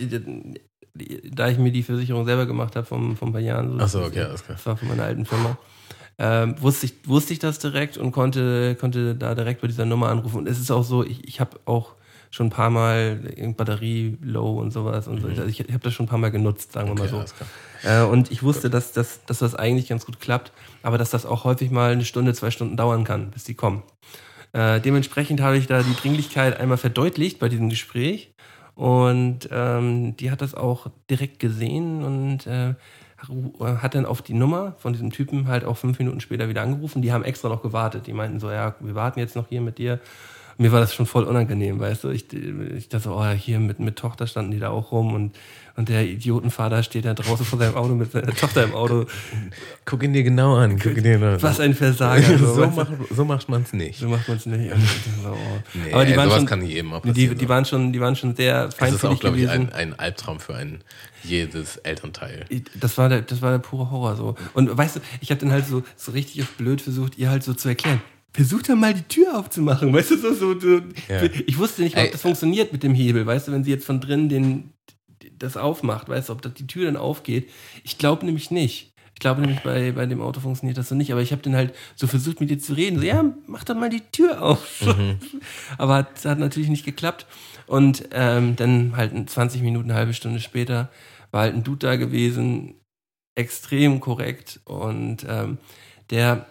da ich mir die Versicherung selber gemacht habe vom, vom paar Jahren, so, Ach so, das- okay, alles klar. das war von meiner alten Firma, ähm, wusste, ich, wusste ich das direkt und konnte, konnte da direkt bei dieser Nummer anrufen. Und es ist auch so, ich, ich habe auch schon ein paar Mal Batterie low und sowas und so. Also ich, ich habe das schon ein paar Mal genutzt, sagen wir Mhm. okay, mal so. Äh, und ich wusste, dass, dass, dass das eigentlich ganz gut klappt, aber dass das auch häufig mal eine Stunde, zwei Stunden dauern kann, bis die kommen. Äh, dementsprechend habe ich da die Dringlichkeit einmal verdeutlicht bei diesem Gespräch und ähm, die hat das auch direkt gesehen und äh, hat dann auf die Nummer von diesem Typen halt auch fünf Minuten später wieder angerufen. Die haben extra noch gewartet. Die meinten so, ja, wir warten jetzt noch hier mit dir. Mir war das schon voll unangenehm, weißt du. Ich, ich dachte so, oh, hier mit, mit Tochter standen die da auch rum und, und der Idiotenvater steht da draußen vor seinem Auto mit seiner Tochter im Auto. Guck ihn dir genau an. Guck ihn dir genau an. Was ein Versager. so, du. macht, so macht man es nicht. so macht man es nicht. So, oh. Nee, Aber die waren schon, kann jedem auch die, die, waren schon, die waren schon sehr das ist feinfühlig auch, glaube ich, ein, ein Albtraum für ein jedes Elternteil. Das war der, das war der pure Horror so. Und weißt du, ich habe dann halt so, so richtig blöd versucht, ihr halt so zu erklären. Versucht dann mal die Tür aufzumachen, weißt du, so, so, so. Ja. Ich wusste nicht, ob Ey, das funktioniert mit dem Hebel, weißt du, wenn sie jetzt von drin den, das aufmacht, weißt du, ob das die Tür dann aufgeht. Ich glaube nämlich nicht. Ich glaube nämlich, bei, bei dem Auto funktioniert das so nicht, aber ich habe dann halt so versucht, mit dir zu reden. So, ja, mach doch mal die Tür auf. aber es hat natürlich nicht geklappt. Und ähm, dann halt 20 Minuten, eine halbe Stunde später war halt ein Dude da gewesen, extrem korrekt. Und ähm, der,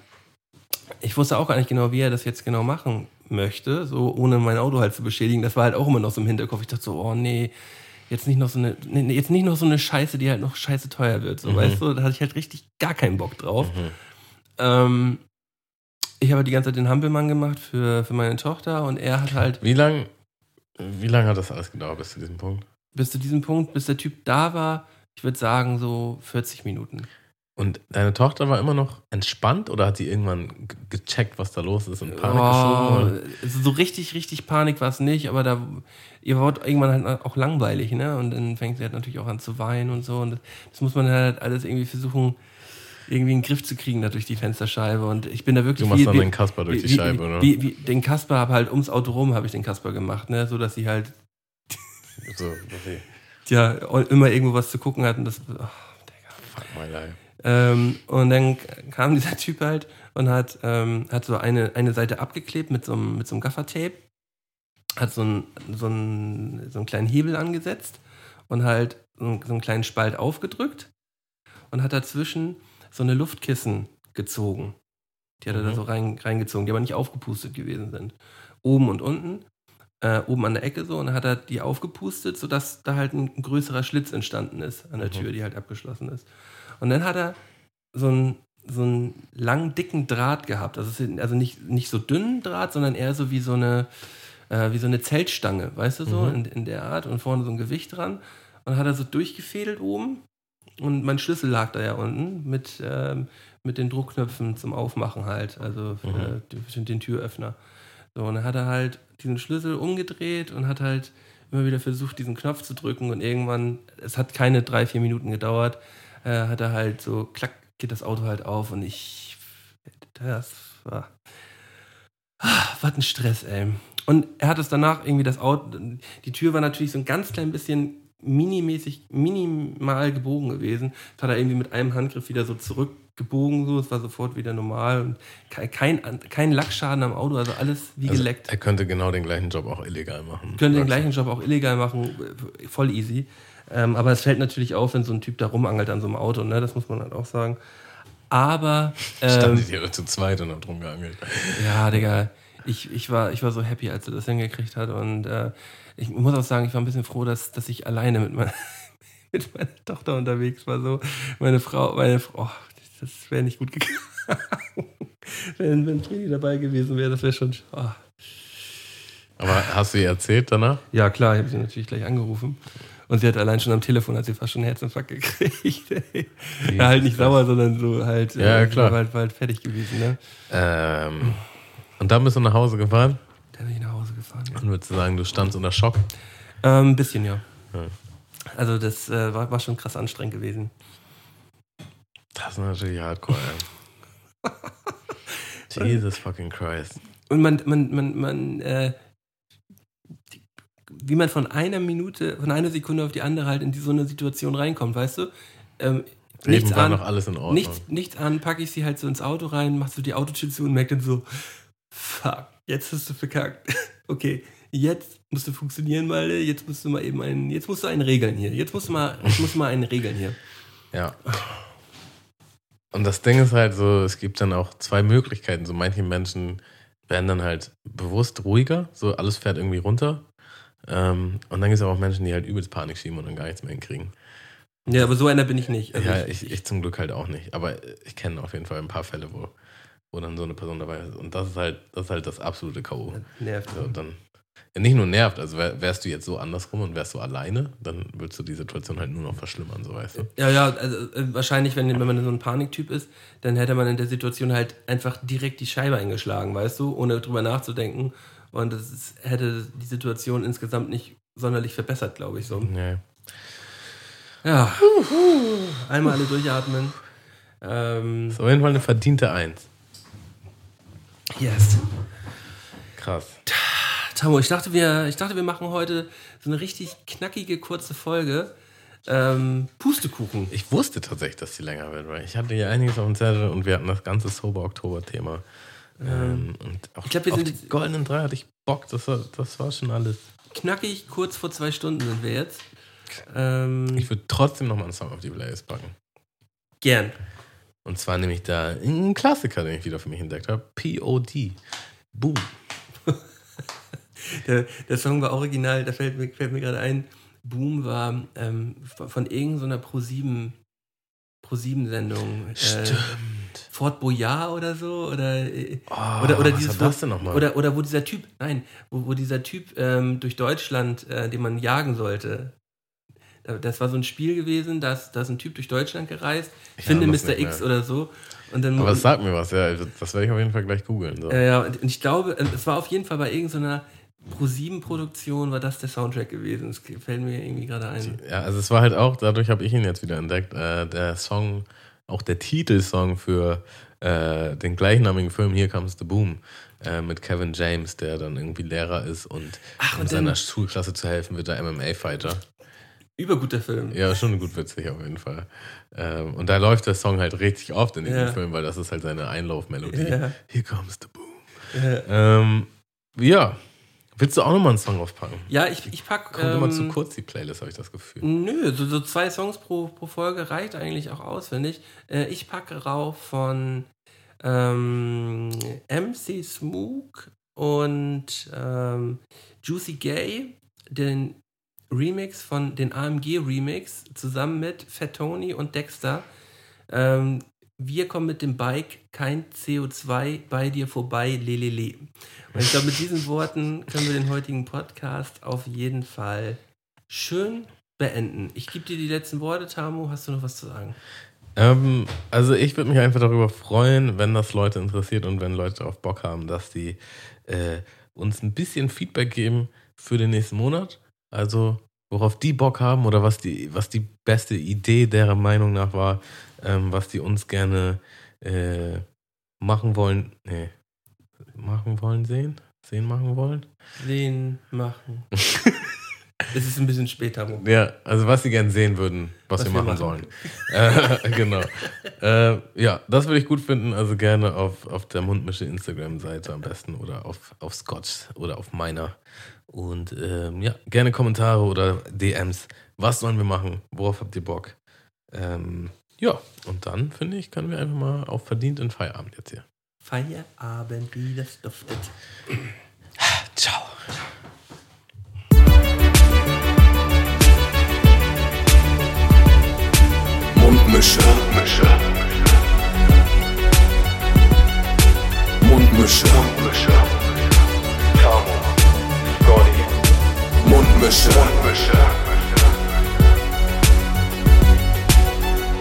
ich wusste auch gar nicht genau, wie er das jetzt genau machen möchte, so ohne mein Auto halt zu beschädigen. Das war halt auch immer noch so im Hinterkopf. Ich dachte so, oh nee, jetzt nicht noch so eine, nee, jetzt nicht noch so eine Scheiße, die halt noch scheiße teuer wird. So, Mhm. weißt du, da hatte ich halt richtig gar keinen Bock drauf. Mhm. Ähm, ich habe die ganze Zeit den Hampelmann gemacht für, für meine Tochter und er hat halt Wie lang, wie lang hat das alles gedauert bis zu diesem Punkt? bis zu diesem Punkt, bis der Typ da war, ich würde sagen so 40 Minuten. Und deine Tochter war immer noch entspannt oder hat sie irgendwann ge- gecheckt, was da los ist und Panik Oh, geschoben? also so richtig, richtig Panik war es nicht, aber da, ihr wart irgendwann halt auch langweilig, ne? Und dann fängt sie halt natürlich auch an zu weinen und so. Und das, muss man halt alles irgendwie versuchen, irgendwie in den Griff zu kriegen, da durch die Fensterscheibe. Und ich bin da wirklich Du machst wie- dann wie- den Kasper durch die wie, Scheibe, wie, oder? Den Kasper habe halt ums Auto rum, habe ich den Kasper gemacht, ne? So dass sie halt So, okay. ja immer irgendwo was zu gucken hat und das. Oh, Fuck my life. Ähm, und dann kam dieser Typ halt und hat, ähm, hat so eine, eine Seite abgeklebt mit so einem, mit so einem Gaffertape, hat so einen, so, einen, so einen kleinen Hebel angesetzt und halt so einen, so einen kleinen Spalt aufgedrückt und hat dazwischen so eine Luftkissen gezogen. Die hat er da Mhm. so rein, reingezogen, die aber nicht aufgepustet gewesen sind. Oben und unten, äh, oben an der Ecke so, und dann hat er die aufgepustet, sodass da halt ein größerer Schlitz entstanden ist an der Mhm. Tür, die halt abgeschlossen ist. Und dann hat er so einen, so einen langen, dicken Draht gehabt. Also, also nicht, nicht so dünnen Draht, sondern eher so wie so eine, äh, wie so eine Zeltstange, weißt du so, Mhm. in, in der Art und vorne so ein Gewicht dran. Und hat er so durchgefädelt oben Und mein Schlüssel lag da ja unten mit, ähm, mit den Druckknöpfen zum Aufmachen halt, also für, Mhm. für den Türöffner. So, und dann hat er halt diesen Schlüssel umgedreht und hat halt immer wieder versucht, diesen Knopf zu drücken und irgendwann, es hat keine drei, vier Minuten gedauert, äh, hat er halt so, klack, geht das Auto halt auf und ich, das war, ah, was ein Stress, ey. Und er hat es danach irgendwie das Auto, die Tür war natürlich so ein ganz klein bisschen minimäßig, minimal gebogen gewesen. Das hat er irgendwie mit einem Handgriff wieder so zurückgebogen, so, es war sofort wieder normal und kein, kein, Lackschaden am Auto, also alles wie Also, geleckt. er könnte genau den gleichen Job auch illegal machen. Könnte den gleichen Job auch illegal machen, voll easy. Ähm, aber es fällt natürlich auf, wenn so ein Typ da rumangelt an so einem Auto, ne? das muss man halt auch sagen. Aber, Stand ähm, ich hier zu zweit und hab drum geangelt. ja, Digga, ich, ich, war, ich war so happy, als er das hingekriegt hat. Und äh, ich muss auch sagen, ich war ein bisschen froh, dass, dass ich alleine mit meiner, mit meiner Tochter unterwegs war. So. Meine Frau, meine Frau, oh, das wäre nicht gut gegangen. wenn, wenn Trini dabei gewesen wäre, das wäre schon. Oh. Aber hast du ihr erzählt danach? Ja, klar, ich habe sie natürlich gleich angerufen. Und sie hat allein schon am Telefon, hat sie fast schon einen Herzinfarkt gekriegt. Ja, halt nicht sauer, sondern so halt, Ja, äh, klar. War, halt, war halt fertig gewesen. Ne? Ähm, und dann bist du nach Hause gefahren Dann bin ich nach Hause gefahren. und würdest du sagen, du standst unter Schock. Ähm, ein bisschen, ja. Ja. Also das äh, war, war schon krass anstrengend gewesen. Das ist natürlich hardcore, ey. Jesus fucking Christ. Und man, man, man, man, äh, wie man von einer Minute, von einer Sekunde auf die andere halt in die, so eine Situation reinkommt, weißt du? Ähm, nichts Eben war an, noch alles in Ordnung. nichts, nichts an, packe ich sie halt so ins Auto rein, machst du die Autotür zu und merk dann so, fuck, jetzt hast du verkackt. Okay, jetzt musst du funktionieren, mal, jetzt musst du mal eben einen, jetzt musst du einen regeln hier. Jetzt musst du mal, jetzt musst du mal einen regeln hier. Ja. Und das Ding ist halt so, es gibt dann auch zwei Möglichkeiten. So manche Menschen werden dann halt bewusst ruhiger, so alles fährt irgendwie runter. Ähm, und dann gibt es aber auch Menschen, die halt übelst Panik schieben und dann gar nichts mehr hinkriegen. Ja, aber so einer bin ich nicht. Also ja, ich, ich zum Glück halt auch nicht. Aber ich kenne auf jeden Fall ein paar Fälle, wo, wo dann so eine Person dabei ist. Und das ist halt das, ist halt das absolute K.O. nervt. So, dann, ja, nicht nur nervt, also wär, wärst du jetzt so andersrum und wärst du alleine, dann würdest du die Situation halt nur noch verschlimmern, so weißt du. Ja, ja, also äh, wahrscheinlich, wenn, wenn man so ein Paniktyp ist, dann hätte man in der Situation halt einfach direkt die Scheibe eingeschlagen, weißt du, ohne drüber nachzudenken. Und das ist, hätte die Situation insgesamt nicht sonderlich verbessert, glaube ich so. Nee. Ja. Einmal alle durchatmen. Ähm, Ist auf jeden Fall eine verdiente Eins. yes. Krass. Tamo, ich dachte, wir, ich dachte, wir machen heute so eine richtig knackige, kurze Folge. Ähm, Pustekuchen. Ich wusste tatsächlich, dass die länger wird, weil ich hatte ja einiges auf dem Zettel und wir hatten das ganze Sober-Oktober-Thema. Ähm, und auch Ich glaub, wir auf sind die goldenen drei hatte ich Bock, das war, das war schon alles. Knackig, kurz vor zwei Stunden sind wir jetzt. Ähm, Ich würde trotzdem nochmal einen Song auf die Playlist packen. gern. Und zwar nämlich da ein Klassiker, den ich wieder für mich entdeckt habe. P.O.D. Boom. Der, der Song war original, da fällt mir, fällt mir gerade ein, Boom war ähm, von, irgendeiner Pro7 Pro7-Sendung. Äh, Fort Boyard oder so? Oder, äh, Oh, oder, oder dieses, das denn nochmal? Oder, oder wo dieser Typ, nein, wo, wo dieser Typ ähm, durch Deutschland, äh, den man jagen sollte. Äh, Das war so ein Spiel gewesen, da ist, da ist ein Typ durch Deutschland gereist, Ich finde Mr. X oder so. Und dann, Aber es sagt mir was, ja. Das werde ich auf jeden Fall gleich googeln. So. ja, ja, und ich glaube, äh, es war auf jeden Fall bei irgendeiner Pro-7-Produktion, war das der Soundtrack gewesen. Das fällt mir irgendwie gerade ein. Ja, also es war halt auch, dadurch habe ich ihn jetzt wieder entdeckt, äh, der Song, auch der Titelsong für äh, den gleichnamigen Film Here Comes the Boom äh, mit Kevin James, der dann irgendwie Lehrer ist und, Ach, um seiner Schulklasse zu helfen, wird er MMA-Fighter. Überguter Film. Ja, schon gut witzig auf jeden Fall. Ähm, und da läuft der Song halt richtig oft in diesem Ja. Film, weil das ist halt seine Einlaufmelodie. Ja. Here comes the Boom. Ja. Ähm, ja, willst du auch nochmal einen Song aufpacken? Ja, ich, ich pack. Kommt immer zu ähm, kurz die Playlist, habe ich das Gefühl. Nö, so, so zwei Songs pro, pro Folge reicht eigentlich auch aus, finde ich. Äh, ich packe rauf von ähm, MC Smook und ähm, Juicy Gay, den Remix von den AMG Remix, zusammen mit Fat Tony und Dexter. Ähm, wir kommen mit dem Bike, kein CO2 bei dir vorbei, lelele. Und ich glaube, mit diesen Worten können wir den heutigen Podcast auf jeden Fall schön beenden. Ich gebe dir die letzten Worte, Tamu. Hast du noch was zu sagen? Ähm, also ich würde mich einfach darüber freuen, wenn das Leute interessiert und wenn Leute darauf Bock haben, dass die äh, uns ein bisschen Feedback geben für den nächsten Monat. Also worauf die Bock haben oder was die, was die beste Idee deren Meinung nach war, ähm, was die uns gerne äh, machen wollen. Nee, machen wollen, sehen? Sehen machen wollen? Sehen, machen. es ist ein bisschen spät, Tamu. Ja, also was sie gerne sehen würden, was, Was wir wir machen, machen. sollen. äh, genau. äh, ja, das würde ich gut finden. Also gerne auf, auf der Mundmische Instagram-Seite am besten oder auf, auf Scotch oder auf meiner. Und ähm, ja, gerne Kommentare oder DMs. Was sollen wir machen? Worauf habt ihr Bock? Ähm, ja, und dann finde ich, können wir einfach mal auf verdient in Feierabend jetzt hier. Feierabend, wie das duftet. Ciao. Mundmische. Mundmische. Mundmische. Mundmische. Tamo. Scotty. Mundmische. Mundmische.